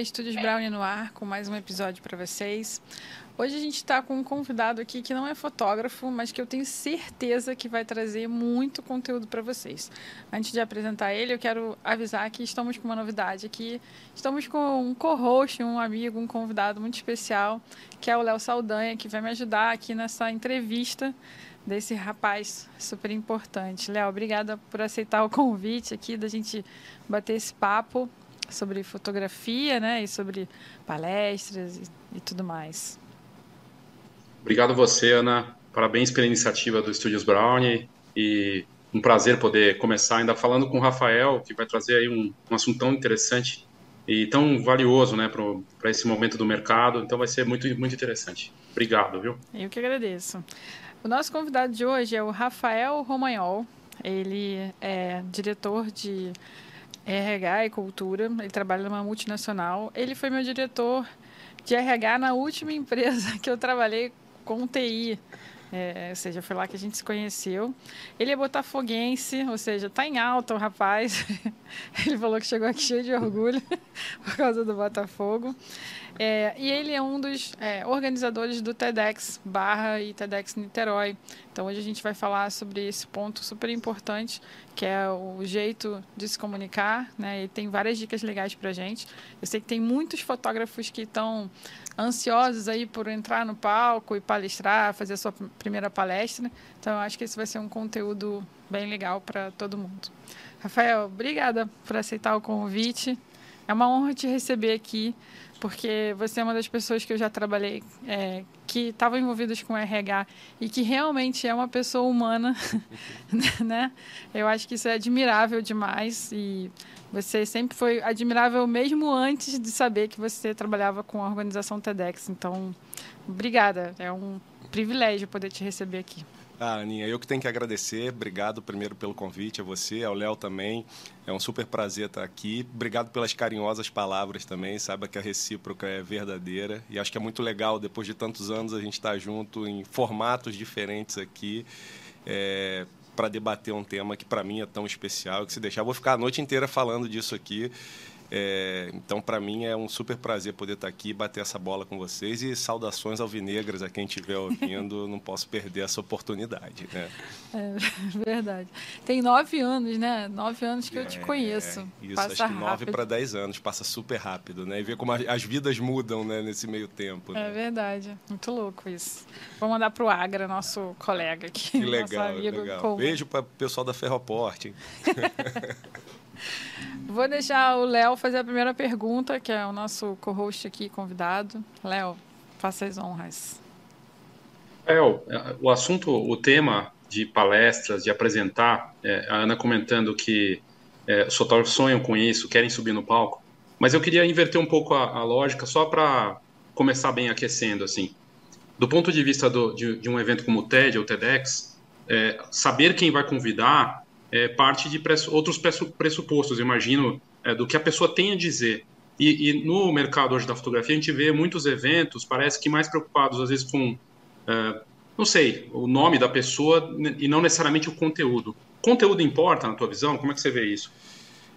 Estúdios Brownie no ar com mais um episódio para vocês. Hoje a gente está com um convidado aqui que não é fotógrafo, mas que eu tenho certeza que vai trazer muito conteúdo para vocês. Antes de apresentar ele, eu quero avisar que estamos com uma novidade aqui. Estamos com um co-host, um amigo, um convidado muito especial, que é o Léo Saldanha, que vai me ajudar aqui nessa entrevista desse rapaz super importante. Léo, obrigada por aceitar o convite aqui da gente bater esse papo sobre fotografia, né, e sobre palestras e, e tudo mais. Obrigado você, Ana. Parabéns pela iniciativa do Estúdios Brownie e um prazer poder começar ainda falando com o Rafael, que vai trazer aí um, um assunto tão interessante e tão valioso, né, para esse momento do mercado. Então vai ser muito, muito interessante. Obrigado, viu? Eu que agradeço. O nosso convidado de hoje é o Rafael Romagnol. Ele é diretor de RH e cultura. Ele trabalha numa multinacional. Ele foi meu diretor de RH na última empresa que eu trabalhei com TI. É, ou seja, foi lá que a gente se conheceu. Ele é botafoguense, ou seja, tá em alta o rapaz. ele falou que chegou aqui cheio de orgulho por causa do Botafogo. É, e ele é um dos é, organizadores do TEDx Barra e TEDx Niterói. Então hoje a gente vai falar sobre esse ponto super importante, que é o jeito de se comunicar, né? E tem várias dicas legais para gente. Eu sei que tem muitos fotógrafos que estão ansiosos aí por entrar no palco e palestrar, fazer a sua primeira palestra. Então eu acho que esse vai ser um conteúdo bem legal para todo mundo. Rafael, obrigada por aceitar o convite. É uma honra te receber aqui porque você é uma das pessoas que eu já trabalhei é, que estavam envolvidas com RH e que realmente é uma pessoa humana, né? Eu acho que isso é admirável demais e você sempre foi admirável mesmo antes de saber que você trabalhava com a organização TEDx. Então, obrigada. É um privilégio poder te receber aqui. Ah, Aninha, eu que tenho que agradecer. Obrigado primeiro pelo convite, a você, ao Léo também. É um super prazer estar aqui. Obrigado pelas carinhosas palavras também. Saiba que a recíproca é verdadeira. E acho que é muito legal, depois de tantos anos, a gente estar junto em formatos diferentes aqui. É, para debater um tema que para mim é tão especial que se deixar, eu vou ficar a noite inteira falando disso aqui. É, então, para mim, é um super prazer poder estar aqui e bater essa bola com vocês. E saudações alvinegras a quem estiver ouvindo. não posso perder essa oportunidade. Né? É verdade. Tem nove anos, né? Nove anos que eu te é, conheço. Isso, passa acho que nove para dez anos. Passa super rápido, né? E ver como as vidas mudam né, nesse meio tempo. Né? É verdade. Muito louco isso. Vou mandar para o Agra, nosso colega aqui. Que legal, legal. Beijo para o pessoal da Ferroporte. Vou deixar o Léo fazer a primeira pergunta, que é o nosso co-host aqui, convidado. Léo, faça as honras. Léo, o assunto, o tema de palestras, de apresentar, é, a Ana comentando que é, os fotógrafos sonham com isso, querem subir no palco, mas eu queria inverter um pouco a, a lógica só para começar bem aquecendo, assim. Do ponto de vista do, de, de, um evento como o TED ou TEDx, é, saber quem vai convidar é, parte de outros pressupostos, imagino, é, do que a pessoa tem a dizer. E, e, no mercado hoje da fotografia, a gente vê muitos eventos, parece que mais preocupados, às vezes, com, é, não sei, o nome da pessoa e não necessariamente o conteúdo. Conteúdo importa, na tua visão? Como é que você vê isso?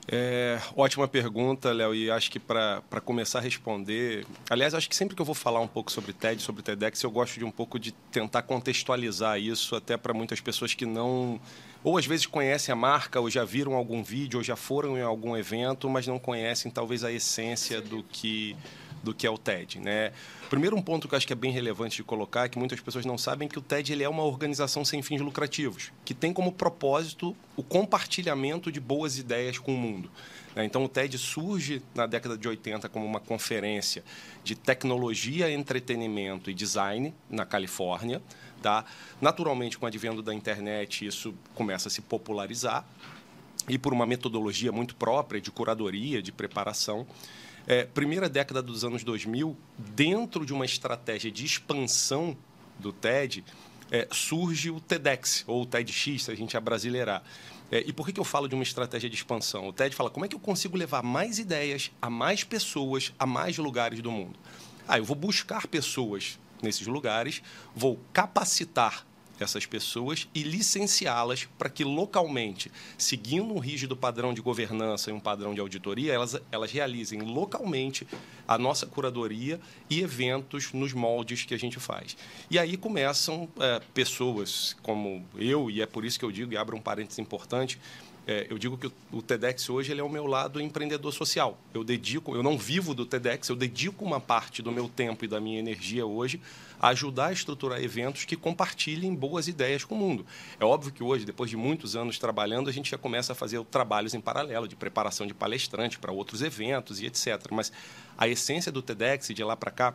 É, ótima pergunta, Léo, e acho que para começar a responder. Aliás, acho que sempre que eu vou falar um pouco sobre TED, sobre TEDx, eu gosto de um pouco de tentar contextualizar isso, até para muitas pessoas que não ou às vezes conhecem a marca, ou já viram algum vídeo, ou já foram em algum evento, mas não conhecem talvez a essência do que do que é o TED, né? Primeiro um ponto que eu acho que é bem relevante de colocar é que muitas pessoas não sabem que o TED ele é uma organização sem fins lucrativos, que tem como propósito o compartilhamento de boas ideias com o mundo. Né? Então, o TED surge na década de 80 como uma conferência de tecnologia, entretenimento e design na Califórnia. Tá? Naturalmente, com o advento da internet, isso começa a se popularizar e por uma metodologia muito própria de curadoria, de preparação. É, primeira década dos anos 2000, dentro de uma estratégia de expansão do TED, é, surge o TEDx, ou o TEDx, se a gente abrasileirar. É, e por que, que eu falo de uma estratégia de expansão? O TED fala como é que eu consigo levar mais ideias a mais pessoas, a mais lugares do mundo. Ah, eu vou buscar pessoas nesses lugares, vou capacitar essas pessoas e licenciá-las para que localmente, seguindo um rígido padrão de governança e um padrão de auditoria, elas, elas realizem localmente a nossa curadoria e eventos nos moldes que a gente faz. E aí começam é, pessoas como eu, e é por isso que eu digo, e abro um parênteses importante, é, eu digo que o, TEDx hoje ele é o meu lado empreendedor social. Eu dedico, eu não vivo do TEDx, eu dedico uma parte do meu tempo e da minha energia hoje a ajudar a estruturar eventos que compartilhem boas ideias com o mundo. É óbvio que hoje, depois de muitos anos trabalhando, a gente já começa a fazer trabalhos em paralelo de preparação de palestrante para outros eventos e etc. Mas a essência do TEDx de lá para cá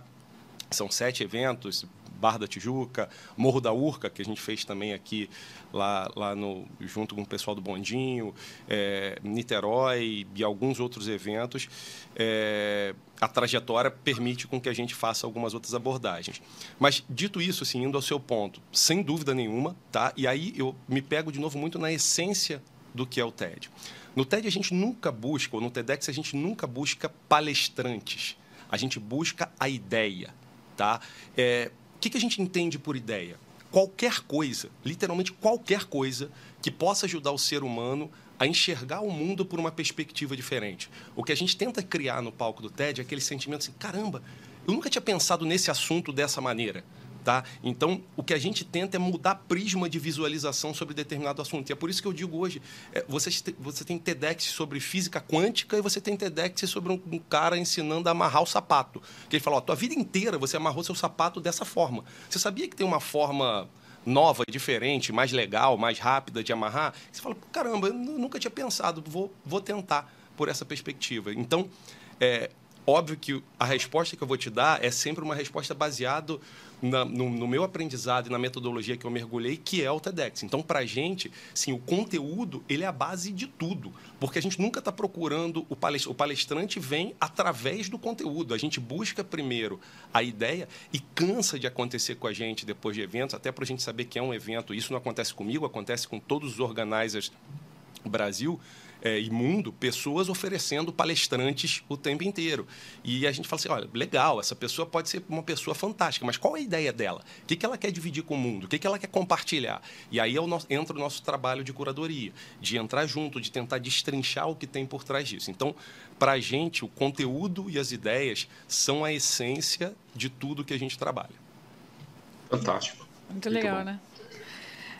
são sete eventos, Barra da Tijuca, Morro da Urca, que a gente fez também aqui lá, lá no, junto com o pessoal do Bondinho, é, Niterói e alguns outros eventos. É, a trajetória permite com que a gente faça algumas outras abordagens. Mas, dito isso, assim, indo ao seu ponto, sem dúvida nenhuma, tá? e aí eu me pego de novo muito na essência do que é o TED. No TED a gente nunca busca, ou no TEDx a gente nunca busca palestrantes. A gente busca a ideia. Tá? É, o que, que a gente entende por ideia? Qualquer coisa, literalmente qualquer coisa, que possa ajudar o ser humano a enxergar o mundo por uma perspectiva diferente. O que a gente tenta criar no palco do TED é aquele sentimento assim: caramba, eu nunca tinha pensado nesse assunto dessa maneira. Tá? Então, o que a gente tenta é mudar prisma de visualização sobre determinado assunto. E é por isso que eu digo hoje, é, você, você tem TEDx sobre física quântica e você tem TEDx sobre um, um cara ensinando a amarrar o sapato. Que ele fala, ó, tua vida inteira você amarrou seu sapato dessa forma. Você sabia que tem uma forma nova, diferente, mais legal, mais rápida de amarrar? Você fala, caramba, eu nunca tinha pensado, vou, vou tentar por essa perspectiva. Então, é, óbvio que a resposta que eu vou te dar é sempre uma resposta baseada no, no, meu aprendizado e na metodologia que eu mergulhei, que é o TEDx. Então, para a gente, sim, o conteúdo ele é a base de tudo, porque a gente nunca está procurando o palestrante, o palestrante vem através do conteúdo. A gente busca primeiro a ideia e cansa de acontecer com a gente depois de eventos, até para a gente saber que é um evento. Isso não acontece comigo, acontece com todos os organizers do Brasil é, imundo pessoas oferecendo palestrantes o tempo inteiro. E a gente fala assim: olha, legal, essa pessoa pode ser uma pessoa fantástica, mas qual é a ideia dela? O que, que ela quer dividir com o mundo? O que, que ela quer compartilhar? E aí é o nosso, entra o nosso trabalho de curadoria, de entrar junto, de tentar destrinchar o que tem por trás disso. Então, para a gente, o conteúdo e as ideias são a essência de tudo que a gente trabalha. Fantástico. Muito, Muito legal, bom. né?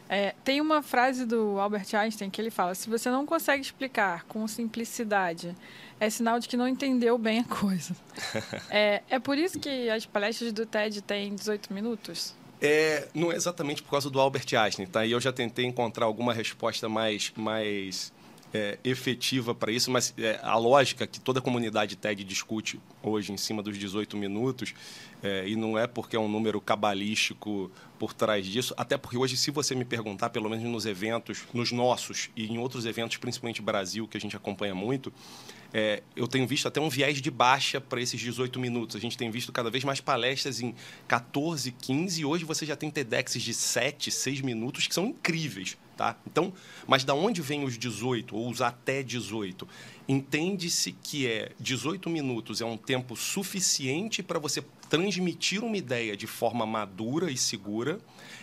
É, tem uma frase do Albert Einstein que ele fala: se você não consegue explicar com simplicidade, é sinal de que não entendeu bem a coisa. é, é por isso que as palestras do TED têm 18 minutos? É, não é exatamente por causa do Albert Einstein, tá? E eu já tentei encontrar alguma resposta mais, mais é, efetiva para isso, mas é, a lógica que toda a comunidade TED discute hoje em cima dos 18 minutos, é, e não é porque é um número cabalístico por trás disso, até porque hoje, se você me perguntar, pelo menos nos eventos, nos nossos e em outros eventos, principalmente Brasil, que a gente acompanha muito, é, eu tenho visto até um viés de baixa para esses 18 minutos. A gente tem visto cada vez mais palestras em 14, 15, e hoje você já tem TEDx de 7, 6 minutos que são incríveis. Tá? Então, mas da onde vem os 18 ou os até 18? Entende-se que é 18 minutos é um tempo suficiente para você transmitir uma ideia de forma madura e segura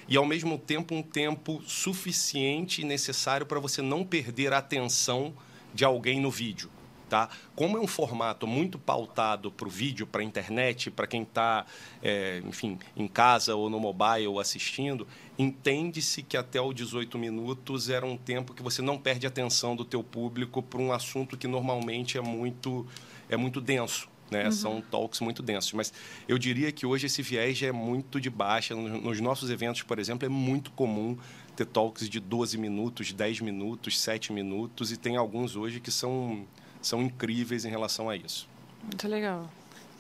e ao mesmo tempo um tempo suficiente e necessário para você não perder a atenção de alguém no vídeo. Tá? Como é um formato muito pautado para o vídeo, para a internet, para quem está, é, enfim, em casa ou no mobile assistindo, entende-se que até os 18 minutos era um tempo que você não perde a atenção do teu público para um assunto que normalmente é muito, é muito denso. Né? Uhum. São talks muito densos. Mas eu diria que hoje esse viés já é muito de baixa. Nos nossos eventos, por exemplo, é muito comum ter talks de 12 minutos, 10 minutos, 7 minutos, e tem alguns hoje que são são incríveis em relação a isso. Muito legal.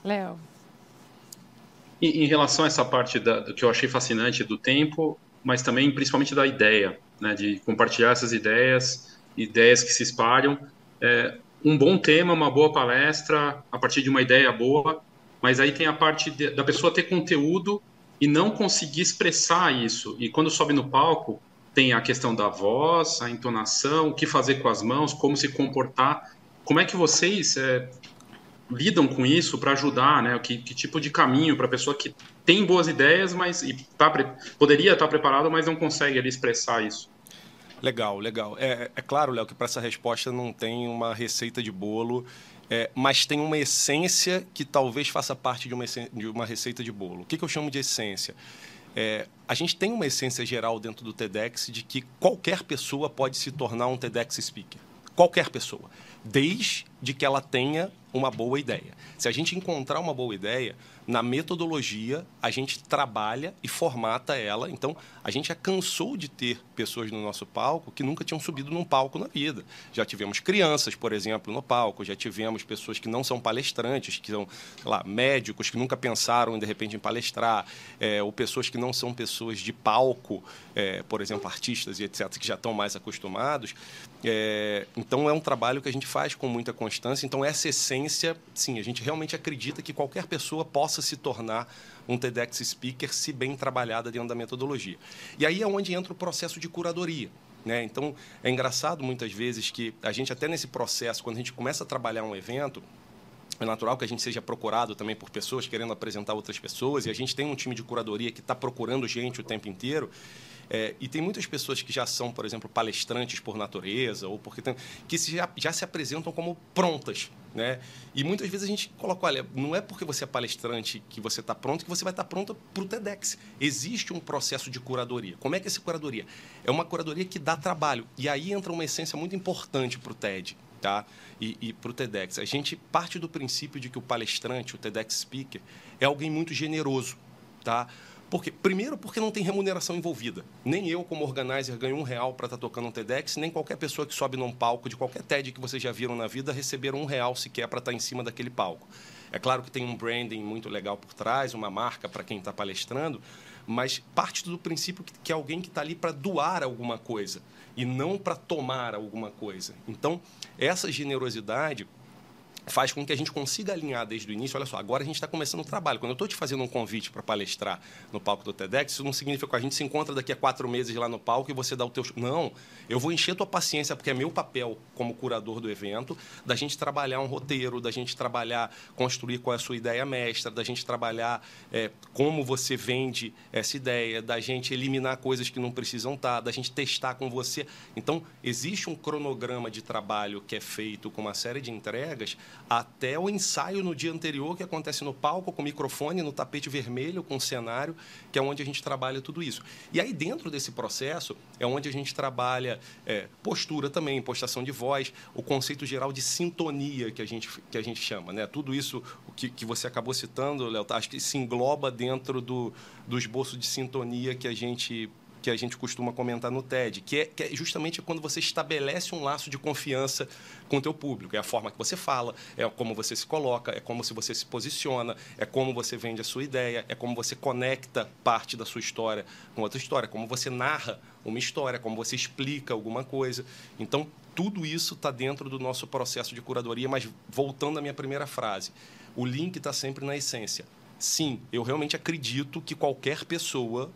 Léo. Em, em relação a essa parte da, do que eu achei fascinante do tempo, mas também principalmente da ideia, né, de compartilhar essas ideias, ideias que se espalham. É, um bom tema, uma boa palestra, a partir de uma ideia boa, mas aí tem a parte de, da pessoa ter conteúdo e não conseguir expressar isso. E quando sobe no palco, tem a questão da voz, a entonação, o que fazer com as mãos, como se comportar. Como é que vocês é, lidam com isso para ajudar, né? Que, que, tipo de caminho para a pessoa que tem boas ideias, mas e tá, poderia estar tá preparada, mas não consegue ali expressar isso? Legal, legal. É, é claro, Léo, que para essa resposta não tem uma receita de bolo, é, mas tem uma essência que talvez faça parte de uma, de uma receita de bolo. O que, que eu chamo de essência? É, a gente tem uma essência geral dentro do TEDx de que qualquer pessoa pode se tornar um TEDx speaker. Qualquer pessoa. Desde que ela tenha uma boa ideia. Se a gente encontrar uma boa ideia, na metodologia, a gente trabalha e formata ela. Então, a gente já cansou de ter pessoas no nosso palco que nunca tinham subido num palco na vida. Já tivemos crianças, por exemplo, no palco, já tivemos pessoas que não são palestrantes, que são, lá, médicos que nunca pensaram, de repente, em palestrar, é, ou pessoas que não são pessoas de palco, é, por exemplo, artistas e etc., que já estão mais acostumados. É, então, é um trabalho que a gente faz com muita constância. Então, essa essência, sim, a gente realmente acredita que qualquer pessoa possa se tornar um TEDx speaker se bem trabalhada dentro da metodologia. E aí é onde entra o processo de curadoria. Né? Então, é engraçado muitas vezes que a gente, até nesse processo, quando a gente começa a trabalhar um evento, é natural que a gente seja procurado também por pessoas querendo apresentar outras pessoas, e a gente tem um time de curadoria que está procurando gente o tempo inteiro. É, e tem muitas pessoas que já são, por exemplo, palestrantes por natureza, ou porque tem, que já, já se apresentam como prontas. Né? E muitas vezes a gente coloca, olha, não é porque você é palestrante que você está pronto que você vai estar tá pronta para o TEDx. Existe um processo de curadoria. Como é que é essa curadoria? É uma curadoria que dá trabalho. E aí entra uma essência muito importante para o TED. Tá? E, e para o TEDx. A gente parte do princípio de que o palestrante, o TEDx Speaker, é alguém muito generoso. Tá? Porque, primeiro, porque não tem remuneração envolvida. Nem eu, como organizer, ganho um real para estar tá tocando um TEDx, nem qualquer pessoa que sobe num palco de qualquer TED que vocês já viram na vida receberam um real sequer para estar tá em cima daquele palco. É claro que tem um branding muito legal por trás, uma marca para quem está palestrando, mas parte do princípio que é alguém que está ali para doar alguma coisa e não para tomar alguma coisa. Então, essa generosidade faz com que a gente consiga alinhar desde o início. Olha só, agora a gente está começando o trabalho. Quando eu estou te fazendo um convite para palestrar no palco do TEDx, isso não significa que a gente se encontra daqui a quatro meses lá no palco e você dá o teu... Não, eu vou encher tua paciência, porque é meu papel como curador do evento, da gente trabalhar um roteiro, da gente trabalhar, construir qual é a sua ideia mestra, da gente trabalhar é, como você vende essa ideia, da gente eliminar coisas que não precisam estar, tá, da gente testar com você. Então, existe um cronograma de trabalho que é feito com uma série de entregas até o ensaio no dia anterior, que acontece no palco, com microfone, no tapete vermelho, com cenário, que é onde a gente trabalha tudo isso. E aí, dentro desse processo, é onde a gente trabalha é, postura também, postação de voz, o conceito geral de sintonia que a gente, que a gente chama. Né? Tudo isso que, que você acabou citando, Léo, acho que se engloba dentro do, do esboço de sintonia que a gente que a gente costuma comentar no TED, que é, que é justamente quando você estabelece um laço de confiança com o teu público. É a forma que você fala, é como você se coloca, é como se você se posiciona, é como você vende a sua ideia, é como você conecta parte da sua história com outra história, como você narra uma história, como você explica alguma coisa. Então, tudo isso está dentro do nosso processo de curadoria, mas voltando à minha primeira frase, o link está sempre na essência. Sim, eu realmente acredito que qualquer pessoa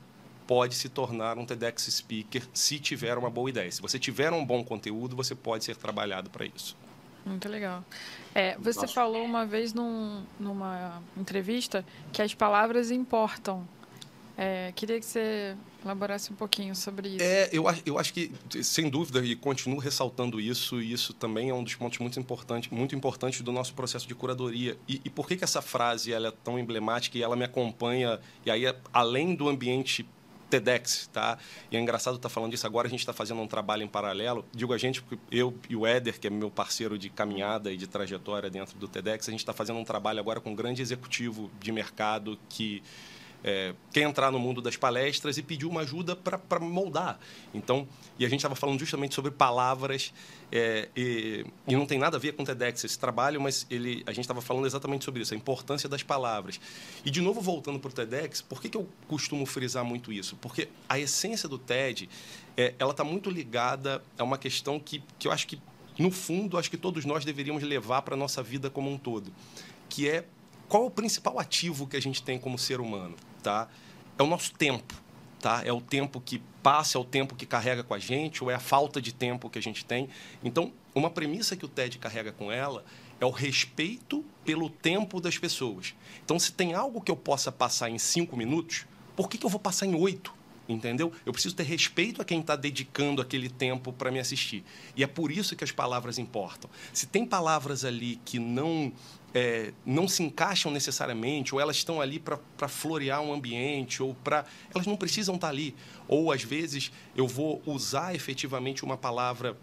pode se tornar um TEDx speaker se tiver uma boa ideia. Se você tiver um bom conteúdo, você pode ser trabalhado para isso. Muito legal. É, você Nossa. falou uma vez num, numa entrevista que as palavras importam. É, queria que você elaborasse um pouquinho sobre isso. É, eu, eu acho que, sem dúvida, e continuo ressaltando isso, e isso também é um dos pontos muito importantes, muito importantes do nosso processo de curadoria. E, e por que, que essa frase ela é tão emblemática e ela me acompanha, e aí, além do ambiente TEDx, tá? E é engraçado estar tá falando disso agora, a gente está fazendo um trabalho em paralelo. Digo a gente, porque eu e o Éder, que é meu parceiro de caminhada e de trajetória dentro do TEDx, a gente está fazendo um trabalho agora com um grande executivo de mercado que é, quer entrar no mundo das palestras e pediu uma ajuda para moldar. Então, e a gente estava falando justamente sobre palavras é, e, e, não tem nada a ver com o TEDx esse trabalho, mas ele, a gente estava falando exatamente sobre isso, a importância das palavras. E de novo voltando para o TEDx, por que, que eu costumo frisar muito isso? Porque a essência do TED, é, ela está muito ligada a uma questão que, que eu acho que no fundo, acho que todos nós deveríamos levar para a nossa vida como um todo, que é qual o principal ativo que a gente tem como ser humano? Tá? É o nosso tempo, tá? É o tempo que passa, é o tempo que carrega com a gente, ou é a falta de tempo que a gente tem. Então, uma premissa que o TED carrega com ela é o respeito pelo tempo das pessoas. Então, se tem algo que eu possa passar em cinco minutos, por que, que eu vou passar em oito? Entendeu? Eu preciso ter respeito a quem está dedicando aquele tempo para me assistir. E é por isso que as palavras importam. Se tem palavras ali que não é, não se encaixam necessariamente, ou elas estão ali para florear um ambiente, ou para. Elas não precisam estar tá ali. Ou, às vezes, eu vou usar efetivamente uma palavra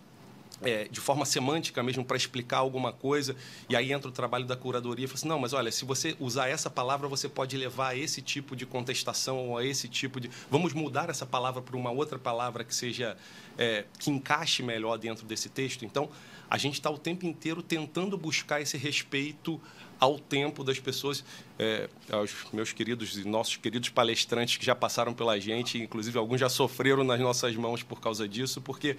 é, de forma semântica mesmo para explicar alguma coisa, e aí entra o trabalho da curadoria fala assim, não, mas olha, se você usar essa palavra, você pode levar a esse tipo de contestação ou a esse tipo de... Vamos mudar essa palavra para uma outra palavra que seja... É, que encaixe melhor dentro desse texto. Então, a gente está o tempo inteiro tentando buscar esse respeito ao tempo das pessoas, é, aos meus queridos e nossos queridos palestrantes que já passaram pela gente, inclusive alguns já sofreram nas nossas mãos por causa disso, porque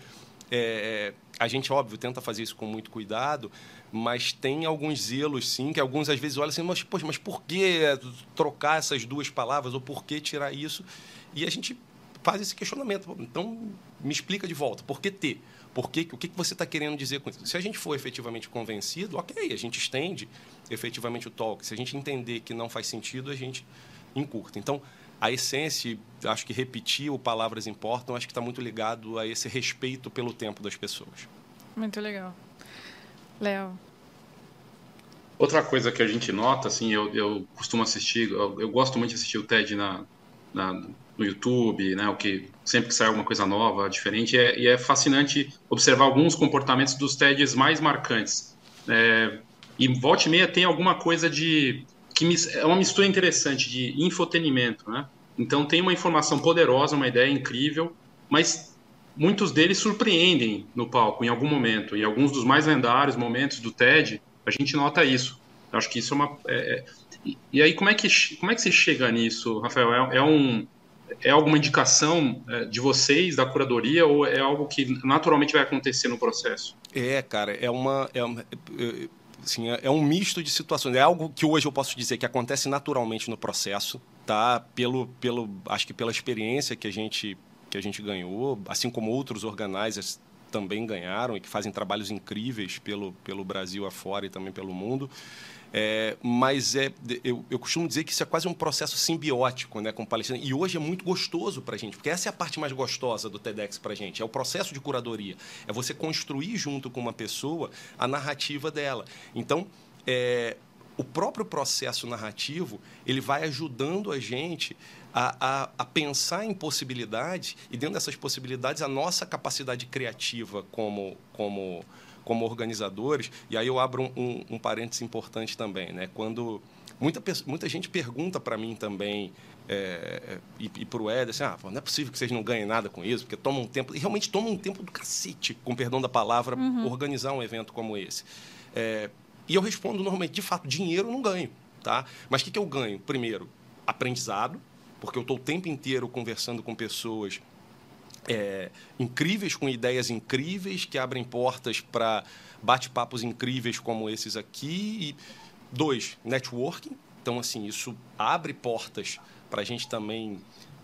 é, a gente, óbvio, tenta fazer isso com muito cuidado, mas tem alguns zelos, sim, que alguns às vezes olham assim, mas, poxa, mas por que trocar essas duas palavras ou por que tirar isso? E a gente faz esse questionamento. Então, me explica de volta, por que ter? Por que, o que você está querendo dizer com isso? Se a gente for efetivamente convencido, ok, a gente estende efetivamente o talk. Se a gente entender que não faz sentido, a gente encurta. Então, a essência, acho que repetir o palavras importam, acho que está muito ligado a esse respeito pelo tempo das pessoas. Muito legal. Léo. Outra coisa que a gente nota, assim, eu, eu costumo assistir, eu, eu, gosto muito de assistir o TED na, na, no YouTube, né, o que sempre que sai alguma coisa nova, diferente, é, e é fascinante observar alguns comportamentos dos TEDs mais marcantes. É, e volta e meia tem alguma coisa de que é uma mistura interessante de infotenimento, né? Então tem uma informação poderosa, uma ideia incrível, mas muitos deles surpreendem no palco em algum momento. E alguns dos mais lendários momentos do TED, a gente nota isso. Eu acho que isso é uma. É, é e aí como é que como é que você chega nisso, Rafael? É, é um é alguma indicação é, de vocês da curadoria ou é algo que naturalmente vai acontecer no processo? É, cara, é uma, é uma Assim, é, é um misto de situações. É algo que hoje eu posso dizer que acontece naturalmente no processo, tá? Pelo, pelo, acho que pela experiência que a gente que a gente ganhou, assim como outros organizers também ganharam e que fazem trabalhos incríveis pelo, pelo Brasil afora e também pelo mundo. É, mas é, eu, eu, costumo dizer que isso é quase um processo simbiótico né, com o Palestina. E hoje é muito gostoso para a gente, porque essa é a parte mais gostosa do TEDx para a gente. É o processo de curadoria. É você construir junto com uma pessoa a narrativa dela. Então, é, o próprio processo narrativo ele vai ajudando a gente a, a, a, pensar em possibilidades e dentro dessas possibilidades a nossa capacidade criativa como, como como organizadores, e aí eu abro um, um, um parênteses importante também, né? Quando muita, muita gente pergunta para mim também é, e, e para o Ed, assim, ah, não é possível que vocês não ganhem nada com isso, porque toma um tempo, e realmente toma um tempo do cacete, com perdão da palavra, uhum. organizar um evento como esse. É, e eu respondo normalmente, de fato, dinheiro eu não ganho, tá? Mas o que, que eu ganho? Primeiro, aprendizado, porque eu estou o tempo inteiro conversando com pessoas é, incríveis, com ideias incríveis, que abrem portas para bate-papos incríveis como esses aqui. E, dois, networking. Então, assim, isso abre portas para a gente também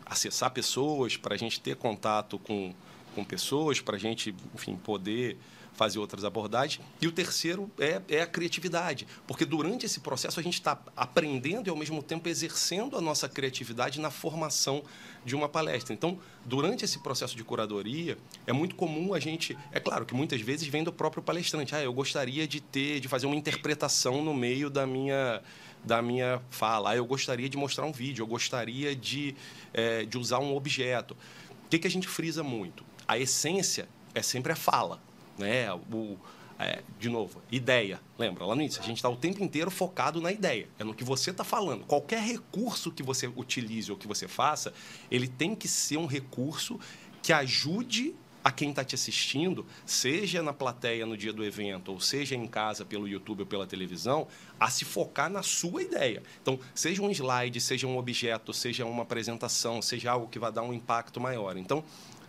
acessar pessoas, para a gente ter contato com, com pessoas, para a gente, enfim, poder fazer outras abordagens. E o terceiro é, é a criatividade, porque durante esse processo a gente está aprendendo e, ao mesmo tempo, exercendo a nossa criatividade na formação de uma palestra. Então, durante esse processo de curadoria, é muito comum a gente. É claro que muitas vezes vem do próprio palestrante. Ah, eu gostaria de ter, de fazer uma interpretação no meio da minha da minha fala. Ah, eu gostaria de mostrar um vídeo, eu gostaria de, é, de usar um objeto. O que, que a gente frisa muito? A essência é sempre a fala né? O, é, de novo, ideia. Lembra, lá no início, a gente está o tempo inteiro focado na ideia. É no que você está falando. Qualquer recurso que você utilize ou que você faça, ele tem que ser um recurso que ajude a quem está te assistindo, seja na plateia no dia do evento, ou seja em casa pelo YouTube ou pela televisão, a se focar na sua ideia. Então, seja um slide, seja um objeto, seja uma apresentação, seja algo que vai dar um impacto maior. Então,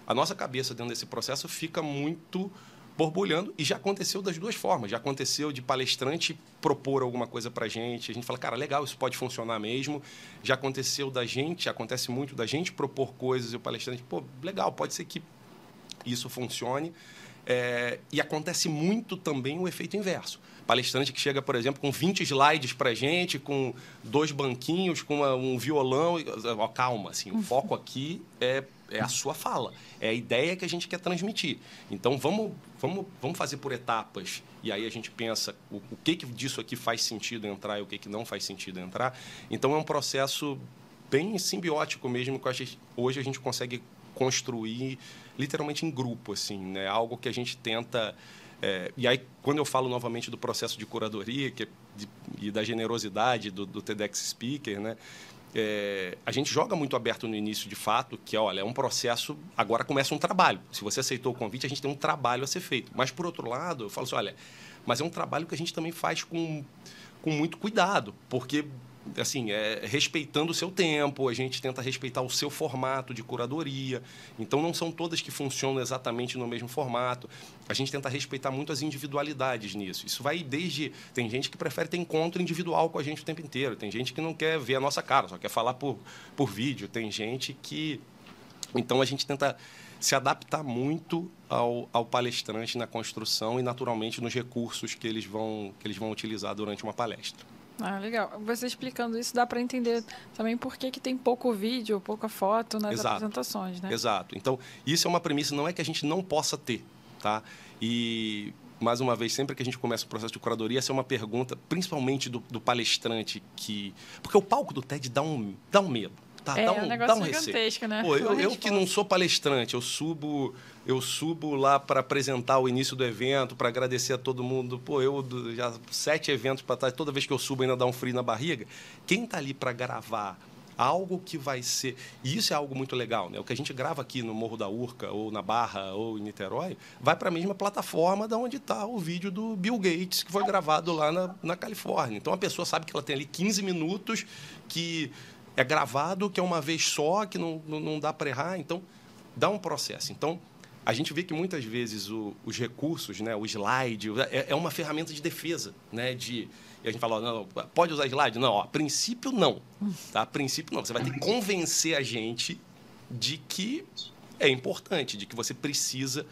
a nossa cabeça dentro desse processo fica muito borbulhando e já aconteceu das duas formas. Já aconteceu de palestrante propor alguma coisa para a gente, a gente fala, cara, legal, isso pode funcionar mesmo. Já aconteceu da gente, acontece muito da gente propor coisas e o palestrante, pô, legal, pode ser que isso funcione. É, e acontece muito também o efeito inverso. Palestrante que chega, por exemplo, com 20 slides para gente, com dois banquinhos, com uma, um violão. Ó, calma, assim, o foco aqui é, é a sua fala, é a ideia que a gente quer transmitir. Então, vamos, vamos, vamos fazer por etapas. E aí a gente pensa o, o que, que disso aqui faz sentido entrar e o que, que não faz sentido entrar. Então, é um processo bem simbiótico mesmo, que gente, hoje a gente consegue construir literalmente em grupo, assim, né? Algo que a gente tenta é, e aí, quando eu falo novamente do processo de curadoria que, é de, e da generosidade do, do TEDx Speaker, né? É, a gente joga muito aberto no início, de fato, que olha, é um processo. Agora começa um trabalho. Se você aceitou o convite, a gente tem um trabalho a ser feito. Mas, por outro lado, eu falo assim: olha, mas é um trabalho que a gente também faz com, com muito cuidado, porque assim, é, respeitando o seu tempo, a gente tenta respeitar o seu formato de curadoria. Então, não são todas que funcionam exatamente no mesmo formato. A gente tenta respeitar muito as individualidades nisso. Isso vai desde. Tem gente que prefere ter encontro individual com a gente o tempo inteiro, tem gente que não quer ver a nossa cara, só quer falar por, por vídeo, tem gente que. Então, a gente tenta se adaptar muito ao, ao palestrante na construção e, naturalmente, nos recursos que eles vão, que eles vão utilizar durante uma palestra. Ah, legal. Você explicando isso dá para entender também por que, que tem pouco vídeo, pouca foto nas Exato. apresentações, né? Exato. Então, isso é uma premissa, não é que a gente não possa ter, tá? E, mais uma vez, sempre que a gente começa o processo de curadoria, essa é uma pergunta, principalmente do, do palestrante, que... Porque o palco do TED dá um, dá um medo. Tá, é, dá um, um negócio dá um gigantesco, né? Pô, eu, eu que não sou palestrante, eu subo eu subo lá para apresentar o início do evento, para agradecer a todo mundo. Pô, eu já sete eventos para trás, toda vez que eu subo ainda dá um frio na barriga. Quem está ali para gravar algo que vai ser. E isso é algo muito legal, né? O que a gente grava aqui no Morro da Urca, ou na Barra, ou em Niterói, vai para a mesma plataforma da onde está o vídeo do Bill Gates, que foi gravado lá na, na Califórnia. Então a pessoa sabe que ela tem ali 15 minutos que é gravado, que é uma vez só, que não, não, dá para errar. Então, dá um processo. Então, a gente vê que muitas vezes o, os recursos, né, o slide, é, é, uma ferramenta de defesa, né, de e a gente fala, não, pode usar slide? Não, ó, a princípio não, tá? A princípio não. Você vai ter que convencer a gente de que é importante, de que você precisa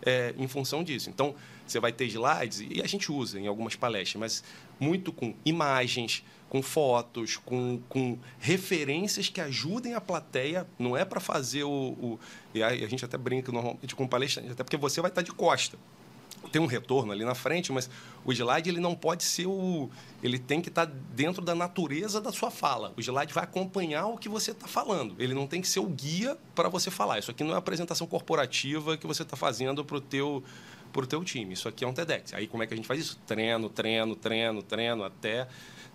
é, em função disso. Então, você vai ter slides, e a gente usa em algumas palestras, mas muito com imagens, com fotos, com, com referências que ajudem a plateia. Não é para fazer o, o, E a, gente até brinca normalmente com palestrante, até porque você vai estar de costa. Tem um retorno ali na frente, mas o slide ele não pode ser o. Ele tem que estar dentro da natureza da sua fala. O slide vai acompanhar o que você está falando. Ele não tem que ser o guia para você falar. Isso aqui não é apresentação corporativa que você está fazendo para o teu para o teu time. Isso aqui é um TEDx. Aí como é que a gente faz isso? Treino, treino, treino, treino até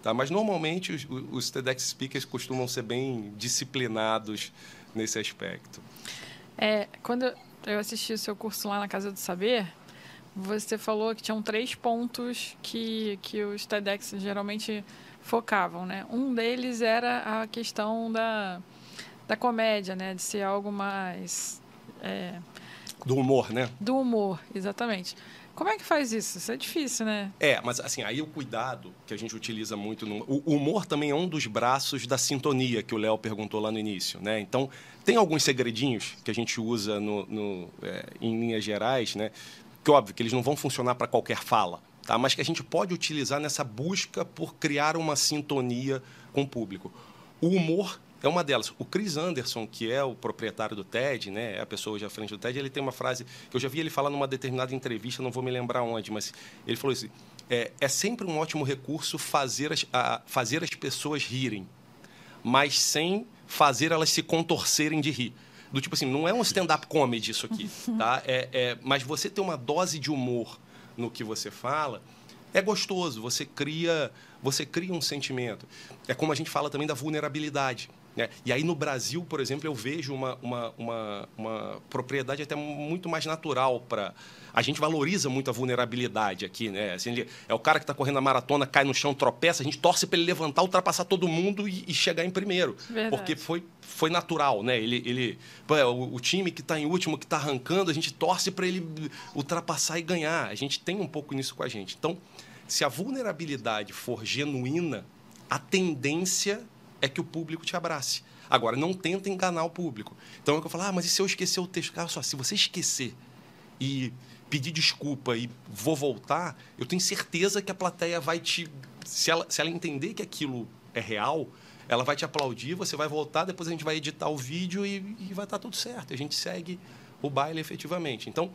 Tá? Mas normalmente os, os TEDx speakers costumam ser bem disciplinados nesse aspecto. É, quando eu assisti o seu curso lá na Casa do Saber, você falou que tinham três pontos que, que os TEDx geralmente focavam, né? Um deles era a questão da, da comédia, né? De ser algo mais... É, do humor, né? Do humor, exatamente. Como é que faz isso? Isso é difícil, né? É, mas assim, aí o cuidado que a gente utiliza muito no. O humor também é um dos braços da sintonia que o Léo perguntou lá no início, né? Então, tem alguns segredinhos que a gente usa no, no é, em linhas gerais, né? Que óbvio que eles não vão funcionar para qualquer fala, tá? Mas que a gente pode utilizar nessa busca por criar uma sintonia com o público. O humor é uma delas. O Chris Anderson, que é o proprietário do TED, né, é a pessoa hoje à frente do TED, ele tem uma frase que eu já vi ele falar numa determinada entrevista, não vou me lembrar onde, mas ele falou assim: é, é sempre um ótimo recurso fazer as, a, fazer as pessoas rirem, mas sem fazer elas se contorcerem de rir. Do tipo assim, não é um stand-up comedy isso aqui, tá? É, é, mas você ter uma dose de humor no que você fala é gostoso. Você cria, você cria um sentimento. É como a gente fala também da vulnerabilidade. Né? E aí no Brasil, por exemplo, eu vejo uma, uma, uma, uma propriedade até muito mais natural para. A gente valoriza muito a vulnerabilidade aqui, né? Assim, é o cara que está correndo a maratona, cai no chão, tropeça, a gente torce para ele levantar, ultrapassar todo mundo e, e chegar em primeiro. Verdade. Porque foi, foi natural, né? Ele, ele, é, o, o time que está em último, que está arrancando, a gente torce para ele ultrapassar e ganhar. A gente tem um pouco nisso com a gente. Então, se a vulnerabilidade for genuína, a tendência é que o público te abrace. Agora, não tenta enganar o público. Então, é que eu falo, ah, mas e se eu esquecer o texto? Cara, só, se você esquecer e, pedir desculpa e vou voltar, eu tenho certeza que a plateia vai te. Se ela, se ela entender que aquilo é real, ela vai te aplaudir, você vai voltar, depois a gente vai editar o vídeo e, e vai estar tudo certo. A gente segue o baile efetivamente. Então,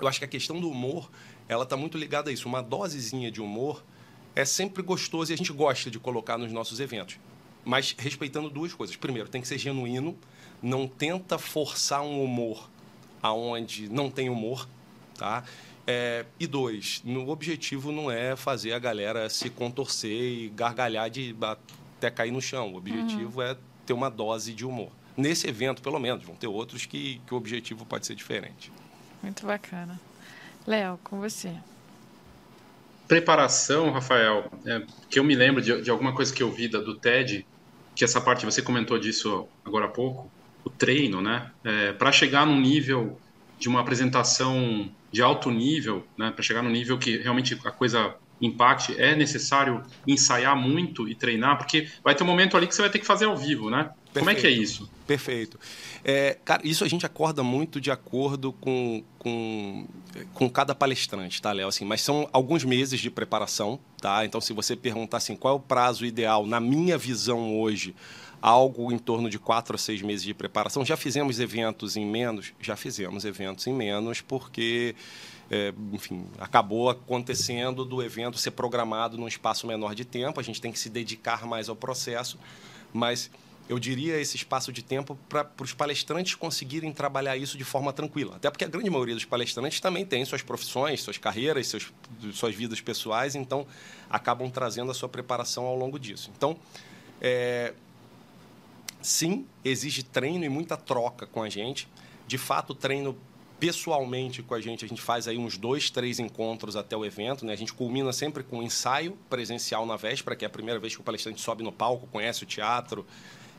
eu acho que a questão do humor, ela está muito ligada a isso. Uma dosezinha de humor é sempre gostoso e a gente gosta de colocar nos nossos eventos. Mas respeitando duas coisas. Primeiro, tem que ser genuíno. Não tenta forçar um humor aonde não tem humor, tá? É, e dois, o objetivo não é fazer a galera se contorcer e gargalhar de até cair no chão. O objetivo uhum. é ter uma dose de humor. Nesse evento, pelo menos, vão ter outros que, que o objetivo pode ser diferente. Muito bacana. Léo, com você. Preparação, Rafael, é, que eu me lembro de, de, alguma coisa que eu vi da, do TED, que essa parte, você comentou disso agora há pouco, o treino, né? É, para chegar num nível de uma apresentação de alto nível, né? Para chegar no nível que realmente a coisa impacte, é necessário ensaiar muito e treinar, porque vai ter um momento ali que você vai ter que fazer ao vivo, né? Perfeito. Como é que é isso? Perfeito. É, cara, isso a gente acorda muito de acordo com, com, com cada palestrante, tá, Léo? Assim, mas são alguns meses de preparação, tá? Então, se você perguntar assim, qual é o prazo ideal, na minha visão hoje, algo em torno de quatro a seis meses de preparação. Já fizemos eventos em menos? Já fizemos eventos em menos, porque, é, enfim, acabou acontecendo do evento ser programado num espaço menor de tempo, a gente tem que se dedicar mais ao processo, mas eu diria, esse espaço de tempo para os palestrantes conseguirem trabalhar isso de forma tranquila. Até porque a grande maioria dos palestrantes também tem suas profissões, suas carreiras, seus, suas vidas pessoais, então acabam trazendo a sua preparação ao longo disso. Então, é, sim, exige treino e muita troca com a gente. De fato, treino pessoalmente com a gente, a gente faz aí uns dois, três encontros até o evento. Né? A gente culmina sempre com um ensaio presencial na véspera, que é a primeira vez que o palestrante sobe no palco, conhece o teatro,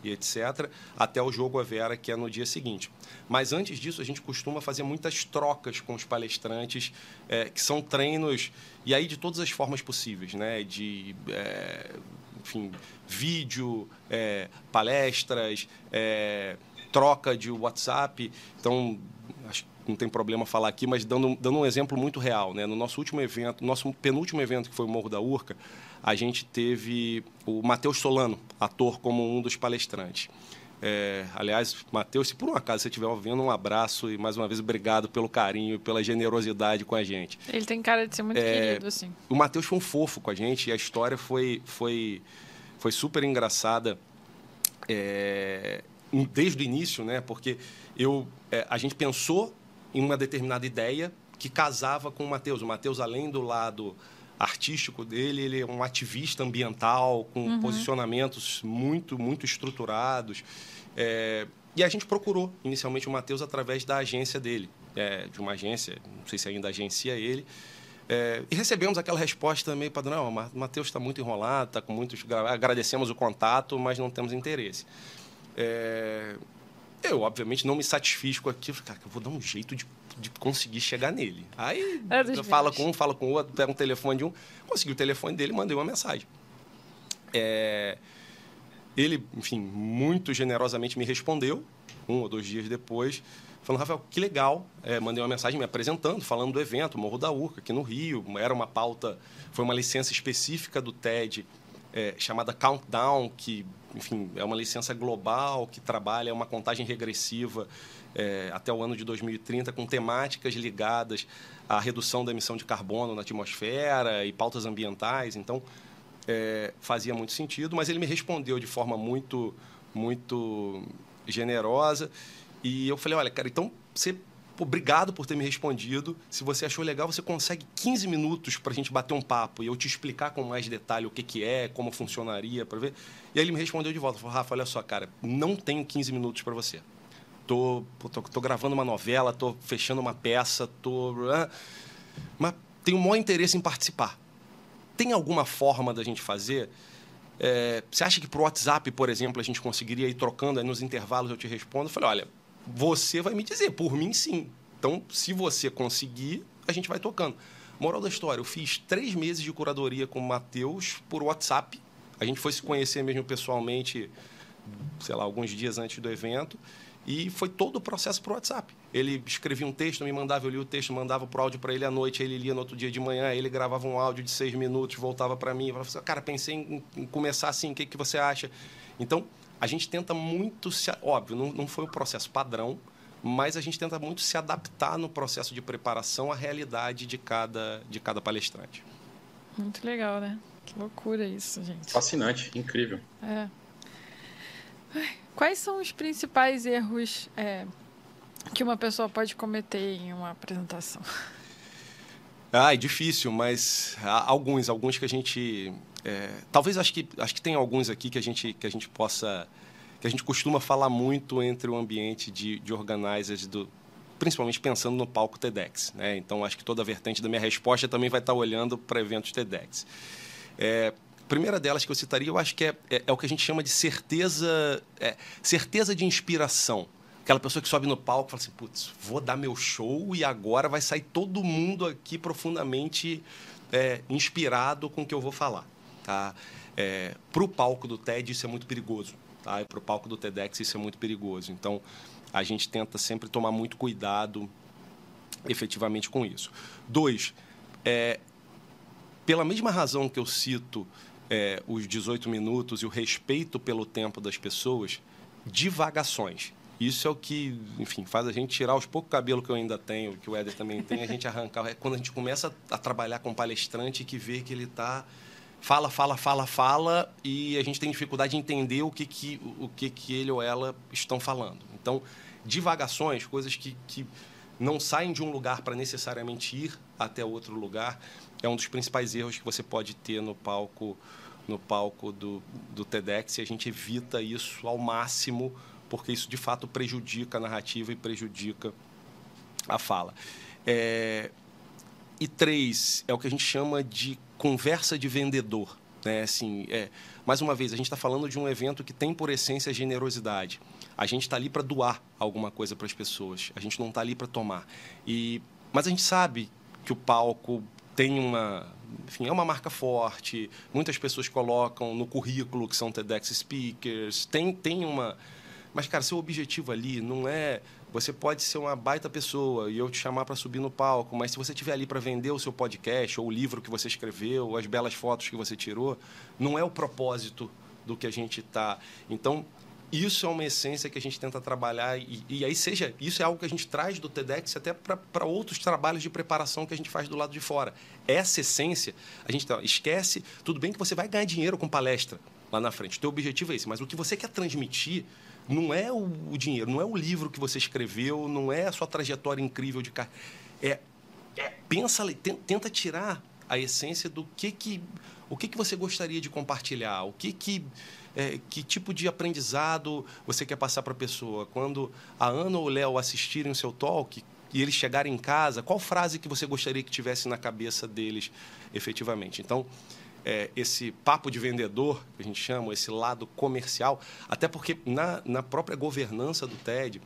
e etc., até o jogo a Vera, que é no dia seguinte. Mas antes disso, a gente costuma fazer muitas trocas com os palestrantes, é, que são treinos, e aí de todas as formas possíveis, né? De. É, enfim, vídeo, é, palestras, é, troca de WhatsApp. Então, acho que não tem problema falar aqui, mas dando, dando um exemplo muito real. Né? No nosso último evento, nosso penúltimo evento, que foi o Morro da Urca, a gente teve o Matheus Solano, ator, como um dos palestrantes. É, aliás, Matheus, se por um acaso você estiver ouvindo, um abraço e mais uma vez obrigado pelo carinho e pela generosidade com a gente. Ele tem cara de ser muito é, querido, assim. O Matheus foi um fofo com a gente e a história foi, foi, foi super engraçada é, desde o início, né? Porque eu, é, a gente pensou em uma determinada ideia que casava com o Matheus. O Matheus, além do lado artístico dele, ele é um ativista ambiental com uhum. posicionamentos muito, muito estruturados. É, e a gente procurou inicialmente o Matheus através da agência dele, é, de uma agência, não sei se ainda agencia ele. É, e recebemos aquela resposta meio padrão: o Matheus está muito enrolado, está com muitos. Agradecemos o contato, mas não temos interesse. É, eu, obviamente, não me satisfiz com aquilo. Cara, eu vou dar um jeito de de conseguir chegar nele. Aí é fala com um, fala com o outro, pega um telefone de um, consegui o telefone dele, mandei uma mensagem. É, ele, enfim, muito generosamente me respondeu, um ou dois dias depois, falando, Rafael, que legal. É, mandei uma mensagem me apresentando, falando do evento, Morro da Urca, aqui no Rio. Era uma pauta, foi uma licença específica do TED, é, chamada Countdown, que, enfim, é uma licença global que trabalha uma contagem regressiva é, até o ano de 2030, com temáticas ligadas à redução da emissão de carbono na atmosfera e pautas ambientais. Então, é, fazia muito sentido, mas ele me respondeu de forma muito, muito generosa. E eu falei: olha, cara, então você obrigado por ter me respondido. Se você achou legal, você consegue 15 minutos para a gente bater um papo e eu te explicar com mais detalhe o que, que é, como funcionaria, para ver. E aí ele me respondeu de volta: falou, Rafa, olha só, cara, não tenho 15 minutos para você tô, tô, tô, gravando uma novela, tô fechando uma peça, tô. Mas tenho o maior interesse em participar. Tem alguma forma da gente fazer? É, você acha que por WhatsApp, por exemplo, a gente conseguiria ir trocando, aí nos intervalos eu te respondo? Eu falei, olha, você vai me dizer, por mim sim. Então, se você conseguir, a gente vai tocando. Moral da história, eu fiz três meses de curadoria com o Matheus por WhatsApp. A gente foi se conhecer mesmo pessoalmente, sei lá, alguns dias antes do evento. E foi todo o processo para o WhatsApp. Ele escrevia um texto, me mandava, eu lia o texto, mandava o áudio para ele à noite, ele lia no outro dia de manhã, ele gravava um áudio de seis minutos, voltava para mim, falava assim, cara, pensei em, em, começar assim, o que, que você acha? Então, a gente tenta muito se... Óbvio, não, não foi o processo padrão, mas a gente tenta muito se adaptar no processo de preparação à realidade de cada, de cada palestrante. Muito legal, né? Que loucura isso, gente. Fascinante, incrível. É. Quais são os principais erros é, que uma pessoa pode cometer em uma apresentação? Ah, é difícil, mas alguns, alguns que a gente, é, talvez acho que acho que tem alguns aqui que a gente que a gente possa, que a gente costuma falar muito entre o ambiente de, de organizers do, principalmente pensando no palco TEDx, né? Então acho que toda a vertente da minha resposta também vai estar olhando para eventos TEDx. É, primeira delas que eu citaria, eu acho que é, é, é o que a gente chama de certeza, é, certeza de inspiração. Aquela pessoa que sobe no palco e fala assim, putz, vou dar meu show e agora vai sair todo mundo aqui profundamente é, inspirado com o que eu vou falar. Tá? É, para o palco do TED isso é muito perigoso. Tá? E para o palco do TEDx isso é muito perigoso. Então, a gente tenta sempre tomar muito cuidado efetivamente com isso. Dois, é, pela mesma razão que eu cito é, os 18 minutos e o respeito pelo tempo das pessoas, divagações. Isso é o que, enfim, faz a gente tirar os poucos cabelos que eu ainda tenho, que o Éder também tem, a gente arrancar. É quando a gente começa a trabalhar com um palestrante que vê que ele está fala, fala, fala, fala e a gente tem dificuldade de entender o que, que, o que, que ele ou ela estão falando. Então, divagações, coisas que, que não saem de um lugar para necessariamente ir até outro lugar, é um dos principais erros que você pode ter no palco no palco do, do TEDx e a gente evita isso ao máximo porque isso de fato prejudica a narrativa e prejudica a fala. É, e três, é o que a gente chama de conversa de vendedor. Né? Assim, é, mais uma vez, a gente está falando de um evento que tem por essência generosidade. A gente está ali para doar alguma coisa para as pessoas. A gente não está ali para tomar. E, mas a gente sabe que o palco tem uma, enfim, é uma marca forte. Muitas pessoas colocam no currículo que são TEDx speakers. Tem, tem uma, mas cara, seu objetivo ali não é você pode ser uma baita pessoa e eu te chamar para subir no palco, mas se você estiver ali para vender o seu podcast ou o livro que você escreveu, ou as belas fotos que você tirou, não é o propósito do que a gente está. Então, isso é uma essência que a gente tenta trabalhar e, e, aí seja isso é algo que a gente traz do TEDx até para outros trabalhos de preparação que a gente faz do lado de fora. Essa essência a gente tá, esquece tudo bem que você vai ganhar dinheiro com palestra lá na frente o teu objetivo é esse mas o que você quer transmitir não é o, o dinheiro não é o livro que você escreveu não é a sua trajetória incrível de carreira é, é pensa tenta tirar a essência do que que o que que você gostaria de compartilhar o que que é, que tipo de aprendizado você quer passar para a pessoa? Quando a Ana ou o Léo assistirem o seu talk e eles chegarem em casa, qual frase que você gostaria que tivesse na cabeça deles efetivamente? Então, é, esse papo de vendedor, que a gente chama, esse lado comercial, até porque na, na própria governança do TED,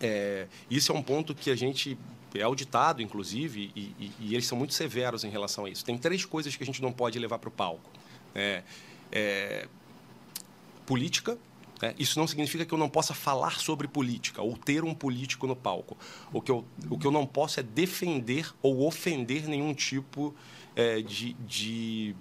é, isso é um ponto que a gente é auditado, inclusive, e, e, e, eles são muito severos em relação a isso. Tem três coisas que a gente não pode levar para o palco. É, é, política. Né? Isso não significa que eu não possa falar sobre política ou ter um político no palco. O que eu, o que eu não posso é defender ou ofender nenhum tipo é, de, de,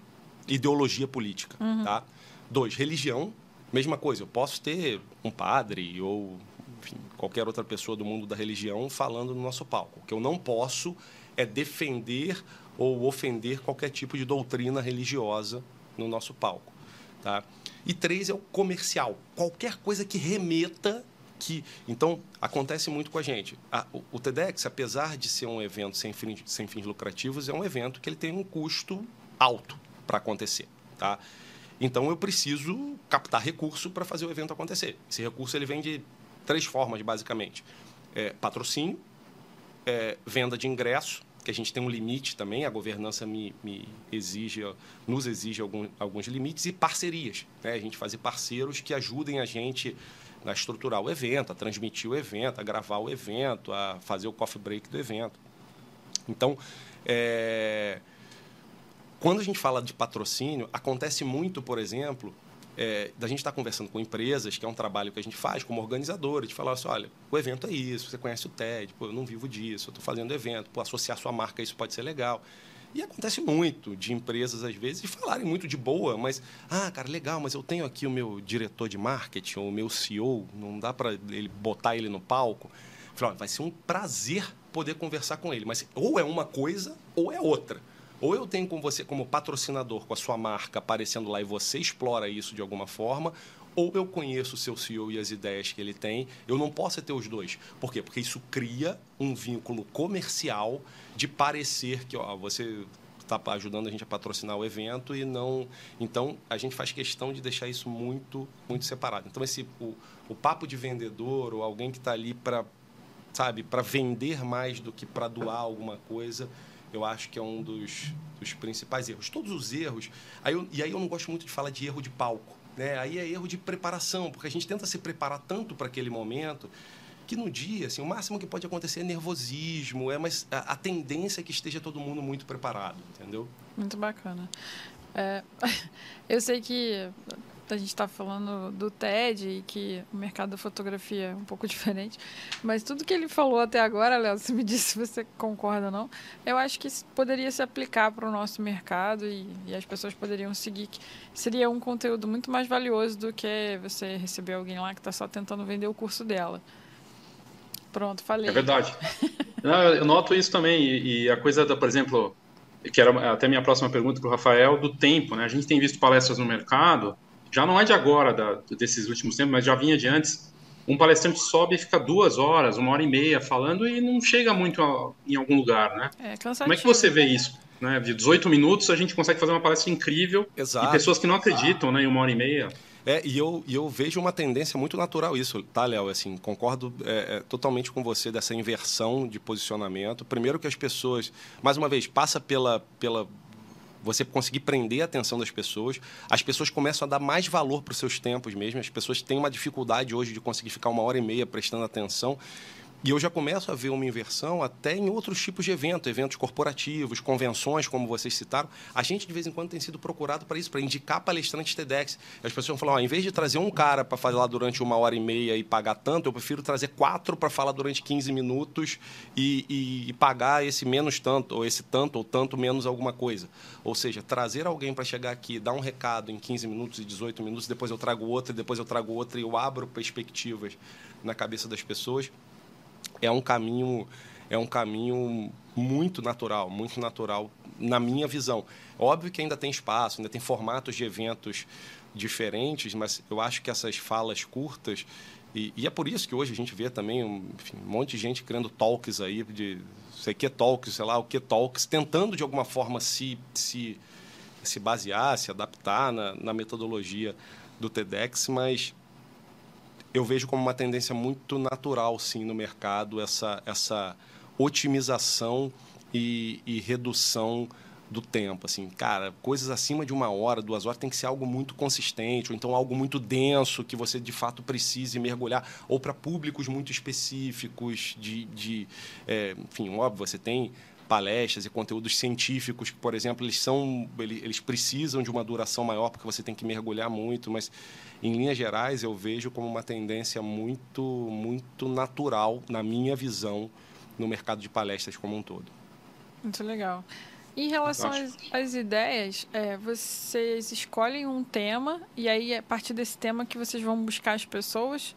ideologia política. Uhum. Tá? Dois, religião. Mesma coisa, eu posso ter um padre ou enfim, qualquer outra pessoa do mundo da religião falando no nosso palco. O que eu não posso é defender ou ofender qualquer tipo de doutrina religiosa no nosso palco. Tá? E três é o comercial. Qualquer coisa que remeta que então acontece muito com a gente. A, o, o, TEDx apesar de ser um evento sem, sem fins lucrativos é um evento que ele tem um custo alto para acontecer tá? Então eu preciso captar recurso para fazer o evento acontecer. Esse recurso ele vem de três formas basicamente. É, patrocínio é, venda de ingresso que a gente tem um limite também, a governança me, me exige, nos exige algum, alguns limites, e parcerias. Né? A gente fazer parceiros que ajudem a gente a estruturar o evento, a transmitir o evento, a gravar o evento, a fazer o coffee break do evento. Então, é... quando a gente fala de patrocínio, acontece muito, por exemplo, é, da gente estar tá conversando com empresas, que é um trabalho que a gente faz como organizador, de falar assim, olha, o evento é isso, você conhece o TED, pô, eu não vivo disso, eu estou fazendo evento, pô, associar sua marca a isso pode ser legal. E acontece muito de empresas, às vezes, falarem muito de boa, mas, ah, cara, legal, mas eu tenho aqui o meu diretor de marketing, ou o meu CEO, não dá para ele botar ele no palco. Falei, vai ser um prazer poder conversar com ele, mas ou é uma coisa ou é outra. Ou eu tenho com você como patrocinador, com a sua marca aparecendo lá e você explora isso de alguma forma, ou eu conheço o seu CEO e as ideias que ele tem, eu não posso ter os dois. Por quê? Porque isso cria um vínculo comercial de parecer que ó, você está ajudando a gente a patrocinar o evento e não. Então, a gente faz questão de deixar isso muito, muito separado. Então, esse, o, o papo de vendedor ou alguém que está ali para sabe, para vender mais do que para doar alguma coisa, eu acho que é um dos, dos principais erros. Todos os erros. Aí eu, e aí eu não gosto muito de falar de erro de palco. Né? Aí é erro de preparação, porque a gente tenta se preparar tanto para aquele momento que no dia, assim, o máximo que pode acontecer é nervosismo, é, mas a, a tendência é que esteja todo mundo muito preparado, entendeu? Muito bacana. É, eu sei que a gente está falando do TED e que o mercado da fotografia é um pouco diferente, mas tudo que ele falou até agora, Léo, você me disse se você concorda ou não, eu acho que poderia se aplicar para o nosso mercado e, e, as pessoas poderiam seguir. Seria um conteúdo muito mais valioso do que você receber alguém lá que está só tentando vender o curso dela. Pronto, falei. É verdade. Eu noto isso também. E, e a coisa, da, por exemplo, que era até minha próxima pergunta para o Rafael, do tempo. Né? A gente tem visto palestras no mercado já não é de agora, da, desses últimos tempos, mas já vinha de antes. Um palestrante sobe e fica duas horas, uma hora e meia falando e não chega muito a, em algum lugar, né? É Como é que você vê isso? Né? De 18 minutos a gente consegue fazer uma palestra incrível Exato. e pessoas que não acreditam né, em uma hora e meia. É, e eu, e eu vejo uma tendência muito natural isso, tá, Léo? Assim, concordo é, é, totalmente com você dessa inversão de posicionamento. Primeiro que as pessoas, mais uma vez, passa pela, pela você conseguir prender a atenção das pessoas. As pessoas começam a dar mais valor para os seus tempos mesmo. As pessoas têm uma dificuldade hoje de conseguir ficar uma hora e meia prestando atenção. E eu já começo a ver uma inversão até em outros tipos de eventos, eventos corporativos, convenções, como vocês citaram. A gente, de vez em quando, tem sido procurado para isso, para indicar palestrantes TEDx. As pessoas falam, ó, em vez de trazer um cara para falar durante uma hora e meia e pagar tanto, eu prefiro trazer quatro para falar durante 15 minutos e, e, e, pagar esse menos tanto, ou esse tanto, ou tanto menos alguma coisa. Ou seja, trazer alguém para chegar aqui, dar um recado em 15 minutos e 18 minutos, depois eu trago outro, depois eu trago outro, e eu abro perspectivas na cabeça das pessoas é um caminho é um caminho muito natural, muito natural na minha visão. Óbvio que ainda tem espaço, ainda tem formatos de eventos diferentes, mas eu acho que essas falas curtas e, e é por isso que hoje a gente vê também um, enfim, um monte de gente criando talks aí de sei que talks, sei lá o que talks, tentando de alguma forma se se se basear, se adaptar na, na metodologia do TEDx, mas eu vejo como uma tendência muito natural, sim, no mercado, essa, essa otimização e, e redução do tempo, assim, cara, coisas acima de uma hora, duas horas tem que ser algo muito consistente, ou então algo muito denso que você de fato precise mergulhar, ou para públicos muito específicos de, de é, enfim, óbvio, você tem palestras e conteúdos científicos que, por exemplo, eles são eles precisam de uma duração maior porque você tem que mergulhar muito, mas em linhas gerais eu vejo como uma tendência muito muito natural na minha visão no mercado de palestras como um todo. Muito legal. Em relação às, às, ideias, é, vocês escolhem um tema e aí é a partir desse tema que vocês vão buscar as pessoas?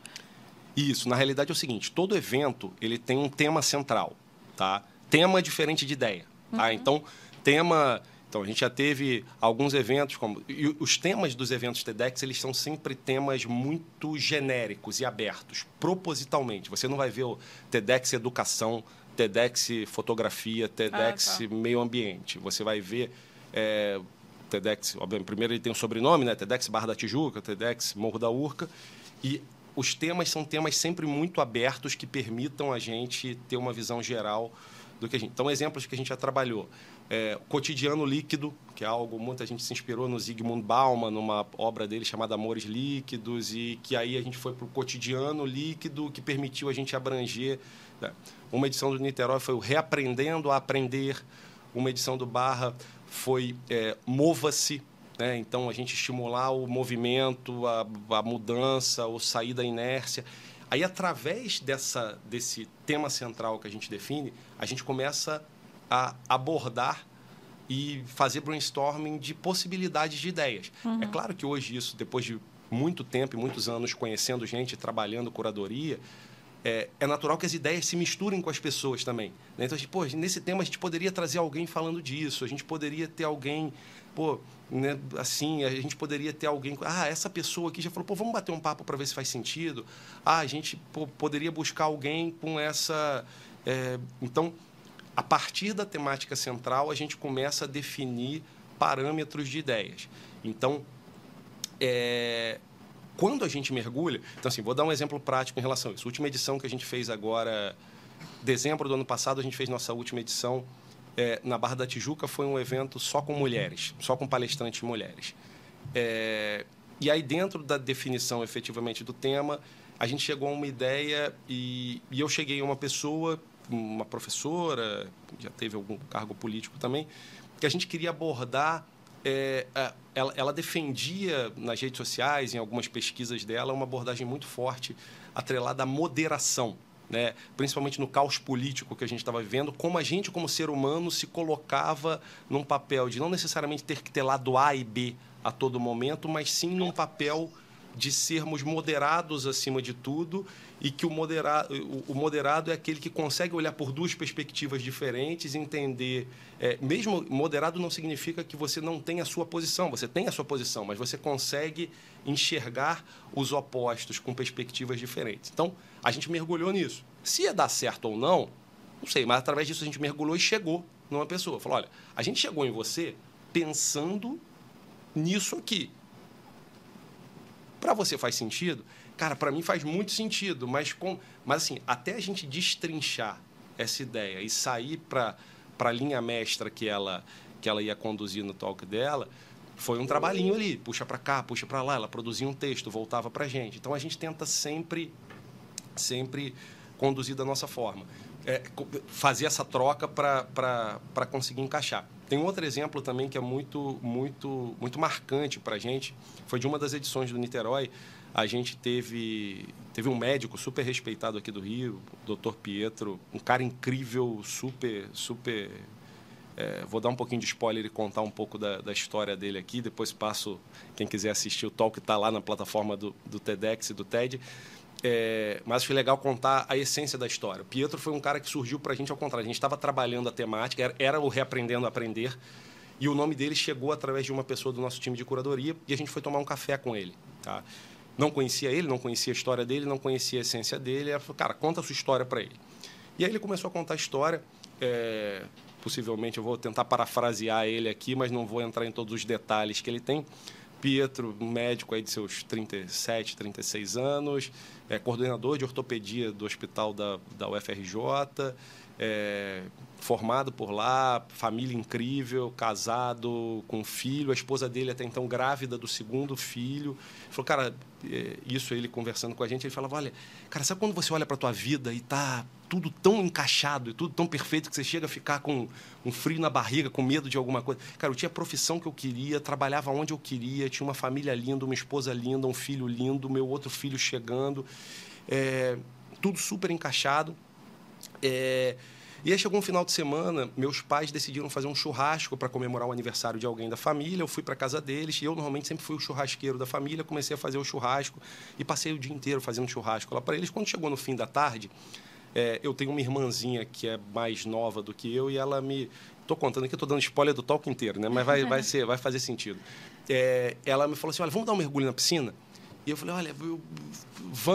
Isso, na realidade é o seguinte, todo evento ele tem um tema central, tá? Tema diferente de ideia. Tá? Uhum. Então, tema. Então, a gente já teve alguns eventos, como. E os temas dos eventos TEDx, eles são sempre temas muito genéricos e abertos, propositalmente. Você não vai ver o TEDx Educação, TEDx Fotografia, TEDx ah, tá. Meio Ambiente. Você vai ver. É, TEDx, obviamente, primeiro ele tem o um sobrenome, né? TEDx Barra da Tijuca, TEDx Morro da Urca. E os temas são temas sempre muito abertos que permitam a gente ter uma visão geral do que a gente. Então, exemplos que a gente já trabalhou. É, cotidiano líquido, que é algo muita gente se inspirou no Zygmunt Bauman, numa obra dele chamada Amores Líquidos, e que aí a gente foi para o cotidiano líquido, que permitiu a gente abranger. Né? Uma edição do Niterói foi o Reaprendendo a Aprender, uma edição do Barra foi é, Mova-se, né? então a gente estimular o movimento, a, a mudança, ou sair da inércia. Aí, através dessa, desse tema central que a gente define, a gente começa a abordar e fazer brainstorming de possibilidades de ideias. Uhum. É claro que hoje isso, depois de muito tempo e muitos anos conhecendo gente, trabalhando curadoria, é, é, natural que as ideias se misturem com as pessoas também. Né? Então, a gente, pô, nesse tema a gente poderia trazer alguém falando disso, a gente poderia ter alguém, pô, né, assim, a gente poderia ter alguém, ah, essa pessoa aqui já falou, pô, vamos bater um papo para ver se faz sentido. Ah, a gente pô, poderia buscar alguém com essa. É, então, a partir da temática central, a gente começa a definir parâmetros de ideias. Então, é, quando a gente mergulha, então assim, vou dar um exemplo prático em relação a isso. A última edição que a gente fez agora, dezembro do ano passado, a gente fez nossa última edição é, na Barra da Tijuca, foi um evento só com mulheres, só com palestrantes mulheres. É, e aí, dentro da definição efetivamente do tema, a gente chegou a uma ideia e, e eu cheguei a uma pessoa, uma professora, já teve algum cargo político também, que a gente queria abordar é, ela, ela, defendia nas redes sociais, em algumas pesquisas dela, uma abordagem muito forte atrelada à moderação. Né? principalmente no caos político que a gente estava vivendo, como a gente, como ser humano, se colocava num papel de não necessariamente ter que ter lado A e B a todo momento, mas sim num papel de sermos moderados acima de tudo e que o moderado, o moderado é aquele que consegue olhar por duas perspectivas diferentes, entender. É, mesmo moderado não significa que você não tem a sua posição, você tem a sua posição, mas você consegue enxergar os opostos com perspectivas diferentes. Então, a gente mergulhou nisso. Se ia dar certo ou não, não sei, mas através disso a gente mergulhou e chegou numa pessoa. Falou: olha, a gente chegou em você pensando nisso aqui. Para você faz sentido? Cara, para mim faz muito sentido, mas com, mas assim, até a gente destrinchar essa ideia e sair para para a linha mestra que ela que ela ia conduzir no talk dela, foi um trabalhinho ali, puxa para cá, puxa para lá, ela produzia um texto, voltava para gente. Então a gente tenta sempre sempre conduzir da nossa forma. É, fazer essa troca para conseguir encaixar. Tem um outro exemplo também que é muito, muito, muito marcante para a gente. Foi de uma das edições do Niterói. A gente teve, teve um médico super respeitado aqui do Rio, o Dr. Pietro, um cara incrível, super, super. É, vou dar um pouquinho de spoiler e contar um pouco da, da história dele aqui. Depois passo, quem quiser assistir o talk, está lá na plataforma do, do TEDx e do TED. É, mas foi legal contar a essência da história. O Pietro foi um cara que surgiu para a gente ao contrário. A gente estava trabalhando a temática, era, era, o Reaprendendo a Aprender, e o nome dele chegou através de uma pessoa do nosso time de curadoria, e a gente foi tomar um café com ele. Tá? Não conhecia ele, não conhecia a história dele, não conhecia a essência dele. Ela falou, cara, conta a sua história para ele. E aí ele começou a contar a história. É, possivelmente eu vou tentar parafrasear ele aqui, mas não vou entrar em todos os detalhes que ele tem. Pietro, médico aí de seus 37, 36 anos, é coordenador de ortopedia do hospital da, da UFRJ, é, formado por lá, família incrível, casado, com filho, a esposa dele até então grávida do segundo filho. Falou, cara, é, isso ele conversando com a gente, ele falava, olha, cara, sabe quando você olha para a tua vida e tá tudo tão encaixado e tudo tão perfeito que você chega a ficar com um frio na barriga, com medo de alguma coisa. Cara, eu tinha a profissão que eu queria, trabalhava onde eu queria, tinha uma família linda, uma esposa linda, um filho lindo, meu outro filho chegando, é, tudo super encaixado. É, e aí chegou um final de semana, meus pais decidiram fazer um churrasco para comemorar o aniversário de alguém da família. Eu fui para casa deles e eu normalmente sempre fui o churrasqueiro da família. Comecei a fazer o churrasco e passei o dia inteiro fazendo churrasco lá para eles. Quando chegou no fim da tarde, é, eu tenho uma irmãzinha que é mais nova do que eu e ela me. Estou contando aqui, estou dando spoiler do talk inteiro, né? Mas vai, vai, ser, vai fazer sentido. É, ela me falou assim: olha, vamos dar um mergulho na piscina? E eu falei, olha, eu,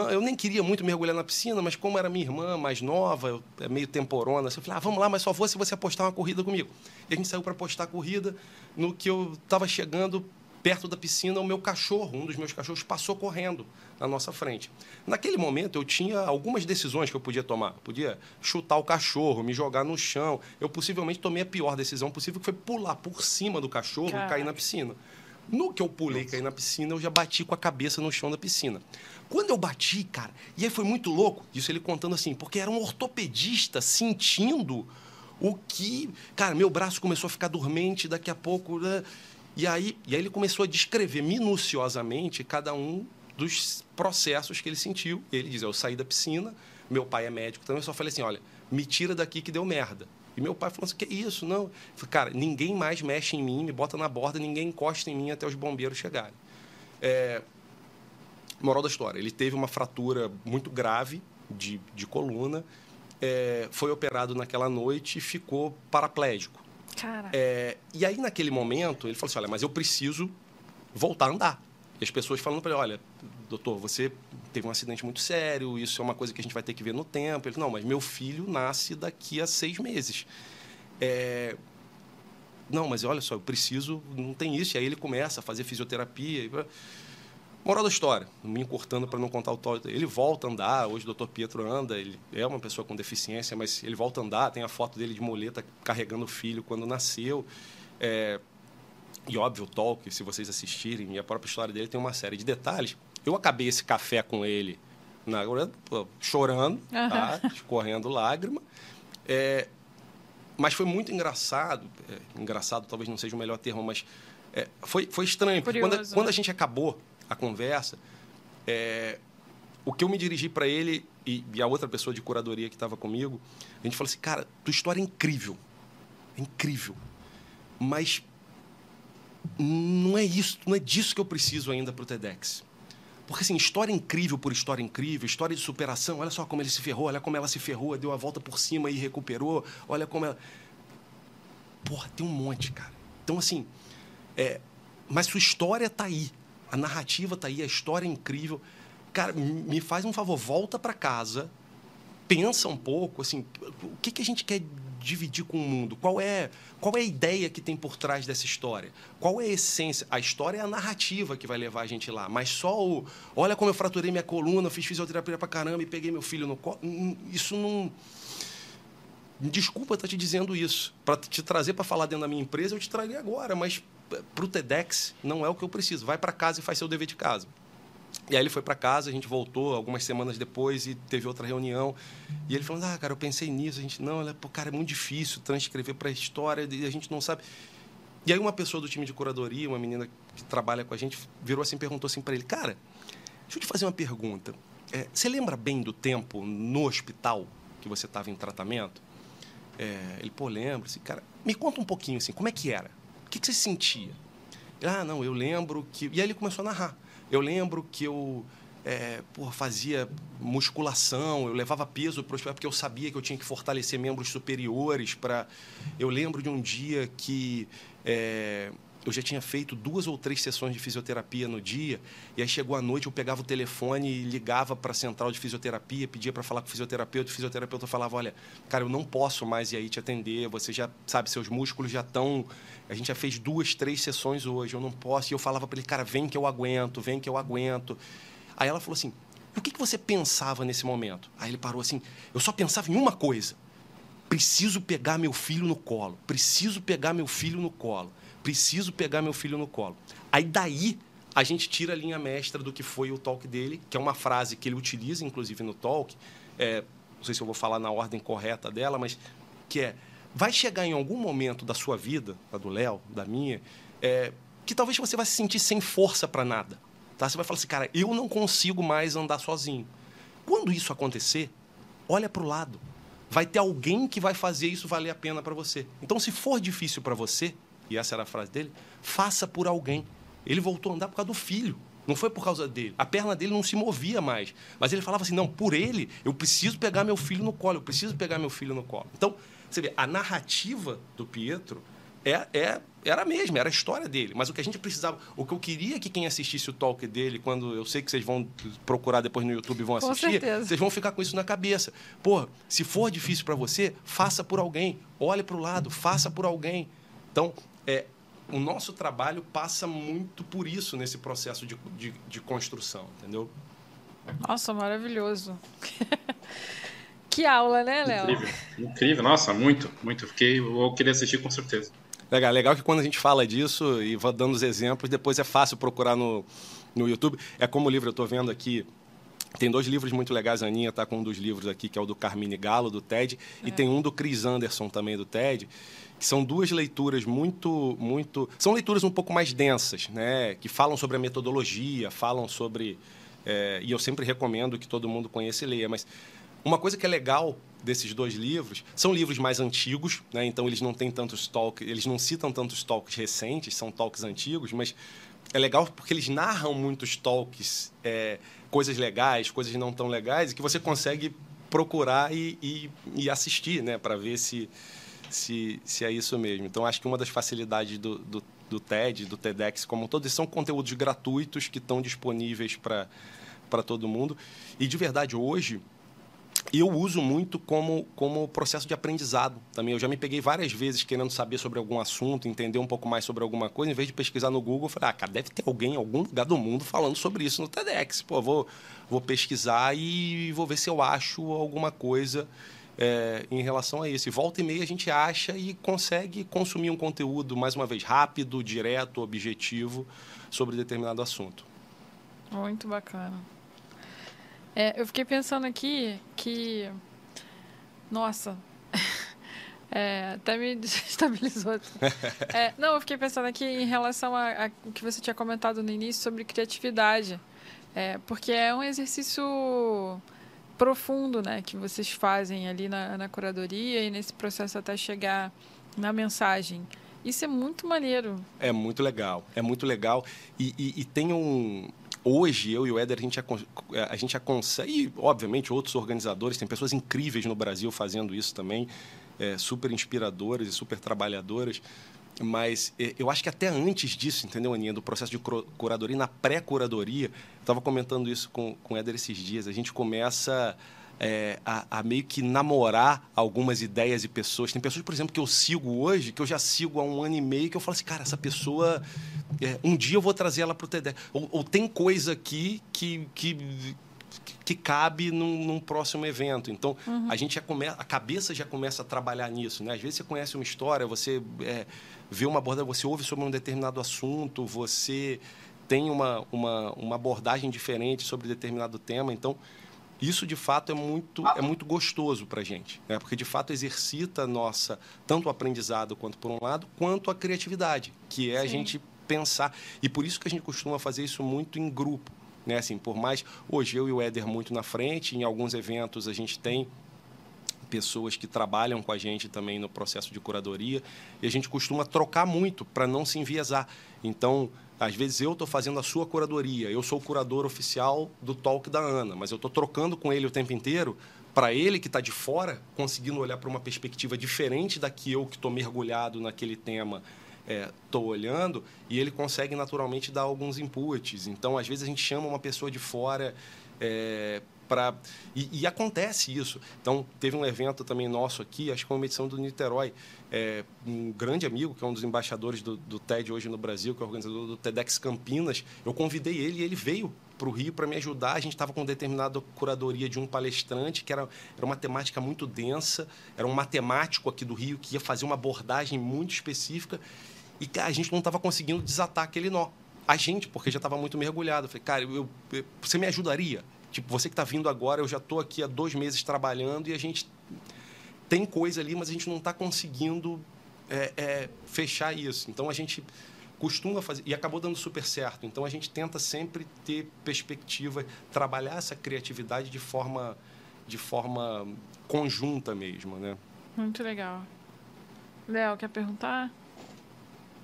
eu nem queria muito mergulhar na piscina, mas como era minha irmã mais nova, é meio temporona, assim, eu falei, ah, vamos lá, mas só vou se você apostar uma corrida comigo. E a gente saiu para apostar a corrida. No que eu estava chegando perto da piscina, o meu cachorro, um dos meus cachorros, passou correndo na nossa frente. Naquele momento, eu tinha algumas decisões que eu podia tomar. Eu podia chutar o cachorro, me jogar no chão. Eu possivelmente tomei a pior decisão possível, que foi pular por cima do cachorro Caraca. e cair na piscina. No que eu pulei, caí na piscina, eu já bati com a cabeça no chão da piscina. Quando eu bati, cara, e aí foi muito louco, isso ele contando assim, porque era um ortopedista sentindo o que. Cara, meu braço começou a ficar dormente, daqui a pouco. Né? E aí, e aí ele começou a descrever minuciosamente cada um dos processos que ele sentiu. Ele diz: Eu saí da piscina, meu pai é médico também, eu só falei assim: olha, me tira daqui que deu merda. E meu pai falou assim: que isso? Não. Eu falei, cara, ninguém mais mexe em mim, me bota na borda, ninguém encosta em mim até os bombeiros chegarem. É... Moral da história: ele teve uma fratura muito grave de, de coluna, é... foi operado naquela noite e ficou paraplégico. Cara. É... E aí, naquele momento, ele falou assim: olha, mas eu preciso voltar a andar. E as pessoas falando para ele: olha, doutor, você teve um acidente muito sério, isso é uma coisa que a gente vai ter que ver no tempo. Ele não, mas meu filho nasce daqui a seis meses. É... Não, mas olha só, eu preciso, não tem isso. E aí ele começa a fazer fisioterapia. Moral da história, me encurtando para não contar o todo. Ele volta a andar, hoje o doutor Pietro anda, ele é uma pessoa com deficiência, mas ele volta a andar, tem a foto dele de moleta carregando o filho quando nasceu. É... E óbvio, o talk, se vocês assistirem, e a própria história dele tem uma série de detalhes eu acabei esse café com ele na, chorando, uhum. tá? escorrendo lágrima. É, mas foi muito engraçado. É, engraçado talvez não seja o melhor termo, mas é, foi, foi estranho. Curioso, quando, quando, a né? gente acabou a conversa, é, o que eu me dirigi para ele e, e, a outra pessoa de curadoria que estava comigo, a gente falou assim, cara, tua história é incrível. É incrível. Mas não é isso, não é disso que eu preciso ainda para o TEDx. Porque, assim, história incrível por história incrível, história de superação, olha só como ele se ferrou, olha como ela se ferrou, deu a volta por cima e recuperou, olha como ela. Porra, tem um monte, cara. Então, assim, é... mas sua história tá aí, a narrativa tá aí, a história é incrível. Cara, me faz um favor, volta para casa, pensa um pouco, assim, o que, que a gente quer dividir com o mundo? Qual é, qual é a ideia que tem por trás dessa história? Qual é a essência? A história é a narrativa que vai levar a gente lá, mas só o olha como eu fraturei minha coluna, fiz fisioterapia pra caramba e peguei meu filho no colo. Isso não. Desculpa estar te dizendo isso. Para te trazer para falar dentro da minha empresa, eu te traria agora, mas para o TEDx não é o que eu preciso. Vai para casa e faz seu dever de casa. E aí ele foi para casa, a gente voltou algumas semanas depois e teve outra reunião. E ele falou: Ah, cara, eu pensei nisso. A gente, não, ela, pô, cara, é muito difícil transcrever para a história e a gente não sabe. E aí uma pessoa do time de curadoria, uma menina que trabalha com a gente, virou assim perguntou assim para ele: Cara, deixa eu te fazer uma pergunta. É, você lembra bem do tempo no hospital que você estava em tratamento? É, ele, pô, lembra. Assim, cara, me conta um pouquinho assim, como é que era? O que, que você sentia? Ele, ah, não, eu lembro que. E aí ele começou a narrar. Eu lembro que eu é, porra, fazia musculação, eu levava peso para o porque eu sabia que eu tinha que fortalecer membros superiores. para Eu lembro de um dia que é, eu já tinha feito duas ou três sessões de fisioterapia no dia, e aí chegou a noite, eu pegava o telefone e ligava para a central de fisioterapia, pedia para falar com o fisioterapeuta, o fisioterapeuta falava, olha, cara, eu não posso mais ir aí te atender, você já, sabe, seus músculos já estão... A gente já fez duas, três sessões hoje, eu não posso. E eu falava para ele, cara, vem que eu aguento, vem que eu aguento. Aí ela falou assim, o que, que você pensava nesse momento? Aí ele parou assim, eu só pensava em uma coisa, preciso pegar meu filho no colo, preciso pegar meu filho no colo preciso pegar meu filho no colo. Aí daí a gente tira a linha mestra do que foi o talk dele, que é uma frase que ele utiliza, inclusive, no talk. É, não sei se eu vou falar na ordem correta dela, mas que é: vai chegar em algum momento da sua vida, da do Léo, da minha, é, que talvez você vai se sentir sem força para nada. Tá? Você vai falar assim, cara, eu não consigo mais andar sozinho. Quando isso acontecer, olha para o lado. Vai ter alguém que vai fazer isso valer a pena para você. Então, se for difícil para você, e essa era a frase dele, faça por alguém. Ele voltou a andar por causa do filho. Não foi por causa dele. A perna dele não se movia mais. Mas ele falava assim: não, por ele, eu preciso pegar meu filho no colo, eu preciso pegar meu filho no colo. Então, você vê, a narrativa do Pietro é, é, era a mesma, era a história dele. Mas o que a gente precisava, o que eu queria que quem assistisse o talk dele, quando eu sei que vocês vão procurar depois no YouTube e vão assistir, vocês vão ficar com isso na cabeça. Pô, se for difícil para você, faça por alguém. Olhe para o lado, faça por alguém. Então, é, o nosso trabalho passa muito por isso nesse processo de, de, de construção, entendeu? Nossa, maravilhoso. que aula, né, Léo? Incrível, incrível. Nossa, muito, muito. Fiquei, eu queria assistir com certeza. Legal, legal que quando a gente fala disso e vai dando os exemplos, depois é fácil procurar no, no YouTube. É como o livro, eu estou vendo aqui, Tem dois livros muito legais, a Aninha está com um dos livros aqui, que é o do Carmine Galo, do TED, é. e tem um do Chris Anderson também, do TED, que são duas leituras muito, muito... São leituras um pouco mais densas, né? que falam sobre a metodologia, falam sobre... É, e eu sempre recomendo que todo mundo conheça e leia, mas uma coisa que é legal desses dois livros são livros mais antigos, né? então eles não têm tantos talks, eles não citam tantos talks recentes, são talks antigos, mas é legal porque eles narram muitos talks, é, coisas legais, coisas não tão legais, e que você consegue procurar e, e, e assistir, né, para ver se, se, se é isso mesmo. Então, acho que uma das facilidades do, do, do TED, do TEDx como um todo, são conteúdos gratuitos que estão disponíveis para todo mundo. E, de verdade, hoje, eu uso muito como, como processo de aprendizado também. Eu já me peguei várias vezes querendo saber sobre algum assunto, entender um pouco mais sobre alguma coisa, em vez de pesquisar no Google, eu falei, ah, cara, deve ter alguém em algum lugar do mundo falando sobre isso no TEDx. Pô, vou, vou pesquisar e vou ver se eu acho alguma coisa é, em relação a isso. E volta e meia a gente acha e consegue consumir um conteúdo, mais uma vez, rápido, direto, objetivo, sobre determinado assunto. Muito bacana. É, eu fiquei pensando aqui que. Nossa. É, até me desestabilizou. É, não, eu fiquei pensando aqui em relação ao que você tinha comentado no início sobre criatividade. É, porque é um exercício profundo né, que vocês fazem ali na, na curadoria e nesse processo até chegar na mensagem. Isso é muito maneiro. É muito legal, é muito legal. E, e, e tem um, hoje eu e o Éder a gente, a gente consegue, e obviamente outros organizadores, tem pessoas incríveis no Brasil fazendo isso também, é, super inspiradoras e super trabalhadoras, mas é, eu acho que até antes disso, entendeu, Aninha, do processo de curadoria, na pré-curadoria, estava comentando isso com, com o Éder esses dias, a gente começa é, a, a, meio que namorar algumas ideias e pessoas. Tem pessoas, por exemplo, que eu sigo hoje, que eu já sigo há um ano e meio, que eu falo assim, cara, essa pessoa, é, um dia eu vou trazer ela para o TEDx. Ou, ou, tem coisa aqui que, que, que cabe num, num próximo evento. Então, uhum. a gente já começa, a cabeça já começa a trabalhar nisso. Né? Às vezes você conhece uma história, você é, vê uma abordagem, você ouve sobre um determinado assunto, você tem uma, uma, uma abordagem diferente sobre determinado tema. Então, isso, de fato, é muito, é muito gostoso para a gente, né? porque, de fato, exercita nossa, tanto o aprendizado, quanto por um lado, quanto a criatividade, que é Sim. a gente pensar. E por isso que a gente costuma fazer isso muito em grupo. Né? Assim, por mais, hoje eu e o Éder muito na frente, em alguns eventos a gente tem pessoas que trabalham com a gente também no processo de curadoria, e a gente costuma trocar muito para não se enviesar. Então, às vezes eu estou fazendo a sua curadoria, eu sou o curador oficial do talk da Ana, mas eu estou trocando com ele o tempo inteiro para ele que está de fora, conseguindo olhar para uma perspectiva diferente da que eu que estou mergulhado naquele tema estou é, olhando, e ele consegue naturalmente dar alguns inputs. Então, às vezes a gente chama uma pessoa de fora é, para e, e, acontece isso. Então teve um evento também nosso aqui, acho que foi uma edição do Niterói, é, um grande amigo que é um dos embaixadores do, do, TED hoje no Brasil, que é organizador do TEDx Campinas. Eu convidei ele e ele veio para o Rio para me ajudar. A gente estava com determinada curadoria de um palestrante que era, era uma temática muito densa, era um matemático aqui do Rio que ia fazer uma abordagem muito específica e a gente não estava conseguindo desatar aquele nó. A gente, porque já estava muito mergulhado. Eu falei, cara, eu, eu, você me ajudaria? Tipo, você que está vindo agora, eu já estou aqui há dois meses trabalhando e a gente tem coisa ali, mas a gente não está conseguindo é, é, fechar isso. Então a gente costuma fazer e acabou dando super certo. Então a gente tenta sempre ter perspectiva, trabalhar essa criatividade de forma de forma conjunta mesmo, né? Muito legal. Léo, quer perguntar?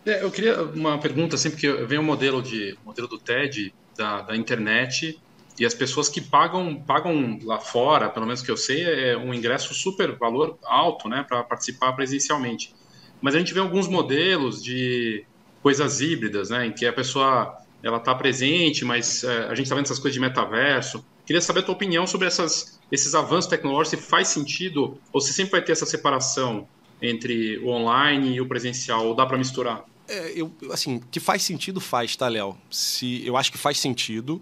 É, eu queria uma pergunta sempre que vem o um modelo de modelo do TED da, da internet e as pessoas que pagam pagam lá fora, pelo menos que eu sei, é um ingresso super valor alto, né, para participar presencialmente. Mas a gente vê alguns modelos de coisas híbridas, né, em que a pessoa ela está presente, mas é, a gente está vendo essas coisas de metaverso. Queria saber a tua opinião sobre essas, esses avanços tecnológicos, se faz sentido ou se sempre vai ter essa separação entre o online e o presencial, ou dá para misturar? É, eu, assim, que faz sentido faz, tá, Léo? Se, eu acho que faz sentido,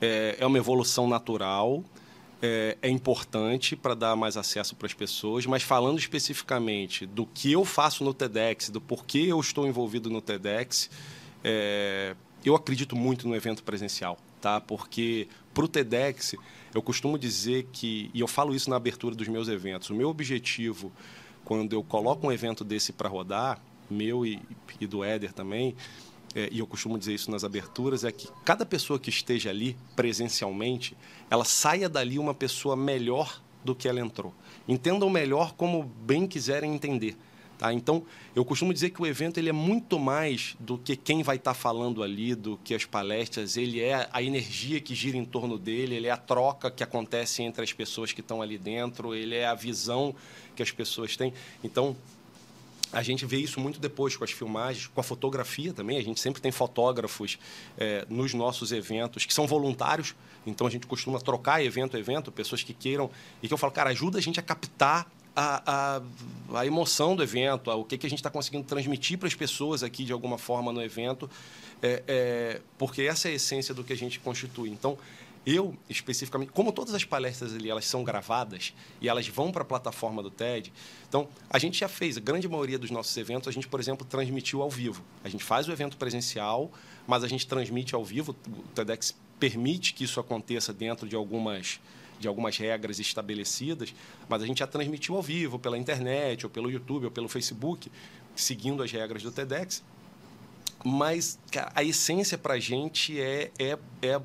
é, é uma evolução natural, é, é importante para dar mais acesso para as pessoas, mas falando especificamente do que eu faço no TEDx, do porquê eu estou envolvido no TEDx, é, eu acredito muito no evento presencial. tá? Porque para o TEDx, eu costumo dizer que, e eu falo isso na abertura dos meus eventos, o meu objetivo, quando eu coloco um evento desse para rodar, meu e, e do Éder também, é, e eu costumo dizer isso nas aberturas, é que cada pessoa que esteja ali presencialmente, ela saia dali uma pessoa melhor do que ela entrou. Entendam melhor como bem quiserem entender. Tá? Então, eu costumo dizer que o evento ele é muito mais do que quem vai estar tá falando ali, do que as palestras, ele é a energia que gira em torno dele, ele é a troca que acontece entre as pessoas que estão ali dentro, ele é a visão que as pessoas têm. Então, a gente vê isso muito depois com as filmagens, com a fotografia também. A gente sempre tem fotógrafos é, nos nossos eventos que são voluntários, então a gente costuma trocar evento a evento, pessoas que queiram. E que eu falo, cara, ajuda a gente a captar a, a, a emoção do evento, a, o que, que a gente está conseguindo transmitir para as pessoas aqui de alguma forma no evento, é, é, porque essa é a essência do que a gente constitui. Então, eu, especificamente, como todas as palestras ali, elas são gravadas e elas vão para a plataforma do TED, então, a gente já fez, a grande maioria dos nossos eventos, a gente, por exemplo, transmitiu ao vivo. A gente faz o evento presencial, mas a gente transmite ao vivo, o TEDx permite que isso aconteça dentro de algumas de algumas regras estabelecidas, mas a gente já transmitiu ao vivo pela internet, ou pelo YouTube, ou pelo Facebook, seguindo as regras do TEDx. Mas a essência para a gente é, é, é,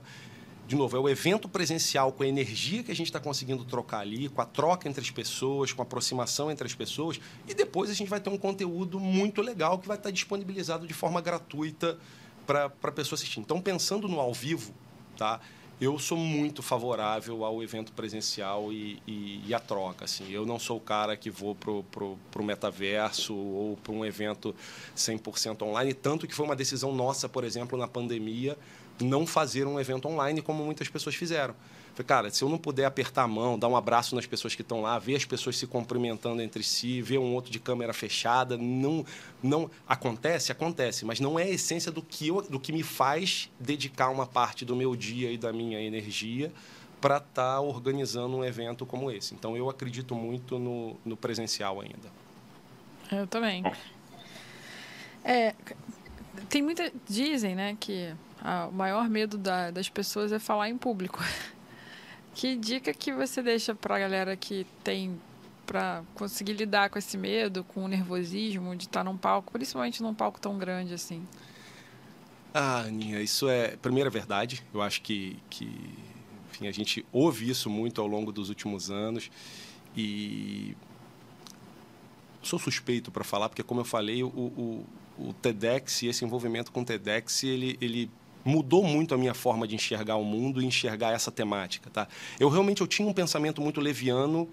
de novo, é o evento presencial com a energia que a gente está conseguindo trocar ali, com a troca entre as pessoas, com a aproximação entre as pessoas, e depois a gente vai ter um conteúdo muito legal que vai estar disponibilizado de forma gratuita para a pessoa assistir. Então, pensando no ao vivo, tá? eu sou muito favorável ao evento presencial e, e, e a troca. Assim. Eu não sou o cara que vou para o metaverso ou para um evento 100% online, tanto que foi uma decisão nossa, por exemplo, na pandemia, não fazer um evento online como muitas pessoas fizeram. Falei, cara, se eu não puder apertar a mão, dar um abraço nas pessoas que estão lá, ver as pessoas se cumprimentando entre si, ver um outro de câmera fechada, não, não acontece, acontece, mas não é a essência do que eu, do que me faz dedicar uma parte do meu dia e da minha energia para estar tá organizando um evento como esse. Então eu acredito muito no, no presencial ainda. Eu também. É, tem muita dizem, né, que o maior medo da, das pessoas é falar em público. Que dica que você deixa para a galera que tem para conseguir lidar com esse medo, com o nervosismo de estar num palco, principalmente num palco tão grande assim? Ah, Aninha, isso é primeira verdade. Eu acho que, que enfim, a gente ouve isso muito ao longo dos últimos anos e sou suspeito para falar, porque como eu falei, o, o, o TEDx e esse envolvimento com o TEDx, ele, ele mudou muito a minha forma de enxergar o mundo e enxergar essa temática, tá? Eu realmente eu tinha um pensamento muito leviano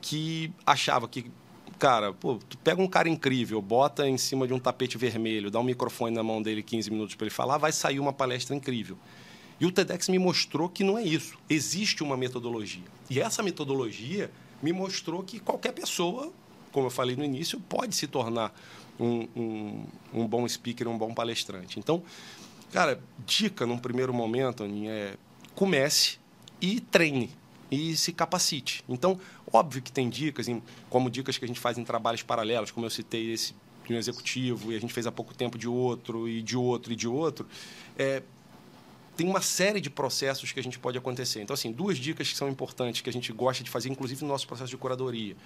que achava que cara, pô, tu pega um cara incrível, bota em cima de um tapete vermelho, dá um microfone na mão dele 15 minutos para ele falar, vai sair uma palestra incrível. E o TEDx me mostrou que não é isso. Existe uma metodologia. E essa metodologia me mostrou que qualquer pessoa, como eu falei no início, pode se tornar um, um, um bom speaker, um bom palestrante. Então, Cara, dica num primeiro momento, Aninha, é comece e treine e se capacite. Então, óbvio que tem dicas, como dicas que a gente faz em trabalhos paralelos, como eu citei esse de um executivo e a gente fez há pouco tempo de outro e de outro e de outro. É, tem uma série de processos que a gente pode acontecer. Então, assim, duas dicas que são importantes que a gente gosta de fazer, inclusive no nosso processo de curadoria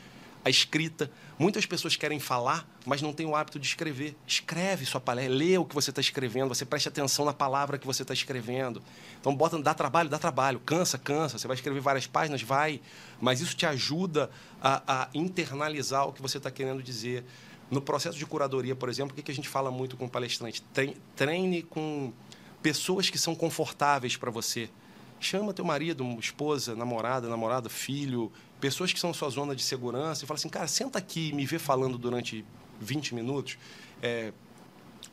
a escrita. Muitas pessoas querem falar, mas não têm o hábito de escrever. Escreve sua palestra, lê o que você está escrevendo, você preste atenção na palavra que você está escrevendo. Então, bota, dá trabalho, dá trabalho. Cansa, cansa. Você vai escrever várias páginas, vai. Mas isso te ajuda a, a internalizar o que você está querendo dizer. No processo de curadoria, por exemplo, o que a gente fala muito com o palestrante? Treine com pessoas que são confortáveis para você. Chama teu marido, esposa, namorada, namorado, filho, pessoas que são sua zona de segurança e fala assim, cara, senta aqui e me vê falando durante 20 minutos. É,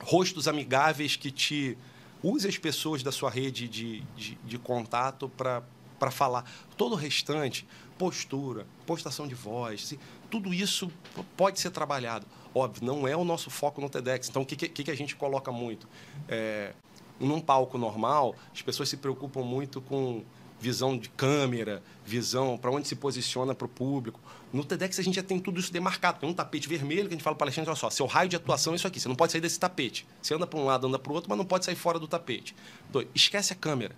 rostos amigáveis que te... Use as pessoas da sua rede de, de, de contato para falar. Todo o restante, postura, postação de voz, tudo isso pode ser trabalhado. Óbvio, não é o nosso foco no TEDx. Então, o que, que, que a gente coloca muito? É, num palco normal, as pessoas se preocupam muito com visão de câmera, visão para onde se posiciona para o público. No TEDx a gente já tem tudo isso demarcado. Tem um tapete vermelho que a gente fala para palestrante, olha só, seu raio de atuação é isso aqui. Você não pode sair desse tapete. Você anda para um lado, anda para o outro, mas não pode sair fora do tapete. Dois, esquece a câmera.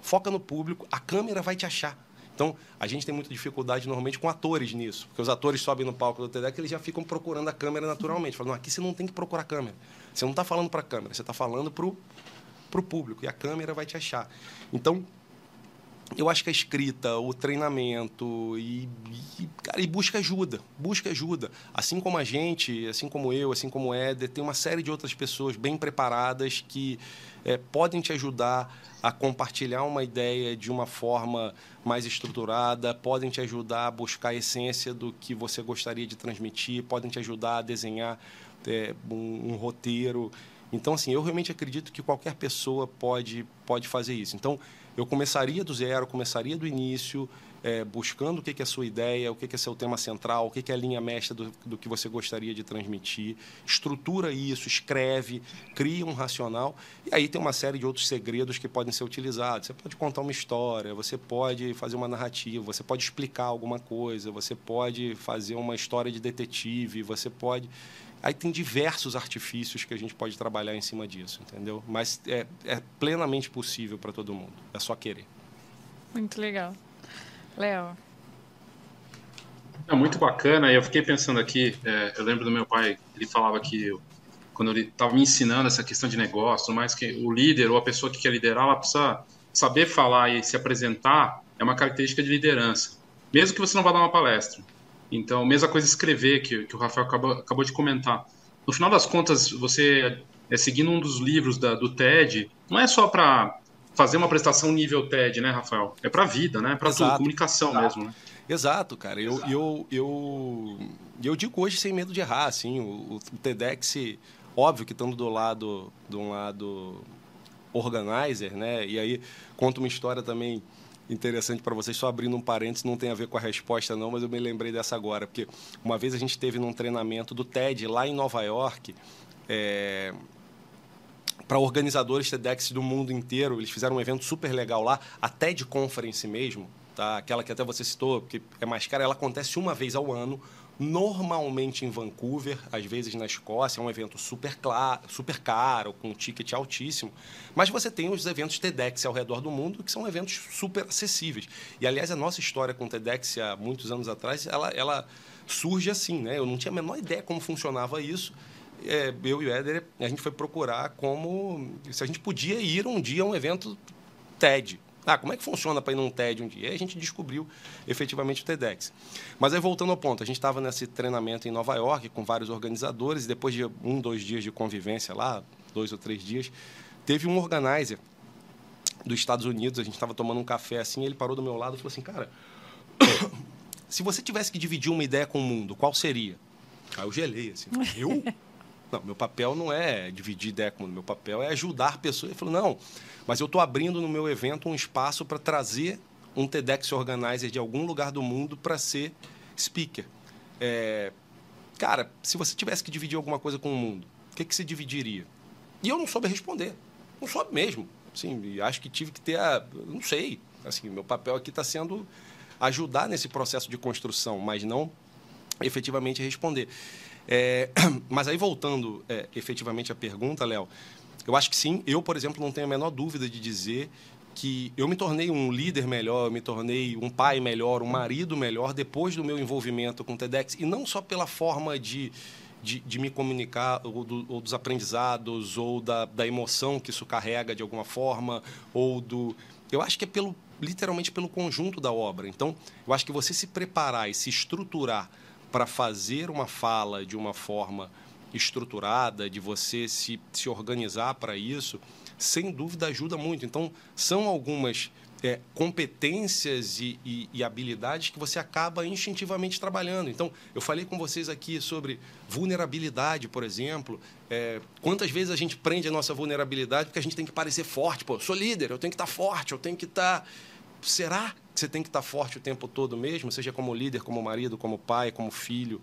foca no público, a câmera vai te achar. Então, a gente tem muita dificuldade normalmente com atores nisso, porque os atores sobem no palco do TEDx eles já ficam procurando a câmera naturalmente. Falam, aqui você não tem que procurar a câmera. Você não está falando para a câmera, você está falando para o público, e a câmera vai te achar. Então, eu acho que a escrita, o treinamento e, e, cara, e busca ajuda, busca ajuda. Assim como a gente, assim como eu, assim como o Éder, tem uma série de outras pessoas bem preparadas que é, podem te ajudar a compartilhar uma ideia de uma forma mais estruturada, podem te ajudar a buscar a essência do que você gostaria de transmitir, podem te ajudar a desenhar é, um, um roteiro. Então, assim, eu realmente acredito que qualquer pessoa pode, pode fazer isso. Então, eu começaria do zero, começaria do início, é, buscando o que, é a sua ideia, o que, é seu tema central, o que, é a linha mestra do, do que você gostaria de transmitir, estrutura isso, escreve, cria um racional, e aí tem uma série de outros segredos que podem ser utilizados. Você pode contar uma história, você pode fazer uma narrativa, você pode explicar alguma coisa, você pode fazer uma história de detetive, você pode. Aí tem diversos artifícios que a gente pode trabalhar em cima disso, entendeu? Mas é, é plenamente possível para todo mundo. É só querer. Muito legal. Léo. É muito bacana. Eu fiquei pensando aqui, é, eu lembro do meu pai, ele falava que quando ele estava me ensinando essa questão de negócio, mais que o líder ou a pessoa que quer liderar, ela precisa saber falar e se apresentar, é uma característica de liderança. Mesmo que você não vá dar uma palestra. Então, mesma coisa escrever, que, que o Rafael acabou, acabou de comentar. No final das contas, você, é, seguindo um dos livros da, do TED, não é só para fazer uma prestação nível TED, né, Rafael? É para a vida, né? É para tudo, comunicação Exato. mesmo, né? Exato, cara. Eu, eu, eu, eu digo hoje sem medo de errar, assim, o, o TEDx, óbvio que estando do lado, de um lado organizer, né? E aí conta uma história também interessante para vocês, só abrindo um parênteses, não tem a ver com a resposta não, mas eu me lembrei dessa agora, porque uma vez a gente teve num treinamento do TED lá em Nova York, é, para organizadores TEDx do mundo inteiro, eles fizeram um evento super legal lá, a TED Conference mesmo, tá? aquela que até você citou, que é mais cara, ela acontece uma vez ao ano, normalmente em Vancouver, às vezes na Escócia, é um evento super, claro, super caro, com um ticket altíssimo. Mas você tem os eventos TEDx ao redor do mundo, que são eventos super acessíveis. E, aliás, a nossa história com o TEDx há muitos anos atrás, ela, ela surge assim, né? Eu não tinha a menor ideia como funcionava isso. É, eu e o Éder, a gente foi procurar como... Se a gente podia ir um dia a um evento TED, ah, como é que funciona para ir num TED um dia? E a gente descobriu efetivamente o TEDx. Mas aí voltando ao ponto, a gente estava nesse treinamento em Nova York com vários organizadores e depois de um, dois dias de convivência lá, dois ou três dias, teve um organizer dos Estados Unidos, a gente estava tomando um café assim, ele parou do meu lado e falou assim, cara, se você tivesse que dividir uma ideia com o mundo, qual seria? Aí eu gelei assim, eu? Não, meu papel não é dividir ideia com o mundo, meu papel é ajudar pessoas. Ele falou, não, mas eu estou abrindo no meu evento um espaço para trazer um TEDx Organizer de algum lugar do mundo para ser speaker. É, cara, se você tivesse que dividir alguma coisa com o mundo, o que, que você dividiria? E eu não soube responder. Não soube mesmo. Assim, acho que tive que ter a. Não sei. Assim, meu papel aqui está sendo ajudar nesse processo de construção, mas não efetivamente responder. É, mas aí, voltando é, efetivamente à pergunta, Léo, eu acho que sim. Eu, por exemplo, não tenho a menor dúvida de dizer que eu me tornei um líder melhor, eu me tornei um pai melhor, um marido melhor depois do meu envolvimento com o TEDx. E não só pela forma de, de, de me comunicar, ou, do, ou, dos aprendizados, ou da, da emoção que isso carrega de alguma forma, ou do. Eu acho que é pelo, literalmente pelo conjunto da obra. Então, eu acho que você se preparar e se estruturar para fazer uma fala de uma forma estruturada, de você se, se organizar para isso, sem dúvida ajuda muito. Então, são algumas é, competências e, e, e, habilidades que você acaba instintivamente trabalhando. Então, eu falei com vocês aqui sobre vulnerabilidade, por exemplo. É, quantas vezes a gente prende a nossa vulnerabilidade porque a gente tem que parecer forte? Pô, eu sou líder, eu tenho que estar forte, eu tenho que estar. Será você tem que estar forte o tempo todo mesmo, seja como líder, como marido, como pai, como filho?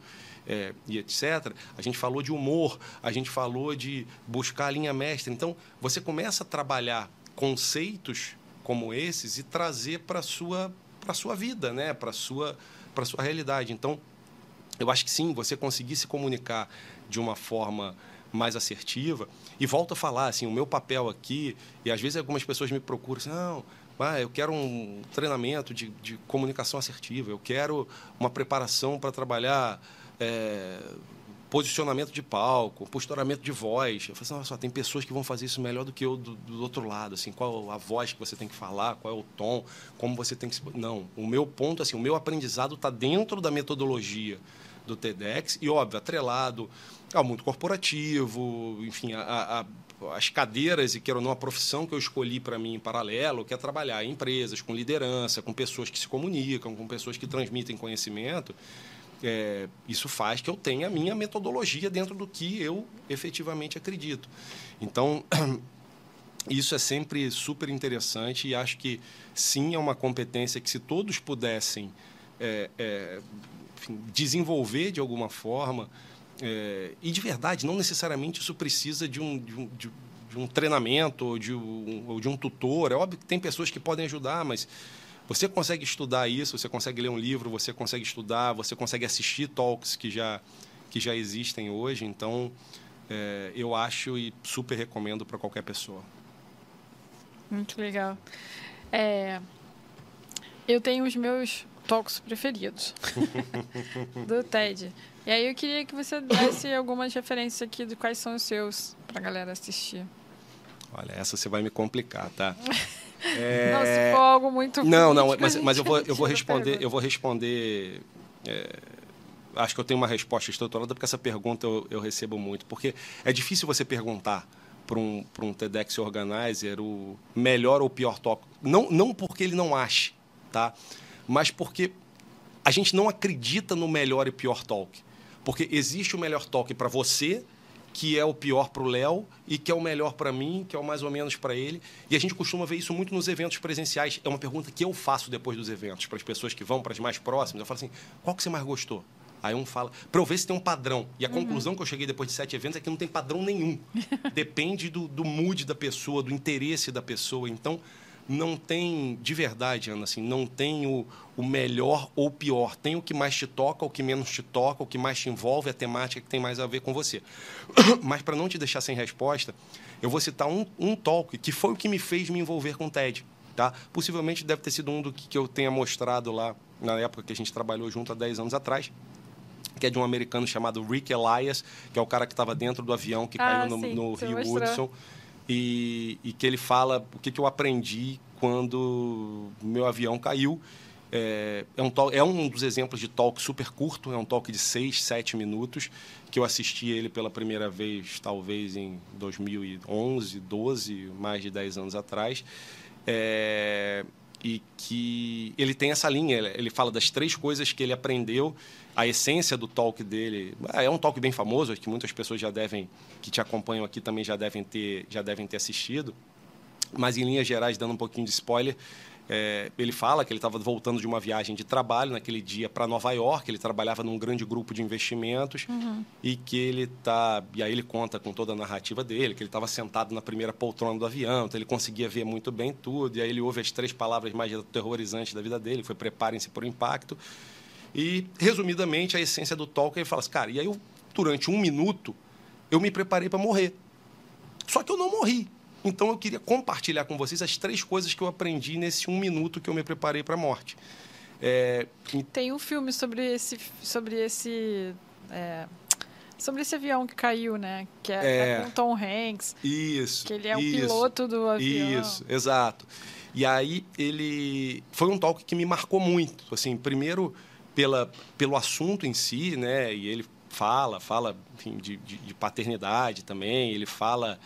é, e etc., a gente falou de humor, a gente falou de buscar a linha mestra. Então, você começa a trabalhar conceitos como esses e trazer para a sua, sua vida, né? para a sua, sua realidade. Então, eu acho que sim, você conseguir se comunicar de uma forma mais assertiva. E volto a falar, assim, o meu papel aqui, e às vezes algumas pessoas me procuram assim, não, ah, eu quero um treinamento de, de comunicação assertiva, eu quero uma preparação para trabalhar é, posicionamento de palco, posturamento de voz. Eu falei assim, só tem pessoas que vão fazer isso melhor do que eu do, do, outro lado, assim, qual a voz que você tem que falar, qual é o tom, como você tem que não, o meu ponto assim, o meu aprendizado está dentro da metodologia do TEDx e óbvio atrelado ao mundo corporativo, enfim, a, a as cadeiras e quero ou não a profissão que eu escolhi para mim em paralelo, que é trabalhar em empresas com liderança, com pessoas que se comunicam, com pessoas que transmitem conhecimento. É, isso faz que eu tenha a minha metodologia dentro do que eu efetivamente acredito. Então, isso é sempre super interessante e acho que sim é uma competência que se todos pudessem é, é, enfim, desenvolver de alguma forma é, e de verdade, não necessariamente isso precisa de um, de um, de, de um treinamento ou de um, ou de um tutor. É óbvio que tem pessoas que podem ajudar, mas você consegue estudar isso, você consegue ler um livro, você consegue estudar, você consegue assistir talks que já, que já existem hoje. Então, é, eu acho e super recomendo para qualquer pessoa. Muito legal. É, eu tenho os meus talks preferidos do TED. E aí eu queria que você desse algumas referências aqui de quais são os seus para a galera assistir. Olha, essa você vai me complicar, tá? É... Não, se for algo muito Não, não, mas, mas eu vou, eu vou responder, eu vou responder. É... Acho que eu tenho uma resposta estruturada porque essa pergunta eu, eu recebo muito. Porque é difícil você perguntar para um, um TEDx Organizer o melhor ou pior talk. Não, não porque ele não ache, tá? Mas porque a gente não acredita no melhor e pior talk. Porque existe o melhor toque para você, que é o pior para o Léo e que é o melhor para mim, que é o mais ou menos para ele. E a gente costuma ver isso muito nos eventos presenciais. É uma pergunta que eu faço depois dos eventos, para as pessoas que vão, para as mais próximas. Eu falo assim: qual que você mais gostou? Aí um fala, para eu ver se tem um padrão. E a uhum. conclusão que eu cheguei depois de sete eventos é que não tem padrão nenhum. Depende do, do mood da pessoa, do interesse da pessoa. Então, não tem, de verdade, Ana, assim, não tem o, o melhor ou pior. Tem o que mais te toca, o que menos te toca, o que mais te envolve, a temática que tem mais a ver com você. Mas, para não te deixar sem resposta, eu vou citar um, um talk que foi o que me fez me envolver com o TED. Tá? Possivelmente deve ter sido um do que, que eu tenha mostrado lá na época que a gente trabalhou junto há 10 anos atrás que é de um americano chamado Rick Elias, que é o cara que estava dentro do avião que ah, caiu no, no Rio Hudson e, e que ele fala o que, que eu aprendi quando meu avião caiu. É, é, um talk, é um dos exemplos de talk super curto, é um talk de 6, 7 minutos, que eu assisti ele pela primeira vez, talvez em 2011, 12, mais de 10 anos atrás. É, e que ele tem essa linha, ele fala das três coisas que ele aprendeu a essência do talk dele ah, é um talk bem famoso que muitas pessoas já devem que te acompanham aqui também já devem ter já devem ter assistido mas em linhas gerais dando um pouquinho de spoiler é, ele fala que ele estava voltando de uma viagem de trabalho naquele dia para Nova York. Ele trabalhava num grande grupo de investimentos uhum. e que ele tá. E aí ele conta com toda a narrativa dele, que ele estava sentado na primeira poltrona do avião, então ele conseguia ver muito bem tudo. E aí ele ouve as três palavras mais terrorizantes da vida dele, foi preparem-se para o impacto. E, resumidamente, a essência do talk, ele fala assim, cara, e aí eu, durante um minuto, eu me preparei para morrer. Só que eu não morri. Então eu queria compartilhar com vocês as três coisas que eu aprendi nesse um minuto que eu me preparei para a morte. É... Tem um filme sobre esse, sobre esse, é... sobre esse avião que caiu, né? Que é, é... é com Tom Hanks. Isso. Que ele é o piloto do avião. Isso, exato. E aí ele foi um talk que me marcou muito. Assim, primeiro pela, pelo assunto em si, né? E ele fala, fala enfim, de, de, de, paternidade também, ele fala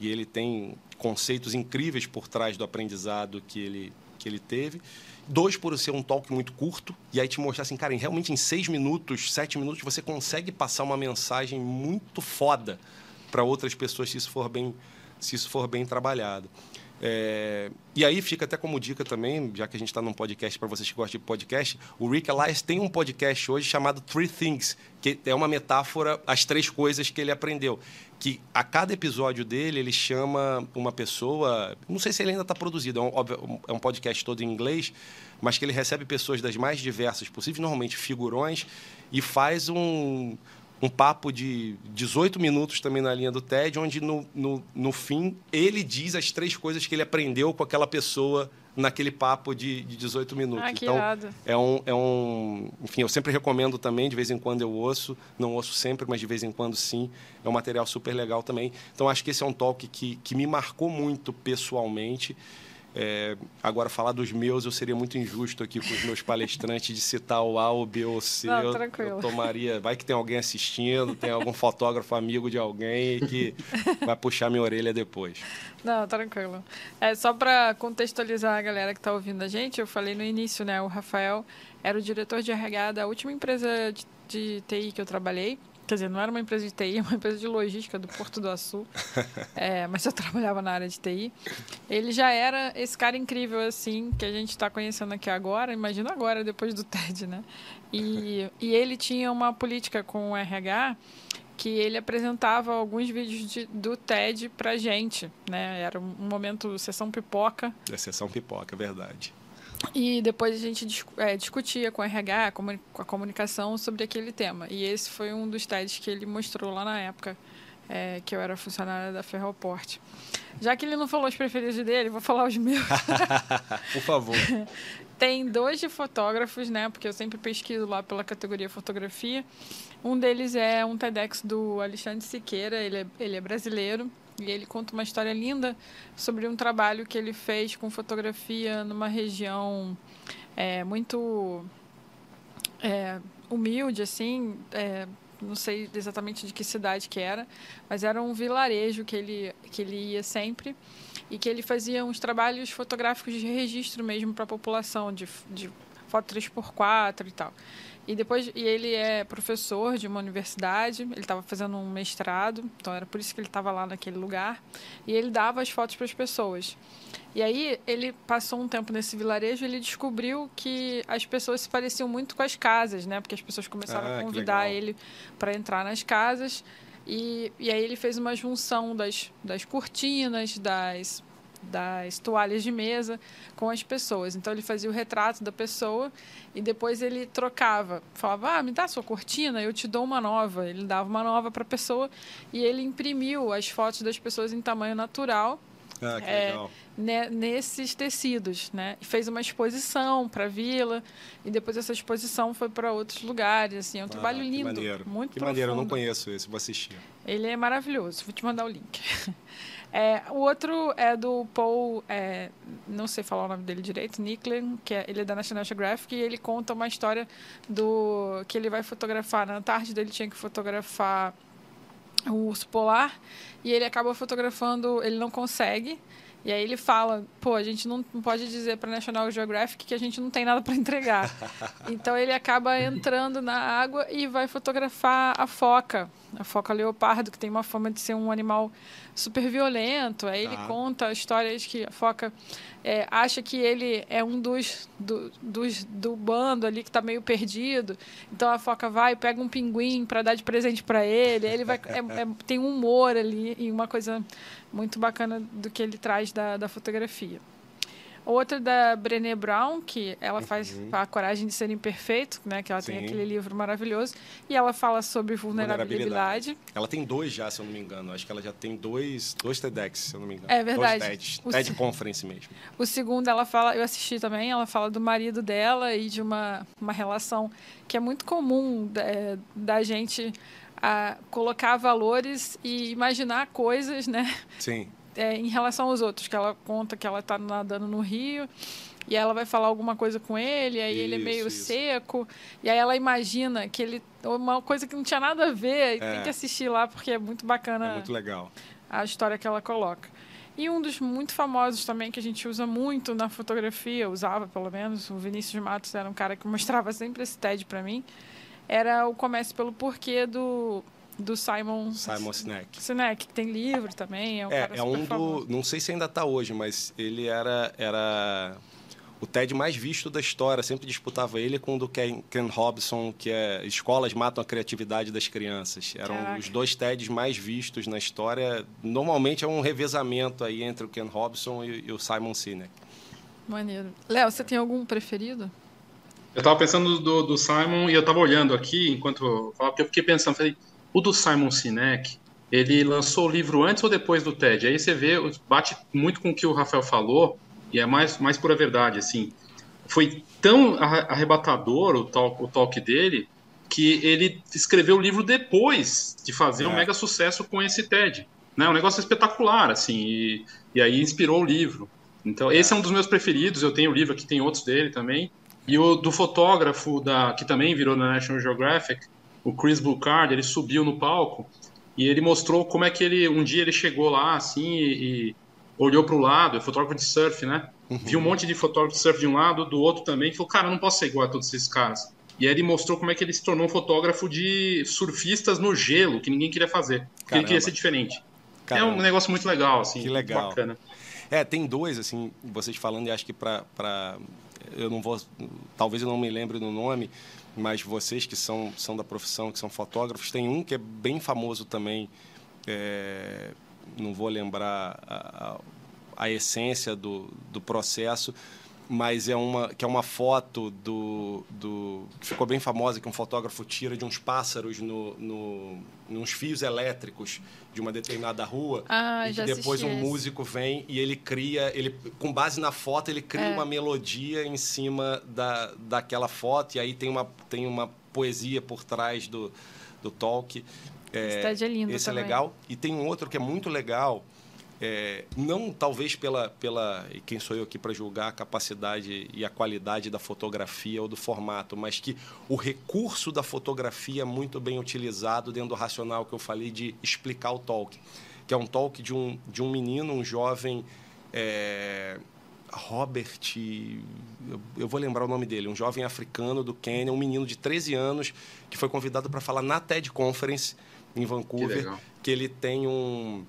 e ele tem conceitos incríveis por trás do aprendizado que ele, que ele teve. Dois, por ser um talk muito curto, e aí te mostrar assim, cara, realmente em seis minutos, sete minutos, você consegue passar uma mensagem muito foda para outras pessoas se isso for bem, se isso for bem trabalhado. É, e aí fica até como dica também, já que a gente está num podcast para vocês que gostam de podcast, o Rick Elias tem um podcast hoje chamado Three Things, que é uma metáfora as três coisas que ele aprendeu. Que a cada episódio dele ele chama uma pessoa, não sei se ele ainda está produzido, é um, é um podcast todo em inglês, mas que ele recebe pessoas das mais diversas possíveis, normalmente figurões, e faz um um papo de 18 minutos também na linha do TED, onde no, no, no fim ele diz as três coisas que ele aprendeu com aquela pessoa naquele papo de, de 18 minutos. Ah, que então, irado. é um, é um. Enfim, eu sempre recomendo também, de vez em quando eu ouço, não ouço sempre, mas de vez em quando sim. É um material super legal também. Então, acho que esse é um talk que, que me marcou muito pessoalmente. É, agora, falar dos meus, eu seria muito injusto aqui com os meus palestrantes de citar o A, o B ou o C. Não, eu, tranquilo. eu tomaria. Vai que tem alguém assistindo, tem algum fotógrafo amigo de alguém que vai puxar minha orelha depois. Não, tranquilo. É, só para contextualizar a galera que está ouvindo a gente, eu falei no início, né? O Rafael era o diretor de RH da última empresa de, de TI que eu trabalhei. Quer dizer, não era uma empresa de TI, era uma empresa de logística do Porto do Açu. É, mas eu trabalhava na área de TI. Ele já era esse cara incrível, assim, que a gente está conhecendo aqui agora. Imagina agora, depois do TED, né? E, e ele tinha uma política com o RH que ele apresentava alguns vídeos de, do TED pra gente, né? Era um momento sessão pipoca Da sessão pipoca, é verdade. E depois a gente é, discutia com a RH, com a comunicação sobre aquele tema. E esse foi um dos TEDs que ele mostrou lá na época é, que eu era funcionária da Ferroporte. Já que ele não falou os preferidos dele, vou falar os meus. Por favor. Tem dois de fotógrafos, né? Porque eu sempre pesquiso lá pela categoria fotografia. Um deles é um TEDx do Alexandre Siqueira, ele é, ele é brasileiro. E ele conta uma história linda sobre um trabalho que ele fez com fotografia numa região é, muito é, humilde, assim. é, não sei exatamente de que cidade que era, mas era um vilarejo que ele, que ele ia sempre e que ele fazia uns trabalhos fotográficos de registro mesmo para a população, de, de foto 3x4 e tal. E depois e ele é professor de uma universidade, ele estava fazendo um mestrado, então era por isso que ele estava lá naquele lugar, e ele dava as fotos para as pessoas. E aí ele passou um tempo nesse vilarejo e ele descobriu que as pessoas se pareciam muito com as casas, né? Porque as pessoas começaram Ah, a convidar ele para entrar nas casas. E, e aí ele fez uma junção das, das cortinas, das, das toalhas de mesa com as pessoas. Então ele fazia o retrato da pessoa e depois ele trocava. Falava, ah, me dá sua cortina, eu te dou uma nova. Ele dava uma nova para a pessoa e ele imprimiu as fotos das pessoas em tamanho natural Ah, que É, legal. né, nesses tecidos, né? E fez uma exposição para a vila e depois essa exposição foi para outros lugares, assim, é um trabalho Ah, que lindo, maneiro. muito Que maneiro, eu não profundo. conheço esse, vou assistir. Ele é maravilhoso, vou te mandar o link. É, o outro é do Paul, é, não sei falar o nome dele direito, Nicklin, que é, ele é da National Geographic, e ele conta uma história do que ele vai fotografar. Na tarde dele tinha que fotografar o urso polar e ele acaba fotografando, ele não consegue. E aí ele fala, pô, a gente não não pode dizer para National Geographic que a gente não tem nada para entregar. então ele acaba entrando na água e vai fotografar a foca, a foca leopardo, que tem uma fama de ser um animal super violento. Aí ele Tá. conta a história de que a foca é, acha que ele é um dos do, dos do bando ali que está meio perdido. Então a foca vai, pega um pinguim para dar de presente para ele. Aí ele vai, é- é- tem um humor ali e uma coisa muito bacana do que ele traz da, da fotografia. Outra da Brené Brown, que ela faz a coragem de ser imperfeito, né? Que ela tem Sim. aquele livro maravilhoso. E ela fala sobre vulnerabilidade. Ela tem dois já, se eu não me engano. Acho que ela já tem dois, dois TEDx, se eu não me engano. É verdade. Dois TEDs. O TED se- Conference mesmo. O segundo, ela fala, eu assisti também, ela fala do marido dela e de uma, uma relação que é muito comum da, é, da gente a, colocar valores e imaginar coisas, né? Sim. É, em relação aos outros, que ela conta que ela está nadando no rio e ela vai falar alguma coisa com ele, aí ele é Isso, meio isso. seco, e aí ela imagina que ele. Uma coisa que não tinha nada a ver, e É. tem que assistir lá porque é muito bacana É muito legal. a história que ela coloca. E um dos muito famosos também, que a gente usa muito na fotografia, usava pelo menos, o Vinícius Matos era um cara que mostrava sempre esse TED para mim, era o Comece pelo Porquê do, do Simon, Simon Sinek. Sinek, que tem livro também, é um É, cara é super um do. Não sei se ainda está hoje, mas ele era, era o TED mais visto da história. Sempre disputava ele com o do Ken, Ken Robson, que é Escolas Matam a Criatividade das Crianças. Eram Caraca. os dois TEDs mais vistos na história. Normalmente é um revezamento aí entre o Ken Robson e, e o Simon Sinek. Maneiro. Léo, você tem algum preferido? Eu estava pensando do, do Simon e eu estava olhando aqui enquanto eu falava, porque eu fiquei pensando, falei, o do Simon Sinek, ele lançou o livro antes ou depois do TED? Aí você vê, bate muito com o que o Rafael falou, e é mais, mais pura verdade, assim. Foi tão arrebatador o talk, o talk dele, que ele escreveu o livro depois de fazer é. um mega sucesso com esse TED. Né? Um negócio espetacular, assim, e, e aí inspirou o livro. Então, é. esse é um dos meus preferidos, eu tenho o livro aqui, tem outros dele também. E o do fotógrafo, da, que também virou na National Geographic, o Chris Blucard, ele subiu no palco e ele mostrou como é que ele, um dia ele chegou lá, assim, e, e olhou para o lado, é fotógrafo de surf, né? Uhum. Viu um monte de fotógrafo de surf de um lado, do outro também, e falou, cara, eu não posso ser igual a todos esses caras. E aí ele mostrou como é que ele se tornou um fotógrafo de surfistas no gelo, que ninguém queria fazer, porque Caramba. ele queria ser diferente. Caramba. É um negócio muito legal, assim, que legal. bacana. É, tem dois, assim, vocês falando, e acho que para. Eu não vou. Talvez eu não me lembre do nome, mas vocês que são, são da profissão, que são fotógrafos, tem um que é bem famoso também. É, não vou lembrar a, a, a essência do, do processo, mas é uma que é uma foto do, do que ficou bem famosa que um fotógrafo tira de uns pássaros no, no nos fios elétricos de uma determinada rua ah, e que depois um esse. músico vem e ele cria ele com base na foto ele cria é. uma melodia em cima da, daquela foto e aí tem uma tem uma poesia por trás do do talk é, é lindo esse também. é legal e tem um outro que é muito legal é, não talvez pela, pela e quem sou eu aqui para julgar a capacidade e a qualidade da fotografia ou do formato, mas que o recurso da fotografia é muito bem utilizado dentro do racional que eu falei de explicar o talk, que é um talk de um, de um menino, um jovem é, Robert, eu vou lembrar o nome dele, um jovem africano do Quênia, um menino de 13 anos que foi convidado para falar na TED Conference em Vancouver, que, que ele tem um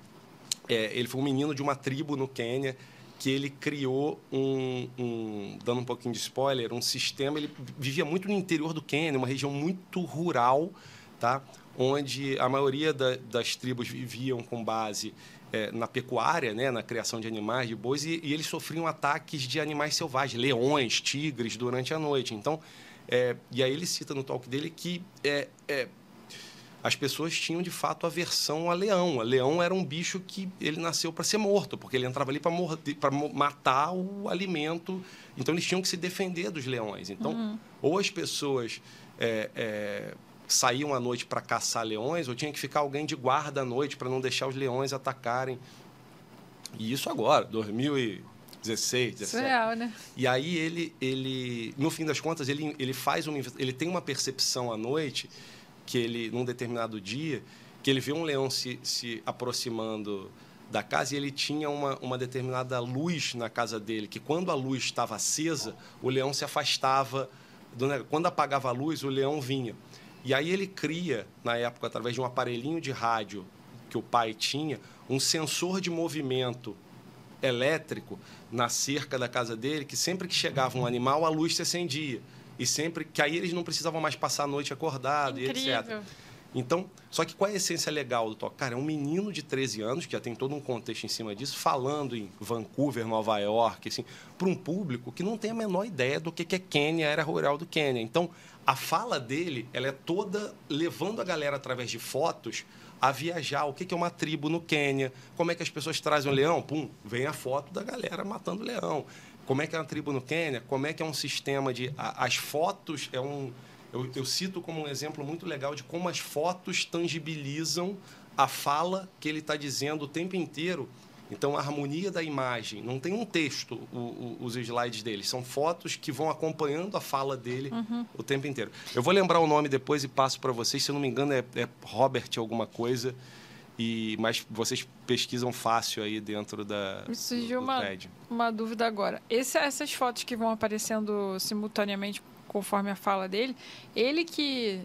é, ele foi um menino de uma tribo no Quênia que ele criou um, um, dando um pouquinho de spoiler, um sistema. Ele vivia muito no interior do Quênia, uma região muito rural, tá? onde a maioria da, das tribos viviam com base é, na pecuária, né? na criação de animais, de bois, e, e, eles sofriam ataques de animais selvagens, leões, tigres, durante a noite. Então, é, e aí ele cita no talk dele que é, é as pessoas tinham de fato aversão a leão. A leão era um bicho que ele nasceu para ser morto, porque ele entrava ali para matar o alimento. Então eles tinham que se defender dos leões. Então, uhum. ou as pessoas é, é, saíam à noite para caçar leões, ou tinha que ficar alguém de guarda à noite para não deixar os leões atacarem. E isso agora, 2016, 17. Surreal, né? E aí ele, ele, no fim das contas, ele, ele faz uma, ele tem uma percepção à noite que ele, num determinado dia, que ele viu um leão se, se aproximando da casa e ele tinha uma, uma determinada luz na casa dele, que quando a luz estava acesa, o leão se afastava. Do, quando apagava a luz, o leão vinha. E aí ele cria, na época, através de um aparelhinho de rádio que o pai tinha, um sensor de movimento elétrico na cerca da casa dele, que sempre que chegava um animal, a luz se acendia. E sempre que aí eles não precisavam mais passar a noite acordado e etc. Então, só que qual é a essência legal do toque? Cara, é um menino de 13 anos, que já tem todo um contexto em cima disso, falando em Vancouver, Nova York, assim, para um público que não tem a menor ideia do que é Quênia, era rural do Quênia. Então, a fala dele, ela é toda levando a galera através de fotos a viajar. O que é uma tribo no Quênia? Como é que as pessoas trazem um leão? Pum, vem a foto da galera matando leão como é que é uma tribo no Quênia, como é que é um sistema de... A, as fotos é um... Eu, eu, cito como um exemplo muito legal de como as fotos tangibilizam a fala que ele está dizendo o tempo inteiro. Então, a harmonia da imagem, não tem um texto, o, o, os slides dele, são fotos que vão acompanhando a fala dele uhum. o tempo inteiro. Eu vou lembrar o nome depois e passo para vocês, se eu não me engano é, é Robert alguma coisa, e, mas vocês pesquisam fácil aí dentro da Me surgiu do, do uma, uma dúvida agora. Esse, essas fotos que vão aparecendo simultaneamente conforme a fala dele, ele que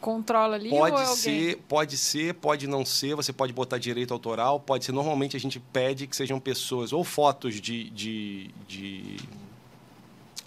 controla ali pode ou é ser pode ser pode não ser você pode botar direito autoral pode ser. Normalmente a gente pede que sejam pessoas ou fotos de, de, de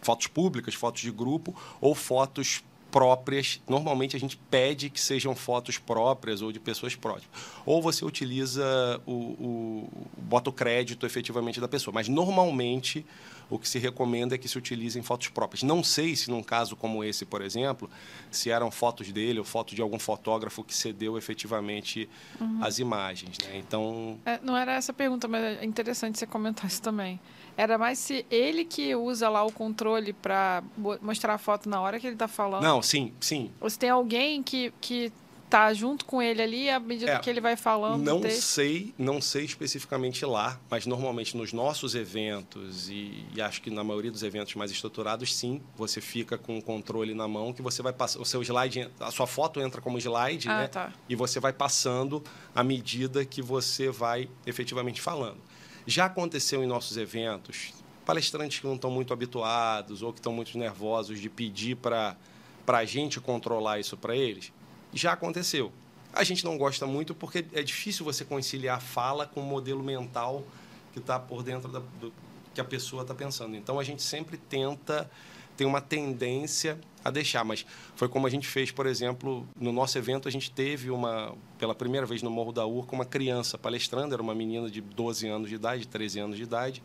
fotos públicas fotos de grupo ou fotos próprias. Normalmente a gente pede que sejam fotos próprias ou de pessoas próximas. Ou você utiliza o, o bota o crédito efetivamente da pessoa. Mas normalmente o que se recomenda é que se utilizem fotos próprias. Não sei se num caso como esse, por exemplo, se eram fotos dele ou fotos de algum fotógrafo que cedeu efetivamente uhum. as imagens. Né? Então. É, não era essa a pergunta, mas é interessante você comentar isso também. Era mais se ele que usa lá o controle para mostrar a foto na hora que ele está falando. Não, sim, sim. Ou se tem alguém que, que tá junto com ele ali à medida é, que ele vai falando. Não sei, não sei especificamente lá, mas normalmente nos nossos eventos e, e, acho que na maioria dos eventos mais estruturados, sim, você fica com o controle na mão que você vai passar o seu slide, a sua foto entra como slide, ah, né? Tá. E você vai passando à medida que você vai efetivamente falando. Já aconteceu em nossos eventos, palestrantes que não estão muito habituados ou que estão muito nervosos de pedir para a gente controlar isso para eles, já aconteceu. A gente não gosta muito porque é difícil você conciliar fala com o modelo mental que está por dentro da, do que a pessoa está pensando. Então a gente sempre tenta tem uma tendência a deixar, mas foi como a gente fez, por exemplo, no nosso evento a gente teve uma, pela primeira vez no Morro da Urca, uma criança palestrando, era uma menina de 12 anos de idade, 13 anos de idade,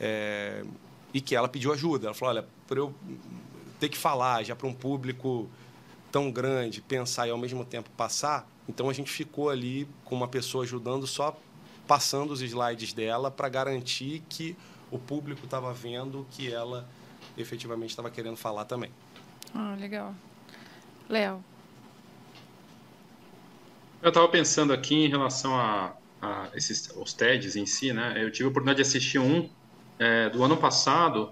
é, e que ela pediu ajuda. Ela falou, olha, para eu ter que falar já para um público tão grande, pensar e ao mesmo tempo passar, então a gente ficou ali com uma pessoa ajudando só passando os slides dela para garantir que o público estava vendo que ela efetivamente estava querendo falar também. Ah, legal. Léo. Eu estava pensando aqui em relação a, a esses, os TEDs em si, né? Eu tive a oportunidade de assistir um é, do ano passado.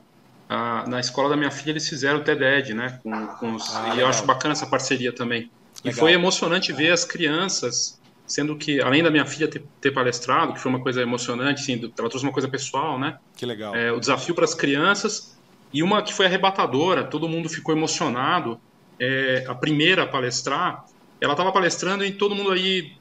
A, na escola da minha filha eles fizeram o TED, né? Com, com os, ah, e eu acho bacana essa parceria também. Legal. E foi emocionante ver as crianças, sendo que, além da minha filha ter, ter palestrado, que foi uma coisa emocionante, assim, ela trouxe uma coisa pessoal, né? Que legal. É, o desafio para as crianças e uma que foi arrebatadora, todo mundo ficou emocionado. É, a primeira a palestrar, ela estava palestrando e todo mundo aí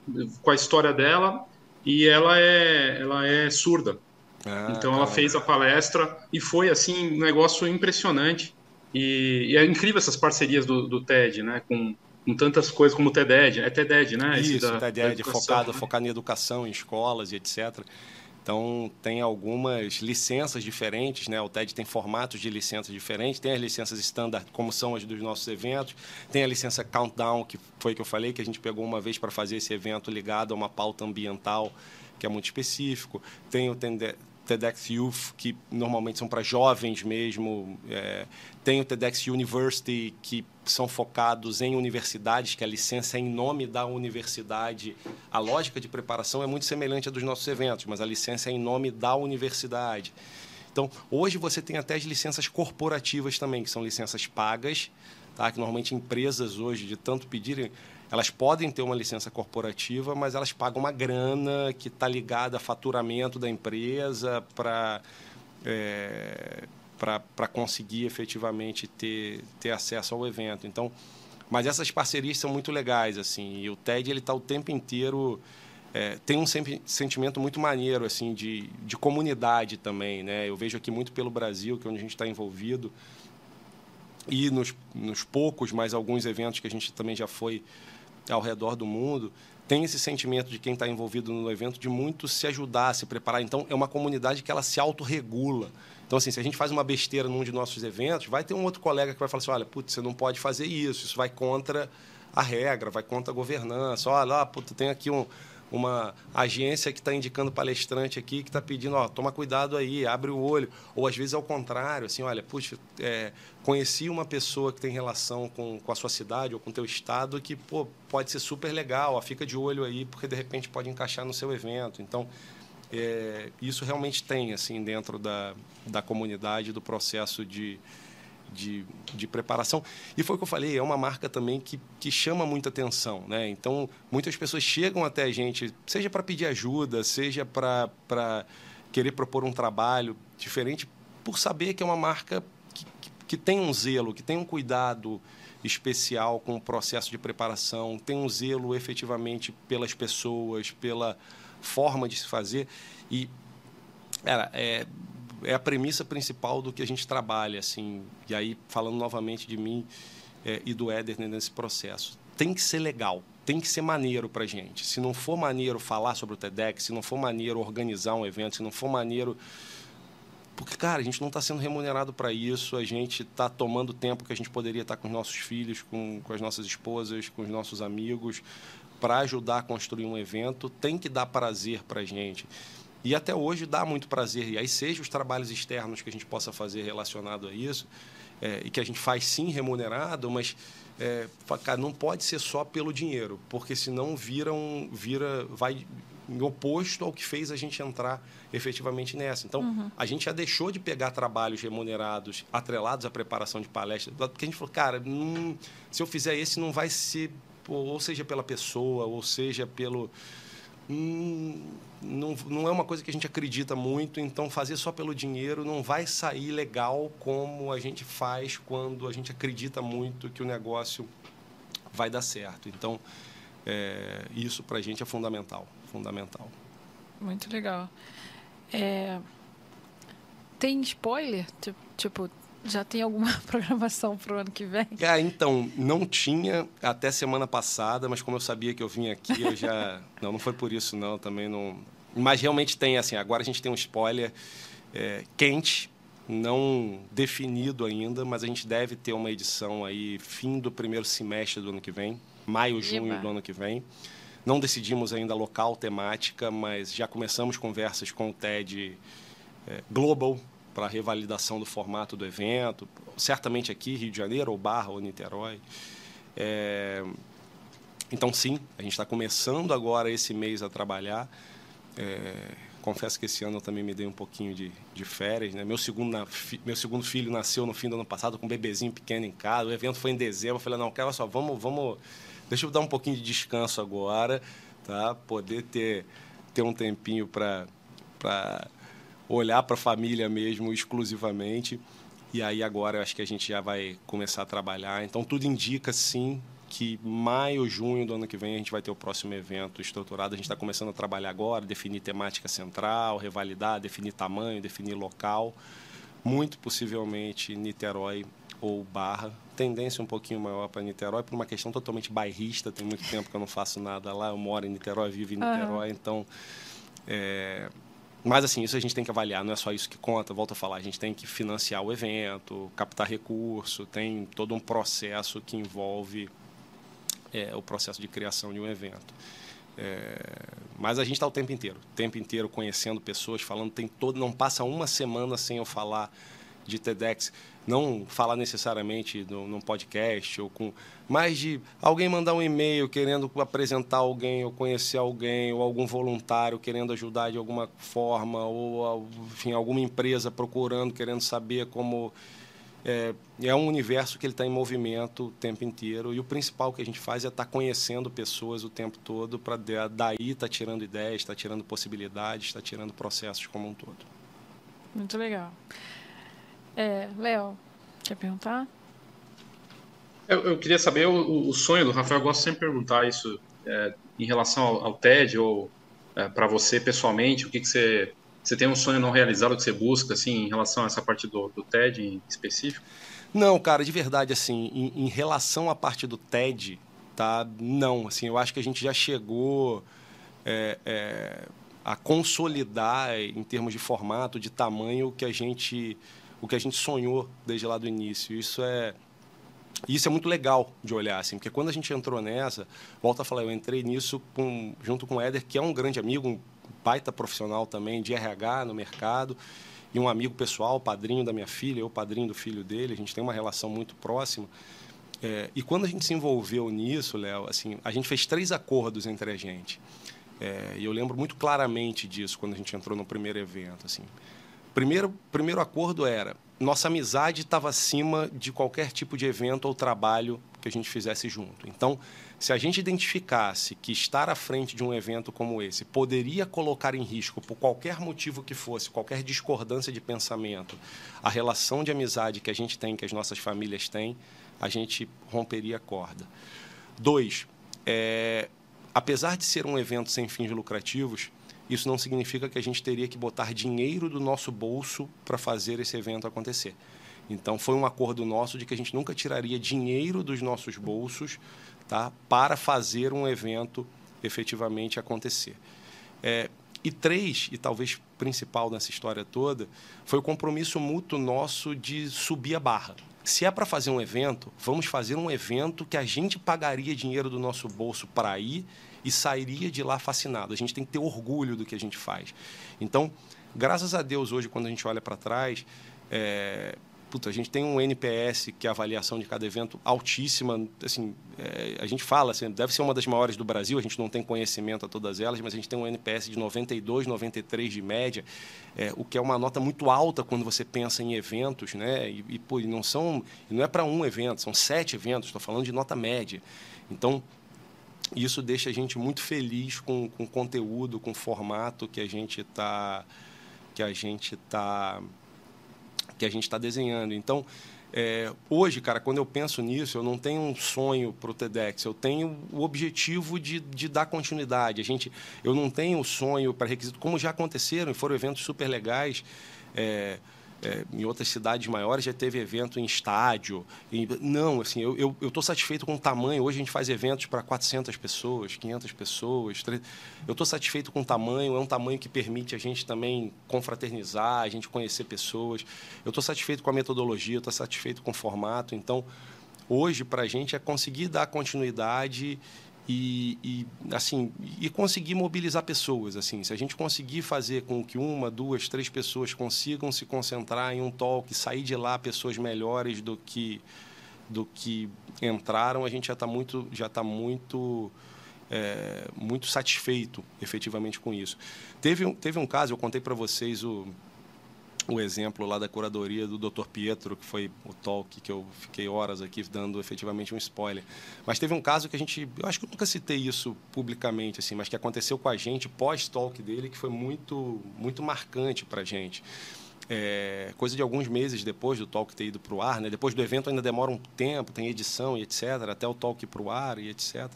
com a história dela e ela é, ela é surda. Ah, então ela fez a palestra e foi assim um negócio impressionante. E, e é incrível essas parcerias do, do TED, né? Com, com tantas coisas como o TEDED, é TEDED, né? Isso, da, TEDED, focado, né? focado em educação, em escolas e etc. Então, tem algumas licenças diferentes, né? O TED tem formatos de licenças diferentes, tem as licenças standard, como são as dos nossos eventos, tem a licença Countdown, que foi que eu falei, que a gente pegou uma vez para fazer esse evento ligado a uma pauta ambiental, que é muito específico, tem o TEDx Youth, que normalmente são para jovens mesmo. É, tem o TEDx University, que são focados em universidades, que a licença é em nome da universidade. A lógica de preparação é muito semelhante à dos nossos eventos, mas a licença é em nome da universidade. Então, hoje você tem até as licenças corporativas também, que são licenças pagas, tá? que normalmente empresas hoje, de tanto pedirem, elas podem ter uma licença corporativa, mas elas pagam uma grana que está ligada a faturamento da empresa para é, para conseguir efetivamente ter, ter acesso ao evento. Então, mas essas parcerias são muito legais assim. E o TED ele está o tempo inteiro é, tem um sentimento muito maneiro assim de, de comunidade também, né? Eu vejo aqui muito pelo Brasil, que é onde a gente está envolvido e nos, nos poucos, mas alguns eventos que a gente também já foi ao redor do mundo, tem esse sentimento de quem está envolvido no evento de muito se ajudar, se preparar. Então, é uma comunidade que ela se autorregula. Então, assim, se a gente faz uma besteira num de nossos eventos, vai ter um outro colega que vai falar assim, olha, putz, você não pode fazer isso, isso vai contra a regra, vai contra a governança. Olha, ah, putz, tem aqui um, uma agência que está indicando palestrante aqui, que está pedindo, ó, toma cuidado aí, abre o olho. Ou às vezes ao contrário, assim, olha, puxa, é, conheci uma pessoa que tem relação com, com a sua cidade ou com o teu estado que, pô, pode ser super legal, ó, fica de olho aí, porque de repente pode encaixar no seu evento. Então, é, isso realmente tem, assim, dentro da, da comunidade, do processo de, de, de, preparação. E foi o que eu falei, é uma marca também que, que chama muita atenção. Né? Então, muitas pessoas chegam até a gente, seja para pedir ajuda, seja para querer propor um trabalho diferente, por saber que é uma marca que, que, que tem um zelo, que tem um cuidado especial com o processo de preparação, tem um zelo efetivamente pelas pessoas, pela forma de se fazer. E, era, é, é a premissa principal do que a gente trabalha, assim. E aí, falando novamente de mim, é, e do Éder nesse processo. Tem que ser legal, tem que ser maneiro para gente. Se não for maneiro falar sobre o TEDx, se não for maneiro organizar um evento, se não for maneiro porque, cara, a gente não está sendo remunerado para isso, a gente está tomando tempo que a gente poderia estar tá com os nossos filhos, com, com as nossas esposas, com os nossos amigos, para ajudar a construir um evento, tem que dar prazer para a gente. E até hoje dá muito prazer. E aí, seja os trabalhos externos que a gente possa fazer relacionado a isso, é, e que a gente faz sim remunerado, mas é, cara, não pode ser só pelo dinheiro, porque senão vira, um, vira vai oposto ao que fez a gente entrar efetivamente nessa. Então, uhum. a gente já deixou de pegar trabalhos remunerados atrelados à preparação de palestras, porque a gente falou, cara, hum, se eu fizer esse, não vai ser, ou seja pela pessoa, ou seja pelo. Hum, não, não é uma coisa que a gente acredita muito, então fazer só pelo dinheiro não vai sair legal como a gente faz quando a gente acredita muito que o negócio vai dar certo. Então, é, isso para a gente é fundamental, fundamental. Muito legal. É, tem spoiler? Tipo, já tem alguma programação para o ano que vem? Ah, então, não tinha até semana passada, mas como eu sabia que eu vim aqui, eu já. não, não foi por isso, não, também não. Mas realmente tem, assim, agora a gente tem um spoiler é, quente, não definido ainda, mas a gente deve ter uma edição aí fim do primeiro semestre do ano que vem, maio, junho do ano que vem. Não decidimos ainda local, temática, mas já começamos conversas com o TED é, Global para revalidação do formato do evento, certamente aqui, Rio de Janeiro, ou Barra, ou Niterói. É, então, sim, a gente está começando agora esse mês a trabalhar. É, confesso que esse ano eu também me dei um pouquinho de, de férias. Né? Meu, segundo, meu segundo filho nasceu no fim do ano passado com um bebezinho pequeno em casa. O evento foi em dezembro. Eu falei, não, quero só, vamos, vamos Deixa eu dar um pouquinho de descanso agora, tá? Poder ter, ter um tempinho para olhar para a família mesmo exclusivamente. E aí agora eu acho que a gente já vai começar a trabalhar. Então tudo indica sim que maio, junho do ano que vem a gente vai ter o próximo evento estruturado. A gente está começando a trabalhar agora, definir temática central, revalidar, definir tamanho, definir local. Muito possivelmente Niterói ou Barra. Tendência um pouquinho maior para Niterói, por uma questão totalmente bairrista. Tem muito tempo que eu não faço nada lá. Eu moro em Niterói, vivo em Niterói. Uhum. Então, é... mas assim, isso a gente tem que avaliar. Não é só isso que conta. Volto a falar, a gente tem que financiar o evento, captar recurso. Tem todo um processo que envolve é, o processo de criação de um evento. É, mas a gente está o tempo inteiro, o tempo inteiro conhecendo pessoas, falando, tem todo, não passa uma semana sem eu falar de TEDx não falar necessariamente num podcast ou com mais de alguém mandar um e-mail querendo apresentar alguém ou conhecer alguém ou algum voluntário querendo ajudar de alguma forma ou enfim alguma empresa procurando querendo saber como é, é um universo que ele está em movimento o tempo inteiro e o principal que a gente faz é estar tá conhecendo pessoas o tempo todo para daí estar tá tirando ideias, estar tá tirando possibilidades, estar tá tirando processos como um todo. Muito legal. É, Léo, quer perguntar? Eu, eu queria saber o, o, sonho do Rafael. Eu gosto sempre de perguntar isso é, em relação ao, ao TED ou é, para você pessoalmente. O que, que você você tem um sonho não realizado que você busca assim em relação a essa parte do, do TED em específico? Não, cara, de verdade assim, em, em relação à parte do TED, tá? Não, assim, eu acho que a gente já chegou é, é, a consolidar em termos de formato, de tamanho, o que a gente o que a gente sonhou desde lá do início. Isso é isso é muito legal de olhar, assim, porque quando a gente entrou nessa, volta a falar, eu entrei nisso com, junto com o Éder, que é um grande amigo, um baita profissional também de RH no mercado, e um amigo pessoal, padrinho da minha filha, eu padrinho do filho dele, a gente tem uma relação muito próxima. É, e quando a gente se envolveu nisso, Léo, assim, a gente fez três acordos entre a gente. É, e eu lembro muito claramente disso quando a gente entrou no primeiro evento, assim. Primeiro, primeiro acordo era: nossa amizade estava acima de qualquer tipo de evento ou trabalho que a gente fizesse junto. Então, se a gente identificasse que estar à frente de um evento como esse poderia colocar em risco, por qualquer motivo que fosse, qualquer discordância de pensamento, a relação de amizade que a gente tem, que as nossas famílias têm, a gente romperia a corda. Dois, é, apesar de ser um evento sem fins lucrativos, isso não significa que a gente teria que botar dinheiro do nosso bolso para fazer esse evento acontecer. Então foi um acordo nosso de que a gente nunca tiraria dinheiro dos nossos bolsos tá, para fazer um evento efetivamente acontecer. É, e três, e talvez principal nessa história toda, foi o compromisso mútuo nosso de subir a barra. Se é para fazer um evento, vamos fazer um evento que a gente pagaria dinheiro do nosso bolso para ir e sairia de lá fascinado. A gente tem que ter orgulho do que a gente faz. Então, graças a Deus, hoje, quando a gente olha para trás, é, puta, a gente tem um NPS, que é a avaliação de cada evento, altíssima. Assim, é, a gente fala, assim, deve ser uma das maiores do Brasil, a gente não tem conhecimento a todas elas, mas a gente tem um NPS de 92, 93 de média, é, o que é uma nota muito alta quando você pensa em eventos, né? E, e pô, não são, não é para um evento, são sete eventos, estou falando de nota média. Então, isso deixa a gente muito feliz com, com o conteúdo, com o formato que a gente está que a gente está que a gente está desenhando. Então, é, hoje, cara, quando eu penso nisso, eu não tenho um sonho para o TEDx, eu tenho o objetivo de, de dar continuidade. A gente, eu não tenho o sonho para requisito, como já aconteceram e foram eventos super legais. É, é, em outras cidades maiores já teve evento em estádio. Em, não, assim, eu estou satisfeito com o tamanho. Hoje a gente faz eventos para 400 pessoas, 500 pessoas. 3... Eu estou satisfeito com o tamanho. É um tamanho que permite a gente também confraternizar, a gente conhecer pessoas. Eu estou satisfeito com a metodologia, estou satisfeito com o formato. Então, hoje, para a gente é conseguir dar continuidade e, e, assim e conseguir mobilizar pessoas assim. Se a gente conseguir fazer com que uma duas três pessoas consigam se concentrar em um talk sair de lá pessoas melhores do que do que entraram a gente já está muito já está muito é, muito satisfeito efetivamente com isso. Teve teve um caso eu contei para vocês o o exemplo lá da curadoria do Dr. Pietro, que foi o talk que eu fiquei horas aqui dando efetivamente um spoiler. Mas teve um caso que a gente, eu acho que eu nunca citei isso publicamente, assim, mas que aconteceu com a gente pós-talk dele, que foi muito, muito marcante para a gente. É, coisa de alguns meses depois do talk ter ido para o ar, né? depois do evento ainda demora um tempo, tem edição e etc., até o talk para o ar e etc.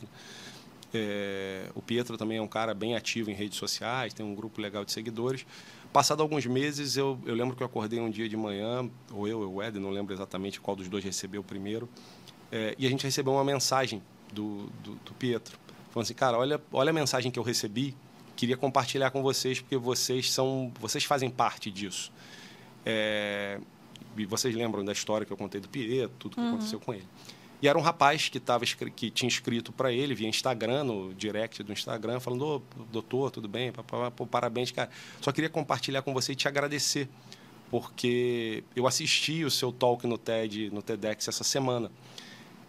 É, o Pietro também é um cara bem ativo em redes sociais, tem um grupo legal de seguidores. Passado alguns meses, eu, eu lembro que eu acordei um dia de manhã, ou eu, ou o Ed, não lembro exatamente qual dos dois recebeu primeiro, é, e a gente recebeu uma mensagem do, do, do Pietro, falando assim, cara, olha, olha a mensagem que eu recebi, queria compartilhar com vocês, porque vocês são, vocês fazem parte disso. É, e vocês lembram da história que eu contei do Pietro, tudo que uhum. aconteceu com ele. E era um rapaz que, tava, que tinha escrito para ele via Instagram, no direct do Instagram, falando: Ô, doutor, tudo bem? Pô, parabéns, cara. Só queria compartilhar com você e te agradecer, porque eu assisti o seu talk no TED, no TEDx essa semana.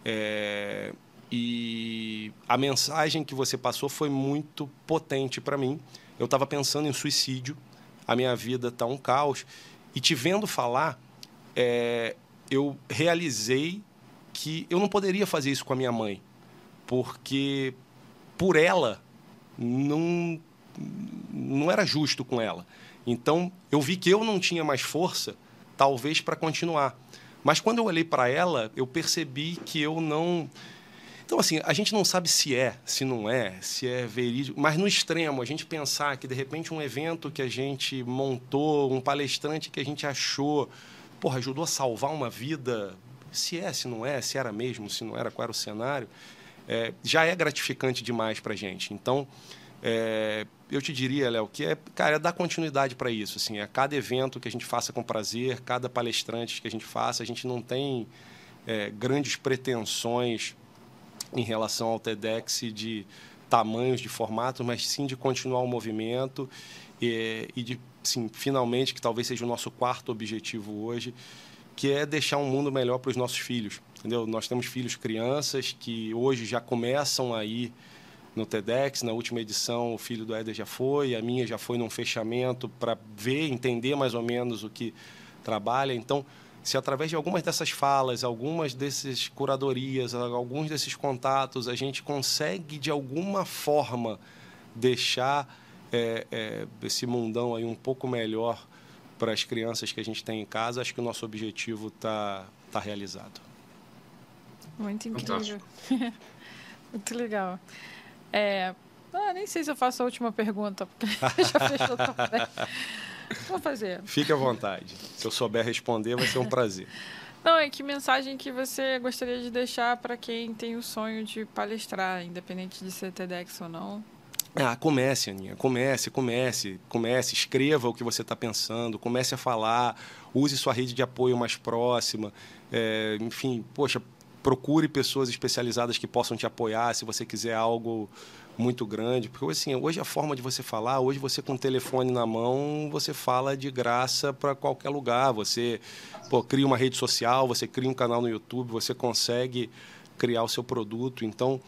É, e a mensagem que você passou foi muito potente para mim. Eu estava pensando em suicídio, a minha vida está um caos. E te vendo falar, é, eu realizei que eu não poderia fazer isso com a minha mãe, porque por ela não não era justo com ela. Então eu vi que eu não tinha mais força, talvez para continuar. Mas quando eu olhei para ela, eu percebi que eu não então, assim, a gente não sabe se é, se não é, se é verídico, mas no extremo, a gente pensar que, de repente, um evento que a gente montou, um palestrante que a gente achou, porra, ajudou a salvar uma vida, se é, se não é, se era mesmo, se não era, qual era o cenário, é, já é gratificante demais para a gente. Então, é, eu te diria, Léo, que é, cara, é dar continuidade para isso. Assim, é cada evento que a gente faça com prazer, cada palestrante que a gente faça, a gente não tem é, grandes pretensões em relação ao TEDx de tamanhos, de formatos, mas sim de continuar o movimento e, e de, sim, finalmente, que talvez seja o nosso quarto objetivo hoje, que é deixar um mundo melhor para os nossos filhos. Entendeu? Nós temos filhos crianças que hoje já começam aí no TEDx. Na última edição, o filho do Éder já foi, a minha já foi num fechamento para ver, entender mais ou menos o que trabalha. Então, se através de algumas dessas falas, algumas dessas curadorias, alguns desses contatos, a gente consegue de alguma forma deixar é, é, esse mundão aí um pouco melhor para as crianças que a gente tem em casa, acho que o nosso objetivo está tá realizado. Muito incrível. Muito legal. É, ah, nem sei se eu faço a última pergunta, porque já fechou também. Vou fazer. Fique à vontade. Se eu souber responder, vai ser um prazer. Não, é que mensagem que você gostaria de deixar para quem tem o sonho de palestrar, independente de ser TEDx ou não? Ah, comece, Aninha. Comece, comece, comece. Escreva o que você está pensando, comece a falar, use sua rede de apoio mais próxima. É, enfim, poxa, procure pessoas especializadas que possam te apoiar se você quiser algo muito grande. Porque assim, hoje a forma de você falar, hoje você com o telefone na mão, você fala de graça para qualquer lugar. Você pô, cria uma rede social, você cria um canal no YouTube, você consegue criar o seu produto. Então,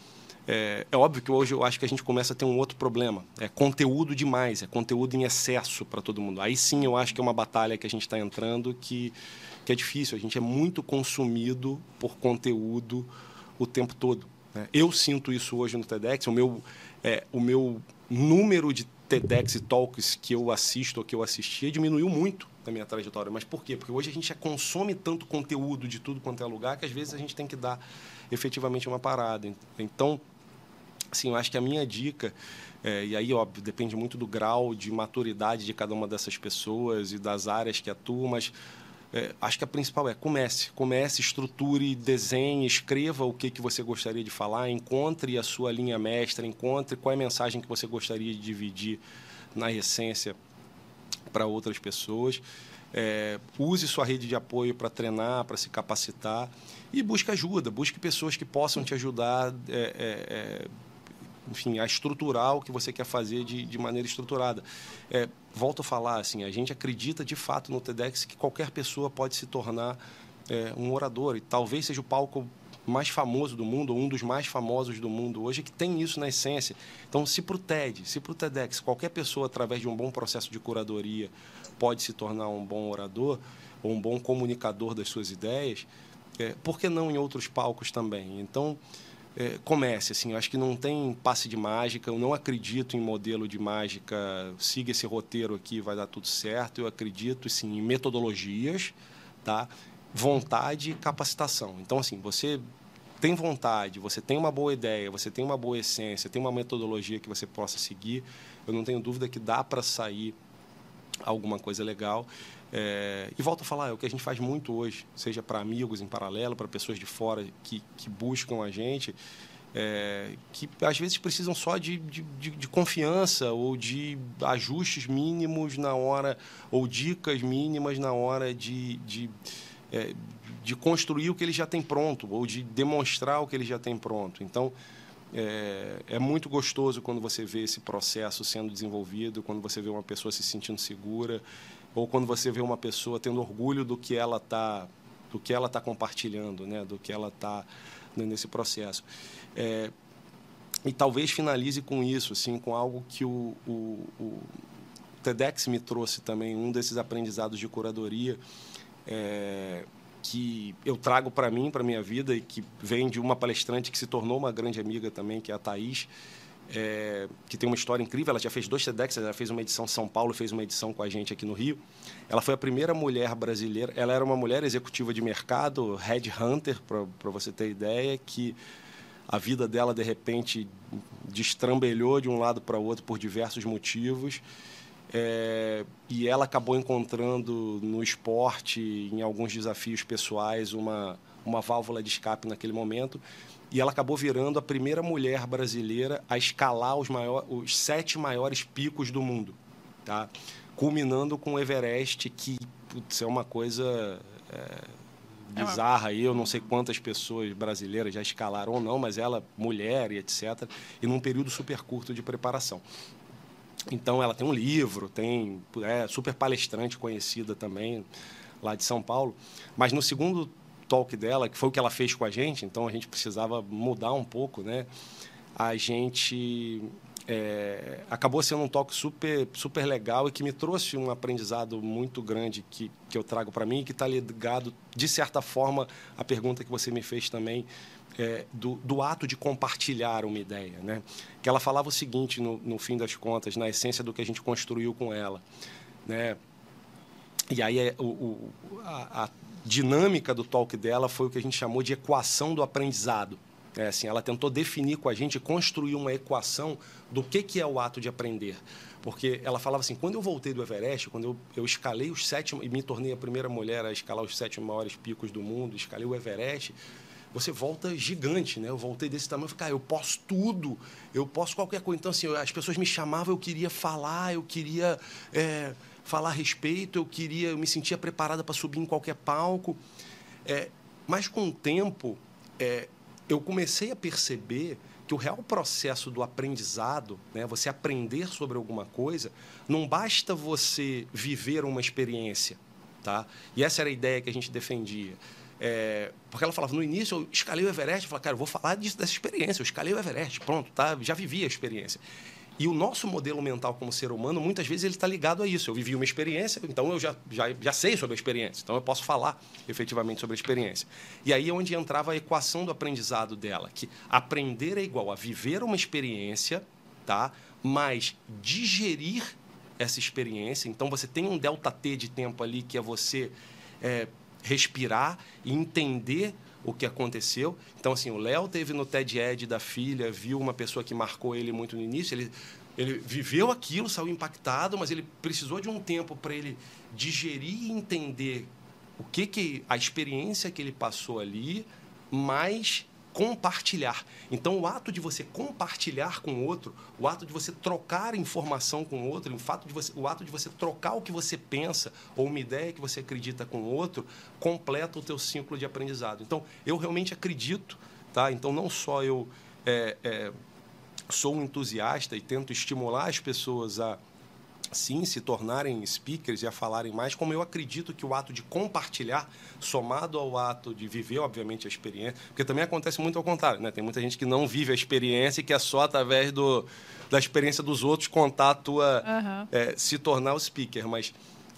é, é, óbvio que hoje eu acho que a gente começa a ter um outro problema. É conteúdo demais, é conteúdo em excesso para todo mundo. Aí sim eu acho que é uma batalha que a gente está entrando que, que é difícil. A gente é muito consumido por conteúdo o tempo todo. Né? Eu sinto isso hoje no TEDx. O meu, é, o meu número de TEDx e Talks que eu assisto ou que eu assistia diminuiu muito na minha trajetória. Mas por quê? Porque hoje a gente consome tanto conteúdo de tudo quanto é lugar que às vezes a gente tem que dar efetivamente uma parada. Então, assim, eu acho que a minha dica, é, e aí, óbvio, depende muito do grau de maturidade de cada uma dessas pessoas e das áreas que atuam, mas é, acho que a principal é comece, comece, estruture, desenhe, escreva o que, que você gostaria de falar, encontre a sua linha mestra, encontre qual é a mensagem que você gostaria de dividir na essência para outras pessoas. É, use sua rede de apoio para treinar, para se capacitar e busque ajuda, busque pessoas que possam te ajudar é, é, é enfim, a estruturar o que você quer fazer de, de maneira estruturada. É, volto a falar, assim, a gente acredita de fato no TEDx que qualquer pessoa pode se tornar é, um orador e talvez seja o palco mais famoso do mundo, ou um dos mais famosos do mundo hoje, que tem isso na essência. Então, se para o TED, se para o TEDx, qualquer pessoa, através de um bom processo de curadoria, pode se tornar um bom orador ou um bom comunicador das suas ideias, é, por que não em outros palcos também? Então, é, comece. Assim, eu acho que não tem passe de mágica. Eu não acredito em modelo de mágica. Siga esse roteiro aqui, vai dar tudo certo. Eu acredito sim em metodologias, tá? Vontade e capacitação. Então, assim, você tem vontade, você tem uma boa ideia, você tem uma boa essência, tem uma metodologia que você possa seguir. Eu não tenho dúvida que dá para sair alguma coisa legal. É, e volto a falar, é o que a gente faz muito hoje, seja para amigos em paralelo, para pessoas de fora que, que buscam a gente, é, que às vezes precisam só de, de, de, de, confiança ou de ajustes mínimos na hora, ou dicas mínimas na hora de, de, é, de construir o que ele já tem pronto, ou de demonstrar o que ele já tem pronto. Então, é, é, muito gostoso quando você vê esse processo sendo desenvolvido, quando você vê uma pessoa se sentindo segura ou quando você vê uma pessoa tendo orgulho do que ela está do que ela está compartilhando, né? do que ela está nesse processo. É, e talvez finalize com isso, assim, com algo que o, o, o TEDx me trouxe também, um desses aprendizados de curadoria, é, que eu trago para mim, para minha vida, e que vem de uma palestrante que se tornou uma grande amiga também, que é a Thaís, é, que tem uma história incrível. Ela já fez dois TEDx, ela fez uma edição em São Paulo, fez uma edição com a gente aqui no Rio. Ela foi a primeira mulher brasileira, ela era uma mulher executiva de mercado, headhunter, para você ter ideia, que a vida dela, de repente, destrambelhou de um lado para o outro por diversos motivos. É, e ela acabou encontrando no esporte, em alguns desafios pessoais, uma, uma válvula de escape naquele momento e ela acabou virando a primeira mulher brasileira a escalar os, maior, os sete maiores picos do mundo, tá? culminando com o Everest, que putz, é uma coisa é, bizarra. Aí eu não sei quantas pessoas brasileiras já escalaram ou não, mas ela, mulher e etc., e num período super curto de preparação. Então ela tem um livro, tem é super palestrante conhecida também lá de São Paulo. Mas no segundo talk dela, que foi o que ela fez com a gente, então a gente precisava mudar um pouco, né? A gente é, acabou sendo um talk super, super legal e que me trouxe um aprendizado muito grande que, que eu trago para mim e que está ligado, de certa forma, à pergunta que você me fez também, é, do, do, ato de compartilhar uma ideia. Né? Que ela falava o seguinte, no, no fim das contas, na essência do que a gente construiu com ela. Né? E aí é, o, o, a, a dinâmica do talk dela foi o que a gente chamou de equação do aprendizado. É, assim, ela tentou definir com a gente, construir uma equação do que, que é o ato de aprender. Porque ela falava assim, quando eu voltei do Everest, quando eu, eu escalei os sete, e me tornei a primeira mulher a escalar os sete maiores picos do mundo, escalei o Everest, você volta gigante, né? Eu voltei desse tamanho, falei, cara, eu posso tudo, eu posso qualquer coisa. Então, assim, as pessoas me chamavam, eu queria falar, eu queria é, falar a respeito, eu queria, eu me sentia preparada para subir em qualquer palco. É, mas com o tempo, é, eu comecei a perceber que o real processo do aprendizado, né, você aprender sobre alguma coisa, não basta você viver uma experiência. Tá? E essa era a ideia que a gente defendia. É, porque ela falava, no início eu escalei o Everest, eu falava, cara, eu vou falar disso, dessa experiência, eu escalei o Everest, pronto, tá? já vivi a experiência. E o nosso modelo mental como ser humano, muitas vezes, ele está ligado a isso. Eu vivi uma experiência, então eu já, já, já sei sobre a experiência. Então eu posso falar efetivamente sobre a experiência. E aí é onde entrava a equação do aprendizado dela, que aprender é igual a viver uma experiência, tá? mas digerir essa experiência. Então você tem um delta T de tempo ali que é você é, respirar e entender o que aconteceu. Então, assim, o Léo teve no TED Ed da filha, viu uma pessoa que marcou ele muito no início, ele, ele viveu aquilo, saiu impactado, mas ele precisou de um tempo para ele digerir e entender o que, que a experiência que ele passou ali, mais compartilhar. Então, o ato de você compartilhar com o outro, o ato de você trocar informação com o outro, o, fato de você, o ato de você trocar o que você pensa ou uma ideia que você acredita com o outro, completa o teu ciclo de aprendizado. Então, eu realmente acredito, tá? Então, não só eu é, é, sou um entusiasta e tento estimular as pessoas a sim se tornarem speakers e a falarem mais, como eu acredito que o ato de compartilhar, somado ao ato de viver, obviamente, a experiência, porque também acontece muito ao contrário, né? Tem muita gente que não vive a experiência e que é só através do, da experiência dos outros contar a tua... Uhum. É, se tornar o speaker, mas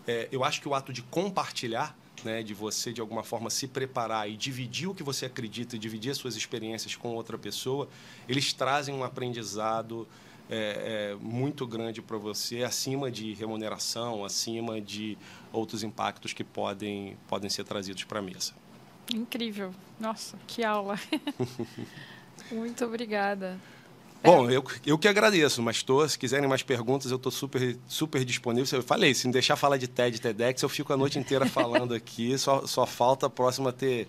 é, eu acho que o ato de compartilhar, né, de você, de alguma forma, se preparar e dividir o que você acredita e dividir as suas experiências com outra pessoa, eles trazem um aprendizado é, é muito grande para você, acima de remuneração, acima de outros impactos que podem, podem ser trazidos para a mesa. Incrível. Nossa, que aula. muito obrigada. Bom, eu, eu que agradeço, mas tô, se quiserem mais perguntas, eu estou super, super disponível. Eu falei, se me deixar falar de TED e TEDx, eu fico a noite inteira falando aqui. Só, só falta a próxima ter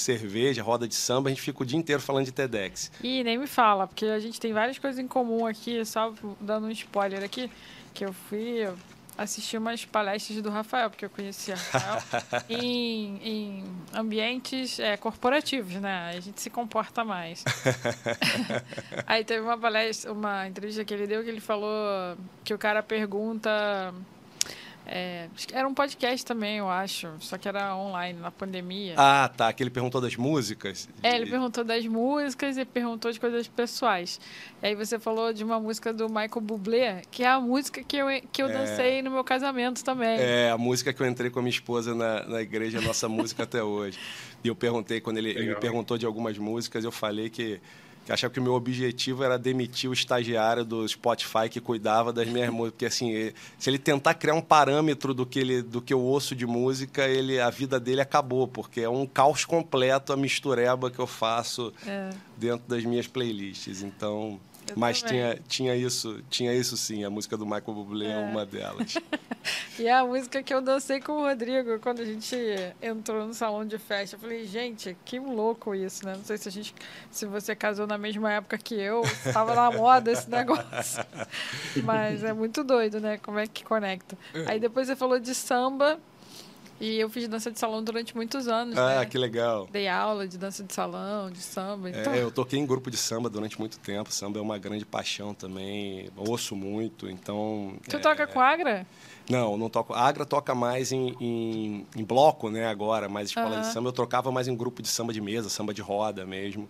cerveja, roda de samba, a gente fica o dia inteiro falando de TEDx. E nem me fala, porque a gente tem várias coisas em comum aqui, só dando um spoiler aqui, que eu fui assistir umas palestras do Rafael, porque eu conhecia Rafael, em, em ambientes é, corporativos, né? A gente se comporta mais. Aí teve uma palestra, uma entrevista que ele deu que ele falou que o cara pergunta é, era um podcast também, eu acho, só que era online, na pandemia. Ah, tá. Que ele perguntou das músicas. É, ele perguntou das músicas e perguntou de coisas pessoais. E aí você falou de uma música do Michael Bublé, que é a música que eu, que eu é... dancei no meu casamento também. É, a música que eu entrei com a minha esposa na, na igreja, a nossa música até hoje. E eu perguntei, quando ele, ele me perguntou de algumas músicas, eu falei que que achava que o meu objetivo era demitir o estagiário do Spotify que cuidava das minhas músicas. Porque, assim, se ele tentar criar um parâmetro do que, ele, do que eu ouço de música, ele, a vida dele acabou, porque é um caos completo a mistureba que eu faço é. dentro das minhas playlists. Então, mas tinha, tinha isso, tinha isso sim, a música do Michael Bublé é, é uma delas. e é a música que eu dancei com o Rodrigo quando a gente entrou no salão de festa. Eu falei, gente, que louco isso, né? Não sei se a gente se você casou na mesma época que eu, estava na moda esse negócio. Mas é muito doido, né? Como é que conecta. É. Aí depois você falou de samba. E eu fiz dança de salão durante muitos anos. Ah, né? que legal. Dei aula de dança de salão, de samba. Então... É, eu toquei em grupo de samba durante muito tempo. Samba é uma grande paixão também. Ouço muito, então. Tu é... toca com Agra? Não, não toco. A Agra toca mais em, em, em bloco, né, agora, mas escola de samba eu trocava mais em grupo de samba de mesa, samba de roda mesmo.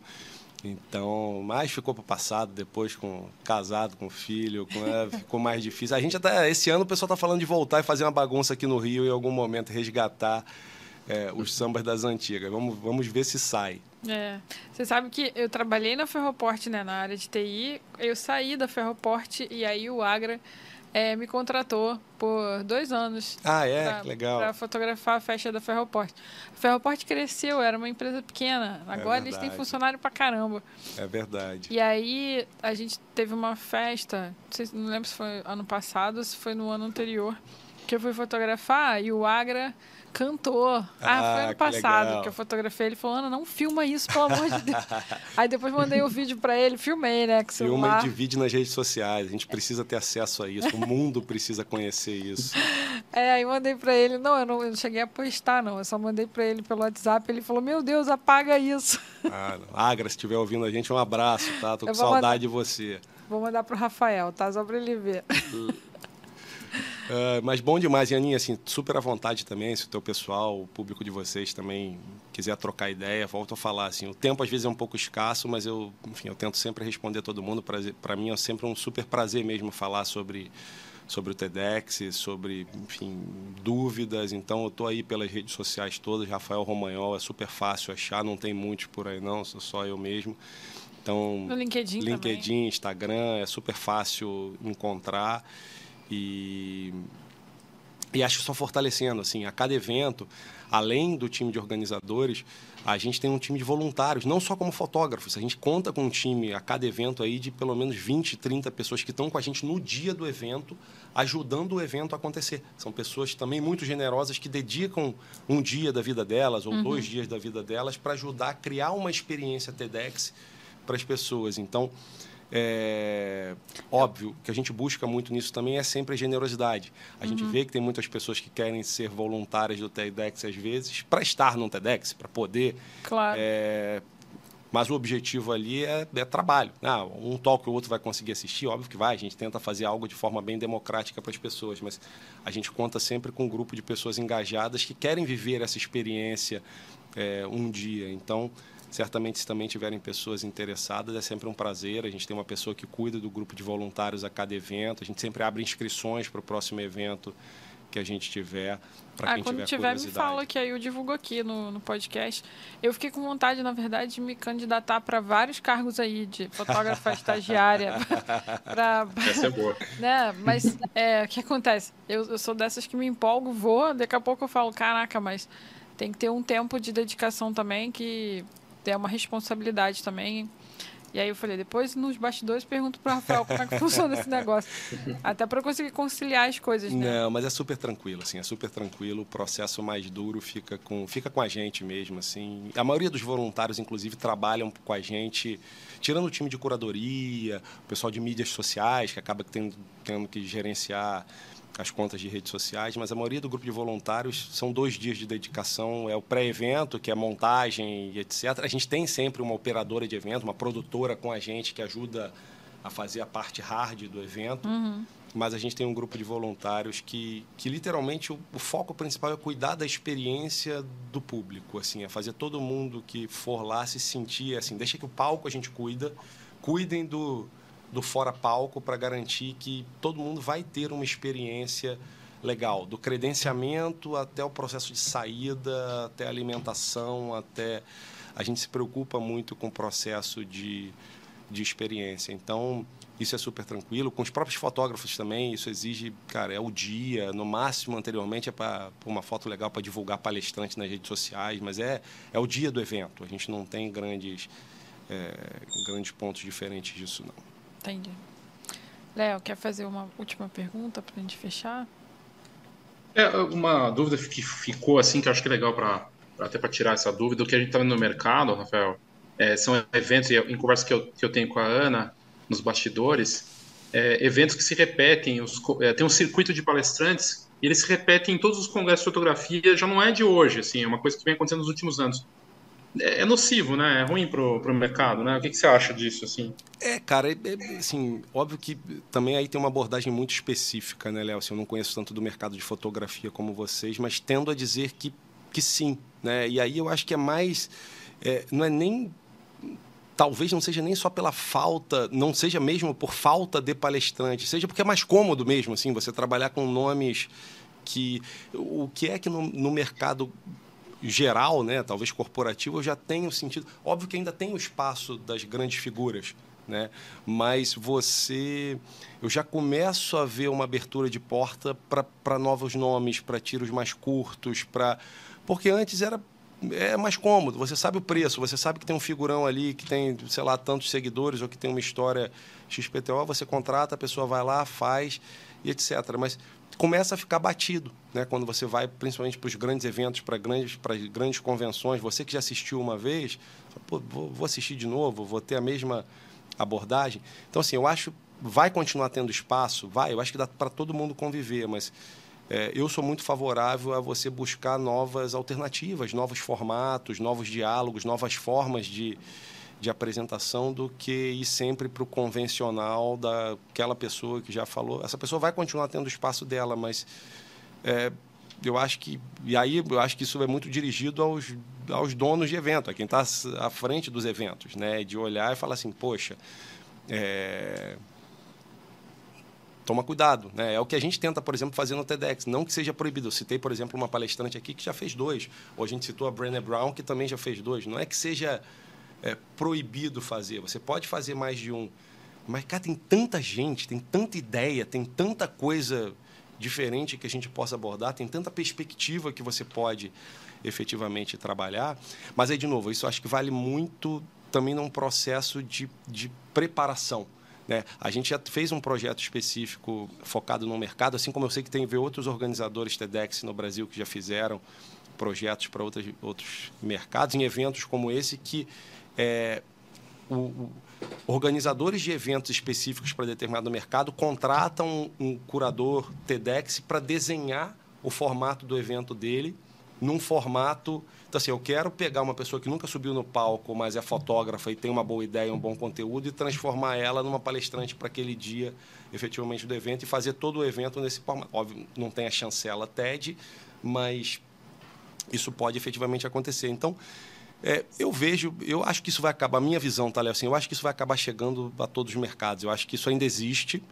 Então, mais ficou para o passado, depois com casado, com filho, com, é, ficou mais difícil. A gente até, esse ano o pessoal está falando de voltar e fazer uma bagunça aqui no Rio em algum momento, resgatar é, os sambas das antigas. Vamos, vamos ver se sai. É. Você sabe que eu trabalhei na Ferroporte, né, na área de TI. Eu saí da Ferroporte e aí o Agra é, me contratou por dois anos. Ah, é? Pra, legal. Para fotografar a festa da Ferroport. A Ferroport cresceu, era uma empresa pequena. É Agora é eles têm funcionário pra caramba. É verdade. E aí a gente teve uma festa, não, sei, não lembro se foi ano passado ou se foi no ano anterior, que eu fui fotografar e o Agra cantou. Ah, ah foi ano passado legal. que eu fotografei. Ele falou, Ana, não filma isso, pelo amor de Deus. Aí depois mandei o um vídeo para ele, filmei, né? Com Filma e divide nas redes sociais. A gente precisa ter acesso a isso. O mundo precisa conhecer isso. É, aí mandei para ele. Não eu, não, eu não cheguei a postar, não. Eu só mandei para ele pelo WhatsApp. Ele falou, meu Deus, apaga isso. Ah, Agra, se estiver ouvindo a gente, um abraço, tá? Tô com saudade mandar... de você. Vou mandar pro Rafael, tá? Só para ele ver. Uh, mas bom demais, Aninha, assim, super à vontade também, se o teu pessoal, o público de vocês também quiser trocar ideia, volto a falar, assim, o tempo às vezes é um pouco escasso, mas eu, enfim, eu tento sempre responder todo mundo, para mim é sempre um super prazer mesmo falar sobre sobre o TEDx, sobre, enfim, dúvidas, então eu estou aí pelas redes sociais todas, Rafael Romagnol, é super fácil achar, não tem muitos por aí não, sou só eu mesmo. Então, no LinkedIn, LinkedIn também. Instagram, é super fácil encontrar. E, e acho que só fortalecendo, assim, a cada evento, além do time de organizadores, a gente tem um time de voluntários, não só como fotógrafos. A gente conta com um time a cada evento aí de pelo menos 20, 30 pessoas que estão com a gente no dia do evento, ajudando o evento a acontecer. São pessoas também muito generosas que dedicam um dia da vida delas ou uhum. dois dias da vida delas para ajudar a criar uma experiência TEDx para as pessoas. Então, é, óbvio que a gente busca muito nisso também é sempre a generosidade. A uhum. gente vê que tem muitas pessoas que querem ser voluntárias do TEDx às vezes para estar no TEDx, para poder. Claro. É, mas o objetivo ali é, é trabalho. Ah, um talk o outro vai conseguir assistir, óbvio que vai. A gente tenta fazer algo de forma bem democrática para as pessoas, mas a gente conta sempre com um grupo de pessoas engajadas que querem viver essa experiência é, um dia. Então, Certamente, se também tiverem pessoas interessadas, é sempre um prazer. A gente tem uma pessoa que cuida do grupo de voluntários a cada evento. A gente sempre abre inscrições para o próximo evento que a gente tiver, para ah, quem quando tiver, tiver me fala que aí eu divulgo aqui no, no podcast. Eu fiquei com vontade, na verdade, de me candidatar para vários cargos aí, de fotógrafa estagiária. pra, Essa é boa. Né? Mas é, o que acontece? Eu, eu sou dessas que me empolgo, vou, daqui a pouco eu falo, caraca, mas tem que ter um tempo de dedicação também que ter uma responsabilidade também. E aí eu falei, depois nos bastidores pergunto para o Rafael como é que funciona esse negócio. Até para conseguir conciliar as coisas, né? Não, mas é super tranquilo, assim, é super tranquilo. O processo mais duro fica com, fica com a gente mesmo, assim. A maioria dos voluntários, inclusive, trabalham com a gente, tirando o time de curadoria, o pessoal de mídias sociais, que acaba tendo, tendo que gerenciar as contas de redes sociais, mas a maioria do grupo de voluntários são dois dias de dedicação. É o pré-evento, que é montagem e etc. A gente tem sempre uma operadora de evento, uma produtora com a gente que ajuda a fazer a parte hard do evento. Uhum. Mas a gente tem um grupo de voluntários que, que literalmente, o, o, foco principal é cuidar da experiência do público, assim, é fazer todo mundo que for lá se sentir, assim, deixa que o palco a gente cuida, cuidem do, do fora palco para garantir que todo mundo vai ter uma experiência legal, do credenciamento até o processo de saída, até a alimentação, até a gente se preocupa muito com o processo de, de experiência. Então, isso é super tranquilo. Com os próprios fotógrafos também, isso exige, cara, é o dia, no máximo anteriormente é para uma foto legal para divulgar palestrante nas redes sociais, mas é, é o dia do evento. A gente não tem grandes, é, grandes pontos diferentes disso, não. Entendi. Léo, quer fazer uma última pergunta para a gente fechar? É, uma dúvida que ficou assim, que eu acho que é legal para até para tirar essa dúvida, o que a gente está vendo no mercado, Rafael, é, são eventos, em conversa que eu, que eu tenho com a Ana, nos bastidores, é, eventos que se repetem, os, é, tem um circuito de palestrantes e eles se repetem em todos os congressos de fotografia, já não é de hoje, assim, é uma coisa que vem acontecendo nos últimos anos. É, é, nocivo, né? É ruim pro, pro mercado, né? O que, que você acha disso, assim? É, cara, é, é, assim, óbvio que também aí tem uma abordagem muito específica, né, Léo? Assim, eu não conheço tanto do mercado de fotografia como vocês, mas tendo a dizer que, que sim, né? E aí eu acho que é mais... É, não é nem talvez não seja nem só pela falta, não seja mesmo por falta de palestrante, seja porque é mais cômodo mesmo, assim, você trabalhar com nomes que o que é que no, no mercado geral, né, talvez corporativo, eu já tenho sentido. Óbvio que ainda tem o espaço das grandes figuras, né? Mas você, eu já começo a ver uma abertura de porta para novos nomes, para tiros mais curtos, para porque antes era é mais cômodo, você sabe o preço, você sabe que tem um figurão ali que tem, sei lá, tantos seguidores ou que tem uma história XPTO, você contrata, a pessoa vai lá, faz e etc. Mas começa a ficar batido, né? Quando você vai, principalmente para os grandes eventos, para grandes, grandes convenções, você que já assistiu uma vez, vou assistir de novo, vou ter a mesma abordagem. Então, assim, eu acho vai continuar tendo espaço, vai. Eu acho que dá para todo mundo conviver, mas é, eu sou muito favorável a você buscar novas alternativas, novos formatos, novos diálogos, novas formas de, de apresentação do que ir sempre para o convencional daquela pessoa que já falou. Essa pessoa vai continuar tendo o espaço dela, mas é, eu acho que e aí eu acho que isso é muito dirigido aos, aos donos de evento, a quem está à frente dos eventos, né? De olhar e falar assim, poxa, é, toma cuidado. Né? É o que a gente tenta, por exemplo, fazer no TEDx. Não que seja proibido. Eu citei, por exemplo, uma palestrante aqui que já fez dois. Ou a gente citou a Brené Brown, que também já fez dois. Não é que seja é, proibido fazer. Você pode fazer mais de um. Mas, cara, tem tanta gente, tem tanta ideia, tem tanta coisa diferente que a gente possa abordar, tem tanta perspectiva que você pode efetivamente trabalhar. Mas aí, de novo, isso acho que vale muito também num processo de, de preparação. Né? A gente já fez um projeto específico focado no mercado, assim como eu sei que tem ver outros organizadores TEDx no Brasil que já fizeram projetos para outros, mercados, em eventos como esse, que é, o, o, organizadores de eventos específicos para determinado mercado contratam um, um curador TEDx para desenhar o formato do evento dele num formato. Então, assim, eu quero pegar uma pessoa que nunca subiu no palco, mas é fotógrafa e tem uma boa ideia, um bom conteúdo, e transformar ela numa palestrante para aquele dia, efetivamente, do evento, e fazer todo o evento nesse formato. Óbvio, não tem a chancela TED, mas isso pode efetivamente acontecer. Então, é, eu vejo, eu acho que isso vai acabar, a minha visão, tá, Léo? Assim, eu acho que isso vai acabar chegando a todos os mercados. Eu acho que isso ainda existe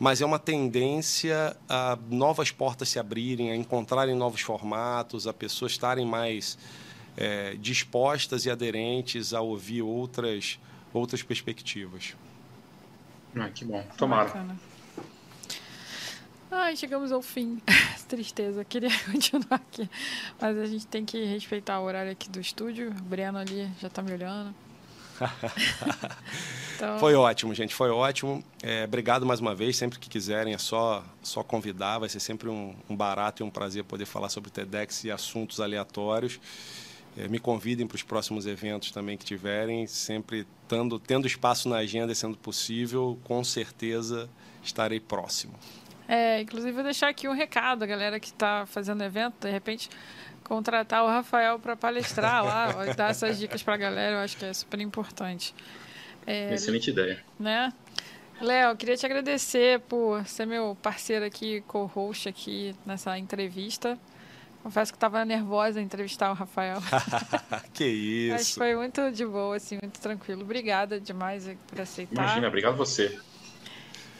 mas é uma tendência a novas portas se abrirem, a encontrarem novos formatos, a pessoas estarem mais é, dispostas e aderentes a ouvir outras, outras perspectivas. Ah, que bom. Tomara. Bacana. Ai, chegamos ao fim. Tristeza. Queria continuar aqui. Mas a gente tem que respeitar o horário aqui do estúdio. O Breno ali já está me olhando. então... Foi ótimo, gente, foi ótimo. É, obrigado mais uma vez. Sempre que quiserem, é só, só convidar. Vai ser sempre um, um barato e um prazer poder falar sobre TEDx e assuntos aleatórios. É, me convidem para os próximos eventos também que tiverem, sempre tendo, tendo espaço na agenda, sendo possível, com certeza estarei próximo. É, inclusive, vou deixar aqui um recado, a galera que está fazendo evento, de repente contratar o Rafael para palestrar lá, dar essas dicas para a galera, eu acho que é super importante. É, Excelente ideia. Né? Léo, queria te agradecer por ser meu parceiro aqui, co-host aqui nessa entrevista. Confesso que estava nervosa em entrevistar o Rafael. que isso. Mas foi muito de boa, assim, muito tranquilo. Obrigada demais por aceitar. Imagina, obrigado você.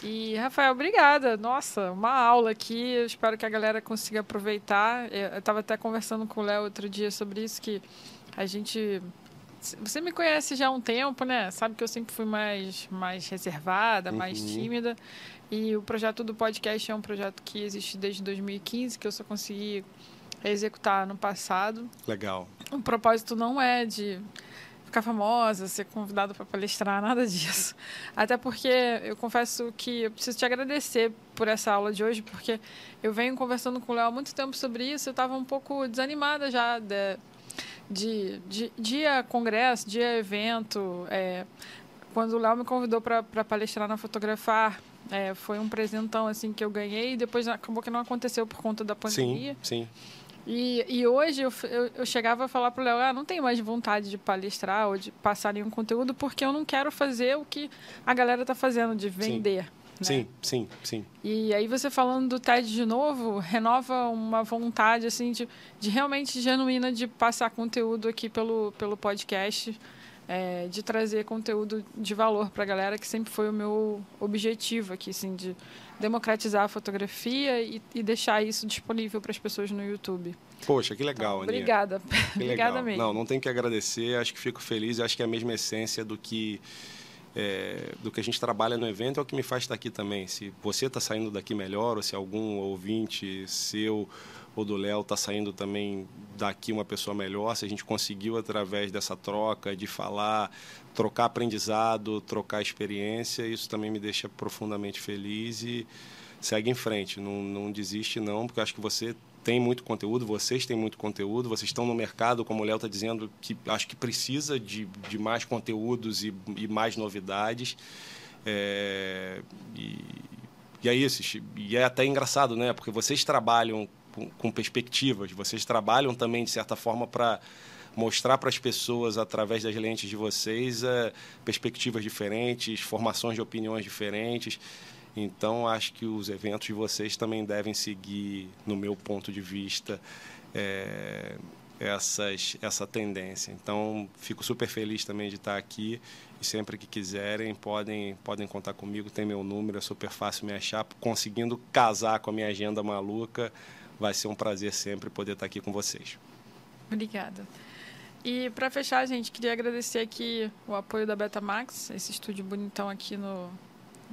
E, Rafael, obrigada. Nossa, uma aula aqui. Eu espero que a galera consiga aproveitar. Eu estava até conversando com o Léo outro dia sobre isso, que a gente... Você me conhece já há um tempo, né? Sabe que eu sempre fui mais, mais reservada, uhum. mais tímida. E o projeto do podcast é um projeto que existe desde 2015, que eu só consegui executar no passado. Legal. O propósito não é de ficar famosa, ser convidado para palestrar, nada disso. Até porque eu confesso que eu preciso te agradecer por essa aula de hoje, porque eu venho conversando com o Léo há muito tempo sobre isso, eu estava um pouco desanimada já de, de, de, de a congresso, de evento. É, quando o Léo me convidou para palestrar na Fotografar, é, foi um presentão assim que eu ganhei e depois acabou que não aconteceu por conta da pandemia. Sim, sim. E, e hoje eu, eu, eu chegava a falar para o Léo, ah, não tenho mais vontade de palestrar ou de passar nenhum conteúdo porque eu não quero fazer o que a galera está fazendo, de vender. Sim. Né? Sim, sim, sim. E aí você falando do TED de novo, renova uma vontade assim de, de realmente genuína de passar conteúdo aqui pelo, pelo podcast, é, de trazer conteúdo de valor para a galera, que sempre foi o meu objetivo aqui, assim, de democratizar a fotografia e, e deixar isso disponível para as pessoas no YouTube. Poxa, que legal, então, Obrigada. Que obrigada legal. mesmo. Não, não tem que agradecer, acho que fico feliz, acho que é a mesma essência do que é, do que a gente trabalha no evento é o que me faz estar aqui também. Se você está saindo daqui melhor, ou se algum ouvinte seu ou do Léo está saindo também daqui uma pessoa melhor, se a gente conseguiu através dessa troca de falar, trocar aprendizado, trocar experiência, isso também me deixa profundamente feliz e segue em frente, não, não desiste não, porque acho que você tem muito conteúdo, vocês têm muito conteúdo, vocês estão no mercado, como o Léo está dizendo, que acho que precisa de, de mais conteúdos e, e mais novidades. É, e, e é isso, e é até engraçado, né? Porque vocês trabalham com, perspectivas, vocês trabalham também, de certa forma, para mostrar para as pessoas, através das lentes de vocês, é, perspectivas diferentes, formações de opiniões diferentes. Então, acho que os eventos de vocês também devem seguir, no meu ponto de vista, é, essas, essa tendência. Então, fico super feliz também de estar aqui e sempre que quiserem podem, podem contar comigo, tem meu número, é super fácil me achar. Conseguindo casar com a minha agenda maluca, vai ser um prazer sempre poder estar aqui com vocês. Obrigada. E para fechar, gente, queria agradecer aqui o apoio da Betamax, esse estúdio bonitão aqui no,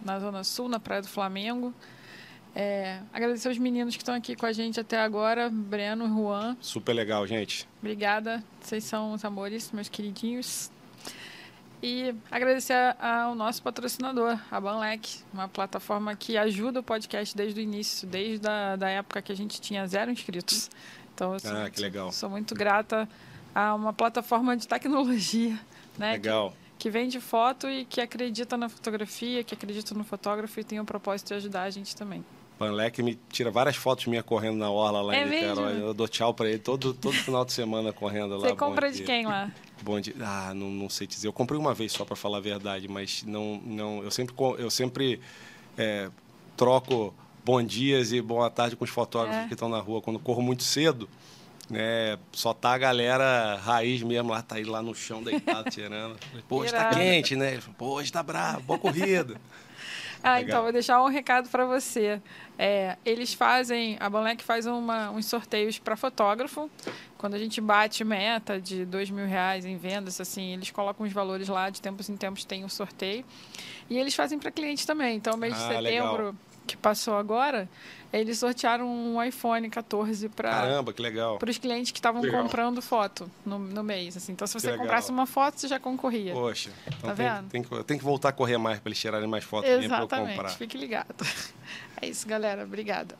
na Zona Sul, na Praia do Flamengo. É, agradecer os meninos que estão aqui com a gente até agora, Breno e Juan. Super legal, gente. Obrigada, vocês são os amores, meus queridinhos. E agradecer ao nosso patrocinador, a Banlec, uma plataforma que ajuda o podcast desde o início, desde a da época que a gente tinha zero inscritos. Então, eu sou, ah, que legal. sou muito grata a uma plataforma de tecnologia. Né, legal. Que, que vende foto e que acredita na fotografia, que acredita no fotógrafo e tem o propósito de ajudar a gente também. Panlec me tira várias fotos minhas correndo na orla lá é em Niterói. Eu dou tchau para ele todo, todo final de semana correndo lá. Você compra de quem lá? Bom dia. Ah, não, não sei dizer. Eu comprei uma vez só para falar a verdade, mas não, não. Eu sempre, eu sempre é, troco bom dias e boa tarde com os fotógrafos é. que estão na rua quando corro muito cedo né? Só tá a galera raiz mesmo lá, tá aí lá no chão deitado, tirando. Pô, hoje tá quente, né? Pô, hoje tá bravo, boa corrida. Ah, Legal. então, vou deixar um recado para você. É, eles fazem, a Banlec faz uma, uns sorteios para fotógrafo. Quando a gente bate meta de dois mil reais em vendas, assim, eles colocam os valores lá, de tempos em tempos tem um sorteio. E eles fazem para clientes também. Então, mês ah, de setembro, legal. Que passou agora, eles sortearam um iPhone 14 para Caramba, que legal. Para os clientes que estavam comprando foto no, no mês, assim. Então se você comprasse uma foto, você já concorria. Poxa. Então tá tem, vendo? Tem que, tem que voltar a correr mais para eles tirarem mais fotos para eu comprar. Fique ligado. É isso, galera. Obrigada.